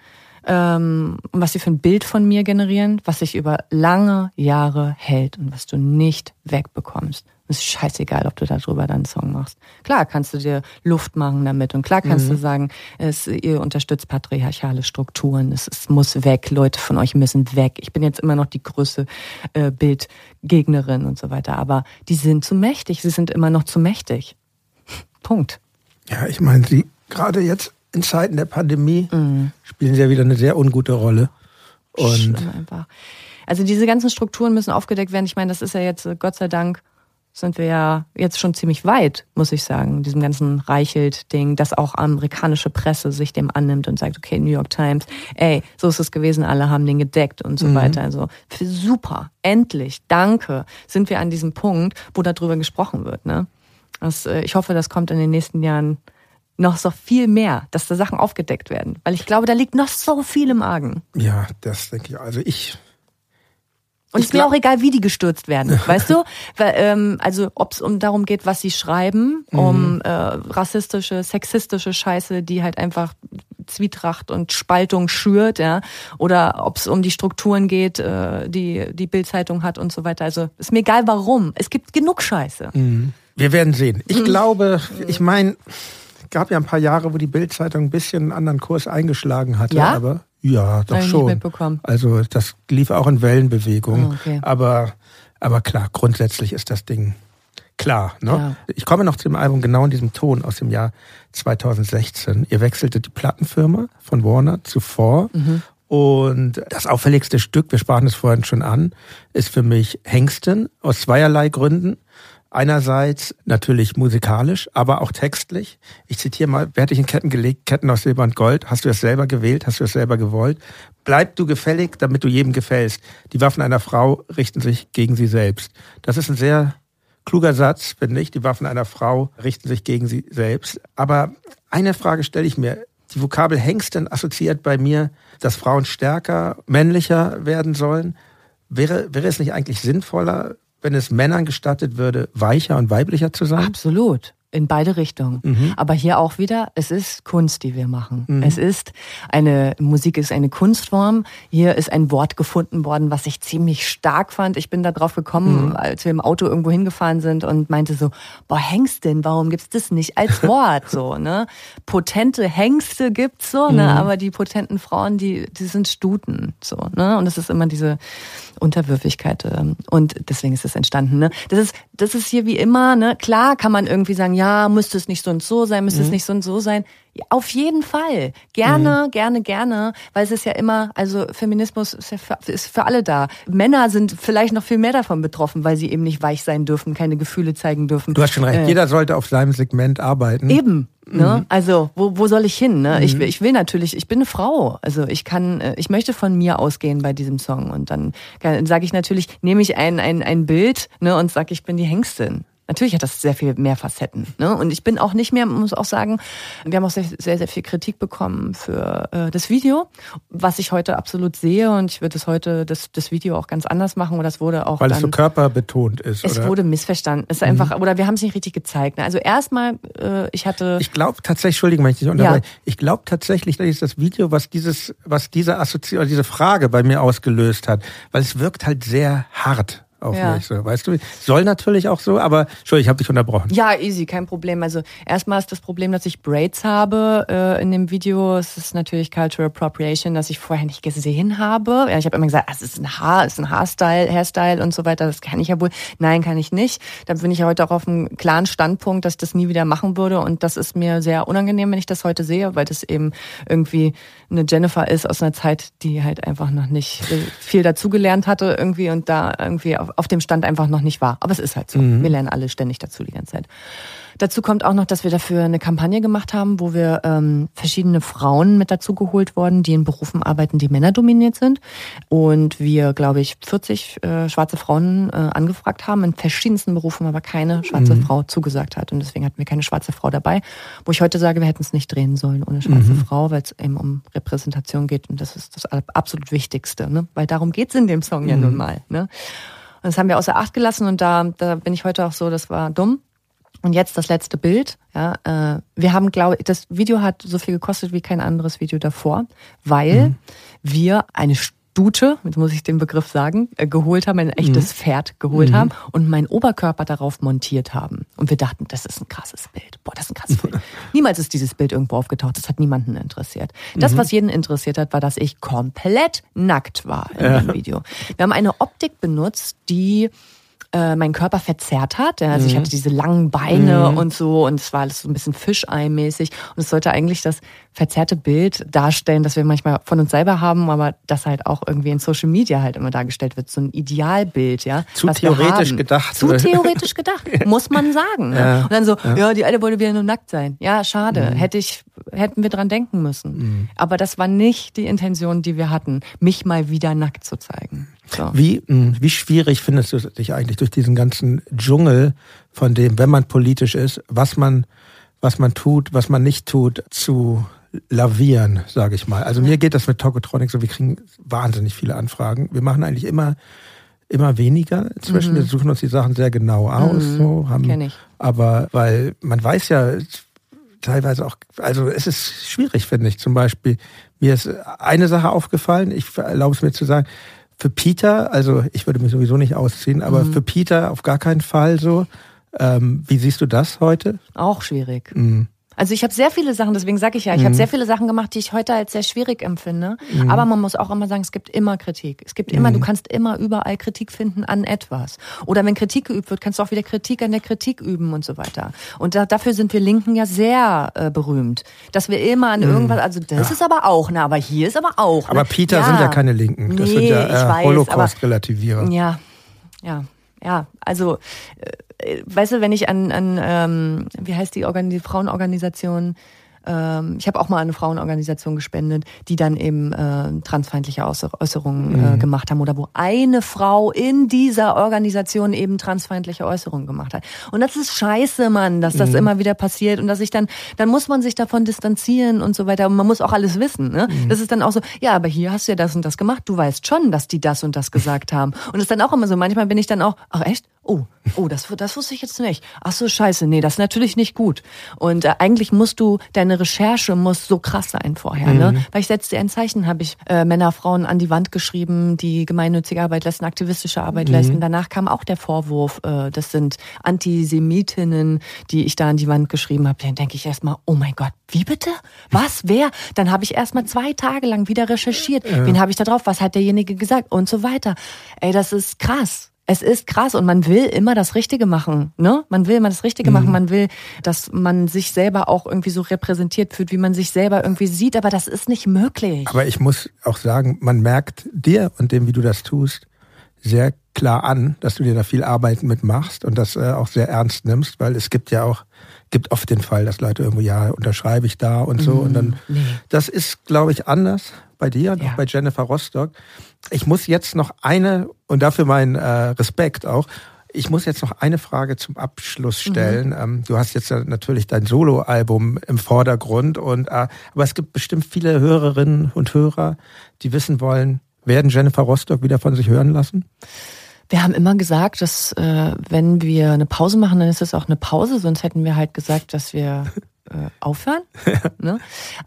ähm, und was sie für ein Bild von mir generieren, was sich über lange Jahre hält und was du nicht wegbekommst. Es ist scheißegal, ob du darüber dann einen Song machst. Klar kannst du dir Luft machen damit und klar kannst du sagen, es, ihr unterstützt patriarchale Strukturen, es, es muss weg, Leute von euch müssen weg. Ich bin jetzt immer noch die größte äh, Bildgegnerin und so weiter, aber die sind zu mächtig, sie sind immer noch zu mächtig. Punkt. Ja, ich meine, sie gerade jetzt in Zeiten der Pandemie Mhm. spielen sie ja wieder eine sehr ungute Rolle. Und Schlimm einfach. Also diese ganzen Strukturen müssen aufgedeckt werden. Ich meine, das ist ja jetzt, äh, Gott sei Dank, sind wir ja jetzt schon ziemlich weit, muss ich sagen, diesem ganzen Reichelt-Ding, dass auch amerikanische Presse sich dem annimmt und sagt, okay, New York Times, ey, so ist es gewesen, alle haben den gedeckt und so weiter. Also für super, endlich, danke, sind wir an diesem Punkt, wo darüber gesprochen wird. Ne? Das, äh, ich hoffe, das kommt in den nächsten Jahren noch so viel mehr, dass da Sachen aufgedeckt werden. Weil ich glaube, da liegt noch so viel im Argen. ja, das denke ich. Also ich, Und Ich es ist mir auch egal, wie die gestürzt werden, weißt du? Weil, ähm, also ob es um darum geht, was sie schreiben, um äh, rassistische, sexistische Scheiße, die halt einfach Zwietracht und Spaltung schürt, ja, oder ob es um die Strukturen geht, äh, die die Bildzeitung hat und so weiter. Also ist mir egal, warum. Es gibt genug Scheiße. wir werden sehen. Ich Mhm. glaube, ich meine, gab ja ein paar Jahre, wo die Bildzeitung ein bisschen einen anderen Kurs eingeschlagen hatte, Ja? aber ja, doch schon. mitbekommen. Also das lief auch in Wellenbewegung. Ah, okay. Aber, aber klar, grundsätzlich ist das Ding klar. Ne? Ja. Ich komme noch zu dem Album genau in diesem Ton aus dem Jahr 2016. Ihr wechseltet die Plattenfirma von Warner zu Four. Mhm. Und das auffälligste Stück, wir sprachen es vorhin schon an, ist für mich Hengsten aus zweierlei Gründen. Einerseits natürlich musikalisch, aber auch textlich. Ich zitiere mal, wer hat dich in Ketten gelegt? Ketten aus Silber und Gold. Hast du es selber gewählt? Hast du es selber gewollt? Bleib du gefällig, damit du jedem gefällst. Die Waffen einer Frau richten sich gegen sie selbst. Das ist ein sehr kluger Satz, finde ich. Die Waffen einer Frau richten sich gegen sie selbst. Aber eine Frage stelle ich mir. Die Vokabel Hengsten assoziiert bei mir, dass Frauen stärker, männlicher werden sollen. Wäre, wäre es nicht eigentlich sinnvoller, wenn es Männern gestattet würde, weicher und weiblicher zu sein? Absolut. In beide Richtungen. Mhm. Aber hier auch wieder, es ist Kunst, die wir machen. Es ist eine, Musik ist eine Kunstform. Hier ist ein Wort gefunden worden, was ich ziemlich stark fand. Ich bin da drauf gekommen, Mhm. als wir im Auto irgendwo hingefahren sind und meinte so, boah, Hengstin, warum gibt's das nicht als Wort, so, ne? Potente Hengste gibt's so, Mhm. ne? Aber die potenten Frauen, die, die sind Stuten, so, ne? Und es ist immer diese Unterwürfigkeit, ähm, und deswegen ist es entstanden, ne? Das ist, das ist hier wie immer, ne? Klar kann man irgendwie sagen, ja, müsste es nicht so und so sein, müsste es nicht so und so sein. Ja, auf jeden Fall. Gerne, gerne, gerne, weil es ist ja immer, also Feminismus ist ja für, ist für alle da. Männer sind vielleicht noch viel mehr davon betroffen, weil sie eben nicht weich sein dürfen, keine Gefühle zeigen dürfen. Du hast schon recht. Äh, Jeder sollte auf seinem Segment arbeiten. Eben. Ne? Also wo, wo soll ich hin? Ne? Ich, will, ich will natürlich, ich bin eine Frau. Also ich kann, äh, ich möchte von mir ausgehen bei diesem Song. Und dann sage ich natürlich, nehme ich ein, ein, ein Bild ne, und sage, ich bin die Hengstin. Natürlich hat das sehr viel mehr Facetten. Ne? Und ich bin auch nicht mehr, muss auch sagen, wir haben auch sehr, sehr, sehr viel Kritik bekommen für äh, das Video, was ich heute absolut sehe. Und ich würde das heute, das, das Video auch ganz anders machen. Und das wurde auch Weil dann, es so körperbetont ist. es oder? wurde missverstanden. Es ist einfach, oder wir haben es nicht richtig gezeigt. Ne? Also erstmal, äh, ich hatte... Ich glaube tatsächlich, Entschuldigung, wenn ich dich unterbreche, ich glaube tatsächlich, das ist das Video, was dieses, was diese Assoziation, diese Frage bei mir ausgelöst hat, weil es wirkt halt sehr hart. Auf Ja. mich. So, weißt du, soll natürlich auch so, aber Entschuldigung, ich habe dich unterbrochen. Ja, easy, kein Problem. Also erstmal ist das Problem, dass ich Braids habe äh, in dem Video. Es ist natürlich Cultural Appropriation, dass ich vorher nicht gesehen habe. Ja, ich habe immer gesagt, ah, es ist ein Haar, es ist ein Haarstyle, Hairstyle und so weiter. Das kann ich ja wohl. Nein, kann ich nicht. Da bin ich ja heute auch auf einem klaren Standpunkt, dass ich das nie wieder machen würde. Und das ist mir sehr unangenehm, wenn ich das heute sehe, weil das eben irgendwie eine Jennifer ist aus einer Zeit, die halt einfach noch nicht viel dazugelernt hatte irgendwie und da irgendwie auf, auf dem Stand einfach noch nicht war. Aber es ist halt so. Wir lernen alle ständig dazu die ganze Zeit. Dazu kommt auch noch, dass wir dafür eine Kampagne gemacht haben, wo wir ähm, verschiedene Frauen mit dazu geholt wurden, die in Berufen arbeiten, die männerdominiert sind. Und wir, glaube ich, 40 äh, schwarze Frauen äh, angefragt haben in verschiedensten Berufen, aber keine schwarze Frau zugesagt hat. Und deswegen hatten wir keine schwarze Frau dabei. Wo ich heute sage, wir hätten es nicht drehen sollen ohne schwarze Frau, weil es eben um Repräsentation geht. Und das ist das absolut Wichtigste, ne? weil darum geht's in dem Song ja nun mal. Ne? Und das haben wir außer Acht gelassen und da, da bin ich heute auch so, das war dumm. Und jetzt das letzte Bild. Ja, äh, wir haben, glaube ich, das Video hat so viel gekostet wie kein anderes Video davor, weil wir eine Stute, jetzt muss ich den Begriff sagen, äh, geholt haben, ein echtes Pferd geholt haben und meinen Oberkörper darauf montiert haben. Und wir dachten, das ist ein krasses Bild. Boah, das ist ein krasses Bild. Niemals ist dieses Bild irgendwo aufgetaucht. Das hat niemanden interessiert. Das, was jeden interessiert hat, war, dass ich komplett nackt war in dem Video. Wir haben eine Optik benutzt, die äh, meinen Körper verzerrt hat. Ja, also ich hatte diese langen Beine und so und es war alles so ein bisschen Fischei-mäßig. Und es sollte eigentlich das verzerrte Bild darstellen, das wir manchmal von uns selber haben, aber das halt auch irgendwie in Social Media halt immer dargestellt wird. So ein Idealbild, ja. Zu theoretisch gedacht, Zu theoretisch gedacht, muss man sagen. Ja. Und dann so, ja. die Alte wollte wieder nur nackt sein. Ja, schade. Hätte ich, hätten wir dran denken müssen. Aber das war nicht die Intention, die wir hatten, mich mal wieder nackt zu zeigen. So. Wie, mh, wie schwierig findest du dich eigentlich durch diesen ganzen Dschungel, von dem, wenn man politisch ist, was man, was man tut, was man nicht tut, zu lavieren, sage ich mal. Also mir geht das mit Tokotronic so, wir kriegen wahnsinnig viele Anfragen. Wir machen eigentlich immer immer weniger. Inzwischen wir suchen uns die Sachen sehr genau aus, so haben, Kenn ich. aber weil man weiß ja teilweise auch, also es ist schwierig, finde ich. Zum Beispiel mir ist eine Sache aufgefallen. Ich erlaube es mir zu sagen. Für Peter, also ich würde mich sowieso nicht ausziehen, aber für Peter auf gar keinen Fall so. Ähm, wie siehst du das heute? Auch schwierig. Mhm. Also ich habe sehr viele Sachen, deswegen sage ich ja, ich habe sehr viele Sachen gemacht, die ich heute als sehr schwierig empfinde. Aber man muss auch immer sagen, es gibt immer Kritik. Es gibt immer, du kannst immer überall Kritik finden an etwas. Oder wenn Kritik geübt wird, kannst du auch wieder Kritik an der Kritik üben und so weiter. Und da, dafür sind wir Linken ja sehr äh, berühmt, dass wir immer an irgendwas, also das ist aber auch, ne, aber hier ist aber auch. Aber ne? Peter sind ja keine Linken. Das sind Nee, ja ich äh, Holocaust-Relativierer. Ja, ja, ja. Also, äh, weißt du, wenn ich an, an ähm, wie heißt die, Organ die Frauenorganisation, ähm, ich habe auch mal an eine Frauenorganisation gespendet, die dann eben äh, transfeindliche Äußer Äußerungen äh, gemacht haben oder wo eine Frau in dieser Organisation eben transfeindliche Äußerungen gemacht hat. Und das ist scheiße, Mann, dass das immer wieder passiert und dass ich dann, dann muss man sich davon distanzieren und so weiter. Und man muss auch alles wissen. Ne? Das ist dann auch so, ja, aber hier hast du ja das und das gemacht. Du weißt schon, dass die das und das gesagt haben. Und das ist dann auch immer so, manchmal bin ich dann auch, ach echt? Oh, oh, das, das wusste ich jetzt nicht. Ach so, scheiße, nee, das ist natürlich nicht gut. Und äh, eigentlich musst du, deine Recherche muss so krass sein vorher. Ne? Weil ich setze dir ein Zeichen, habe ich äh, Männer, Frauen an die Wand geschrieben, die gemeinnützige Arbeit leisten, aktivistische Arbeit leisten. Danach kam auch der Vorwurf, äh, das sind Antisemitinnen, die ich da an die Wand geschrieben habe. Dann denke ich erstmal, oh mein Gott, wie bitte? Was? Wer? Dann habe ich erstmal zwei Tage lang wieder recherchiert. Wen habe ich da drauf? Was hat derjenige gesagt? Und so weiter. Ey, das ist krass. Es ist krass und man will immer das Richtige machen, ne? Man will immer das Richtige machen, man will, dass man sich selber auch irgendwie so repräsentiert fühlt, wie man sich selber irgendwie sieht, aber das ist nicht möglich. Aber ich muss auch sagen, man merkt dir und dem, wie du das tust, sehr klar an, dass du dir da viel Arbeit mitmachst und das äh, auch sehr ernst nimmst, weil es gibt ja auch, gibt oft den Fall, dass Leute irgendwo, ja, unterschreibe ich da und so und dann, das ist, glaube ich, anders bei dir und Ja. auch bei Jennifer Rostock. Ich muss jetzt noch eine, und dafür mein äh, Respekt auch, ich muss jetzt noch eine Frage zum Abschluss stellen. Ähm, du hast jetzt natürlich dein Soloalbum im Vordergrund und äh, aber es gibt bestimmt viele Hörerinnen und Hörer, die wissen wollen, werden Jennifer Rostock wieder von sich hören lassen? Wir haben immer gesagt, dass äh, wenn wir eine Pause machen, dann ist es auch eine Pause, sonst hätten wir halt gesagt, dass wir äh, aufhören. ne?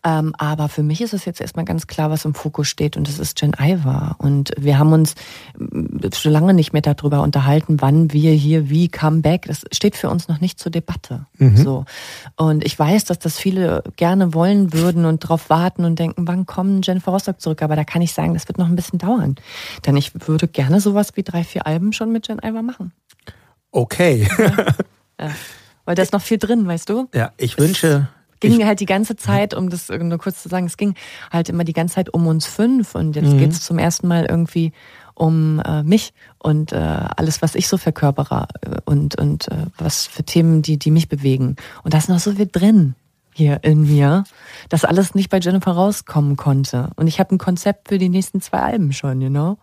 ähm, aber für mich ist es jetzt erstmal ganz klar, was im Fokus steht und das ist Jen Iver. Und wir haben uns äh, schon lange nicht mehr darüber unterhalten, wann wir hier wie Comeback. Das steht für uns noch nicht zur Debatte. Mhm. So. Und ich weiß, dass das viele gerne wollen würden und darauf warten und denken, wann kommen Jennifer Rostock zurück? Aber da kann ich sagen, das wird noch ein bisschen dauern. Denn ich würde gerne sowas wie drei, vier Alben schon mit Jen Iver machen. Okay. Ja. ja. Weil da ist noch viel drin, weißt du? Ja, ich wünsche. Es ging ich, halt die ganze Zeit, um das nur kurz zu sagen, es ging halt immer die ganze Zeit um uns fünf und jetzt mhm. geht es zum ersten Mal irgendwie um äh, mich und äh, alles, was ich so verkörpere äh, und, und äh, was für Themen, die, die mich bewegen. Und da ist noch so viel drin hier in mir, dass alles nicht bei Jennifer rauskommen konnte. Und ich habe ein Konzept für die nächsten zwei Alben schon, you know?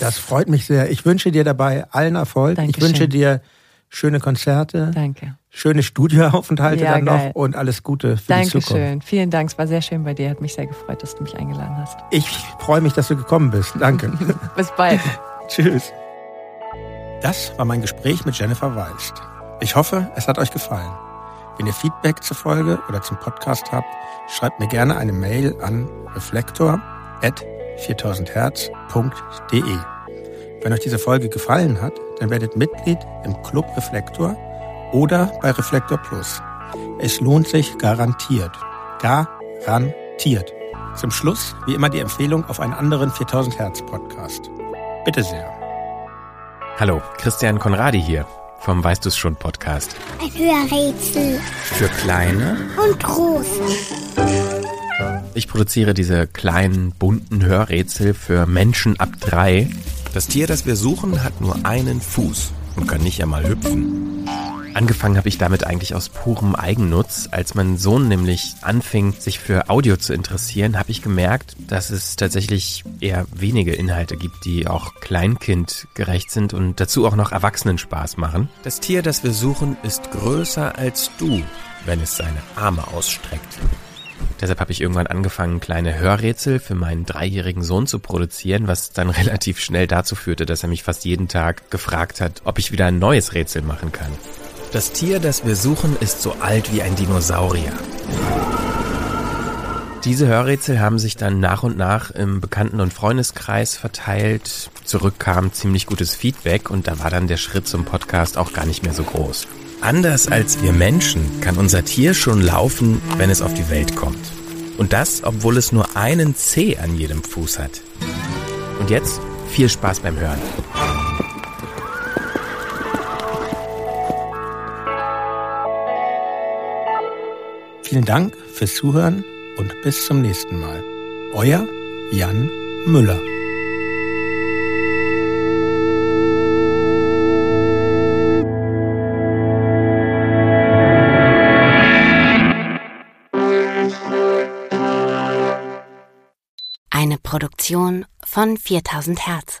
Das freut mich sehr. Ich wünsche dir dabei allen Erfolg. Dankeschön. Ich wünsche dir schöne Konzerte. Danke. Schöne Studioaufenthalte ja, dann noch und alles Gute für Dankeschön. die Zukunft. Dankeschön. Vielen Dank. Es war sehr schön bei dir. Hat mich sehr gefreut, dass du mich eingeladen hast. Ich freue mich, dass du gekommen bist. Danke. Bis bald. Tschüss. Das war mein Gespräch mit Jennifer Weist. Ich hoffe, es hat euch gefallen. Wenn ihr Feedback zur Folge oder zum Podcast habt, schreibt mir gerne eine Mail an reflektor.4000herz.de. Wenn euch diese Folge gefallen hat, dann werdet Mitglied im Club Reflektor oder bei Reflektor Plus. Es lohnt sich garantiert. Garantiert. Zum Schluss, wie immer, die Empfehlung auf einen anderen 4000 Hertz Podcast. Bitte sehr. Hallo, Christian Konradi hier vom Weißt du's schon Podcast. Ein Hörrätsel. Für kleine und große. Ich produziere diese kleinen bunten Hörrätsel für Menschen ab drei das Tier, das wir suchen, hat nur einen Fuß und kann nicht einmal hüpfen. Angefangen habe ich damit eigentlich aus purem Eigennutz. Als mein Sohn nämlich anfing, sich für Audio zu interessieren, habe ich gemerkt, dass es tatsächlich eher wenige Inhalte gibt, die auch kleinkindgerecht sind und dazu auch noch Erwachsenen Spaß machen. Das Tier, das wir suchen, ist größer als du, wenn es seine Arme ausstreckt. Deshalb habe ich irgendwann angefangen, kleine Hörrätsel für meinen dreijährigen Sohn zu produzieren, was dann relativ schnell dazu führte, dass er mich fast jeden Tag gefragt hat, ob ich wieder ein neues Rätsel machen kann. Das Tier, das wir suchen, ist so alt wie ein Dinosaurier. Diese Hörrätsel haben sich dann nach und nach im Bekannten- und Freundeskreis verteilt. Zurück kam ziemlich gutes Feedback und da war dann der Schritt zum Podcast auch gar nicht mehr so groß. Anders als wir Menschen kann unser Tier schon laufen, wenn es auf die Welt kommt. Und das, obwohl es nur einen Zeh an jedem Fuß hat. Und jetzt viel Spaß beim Hören. Vielen Dank fürs Zuhören und bis zum nächsten Mal. Euer Jan Müller. Produktion von 4000 Hertz.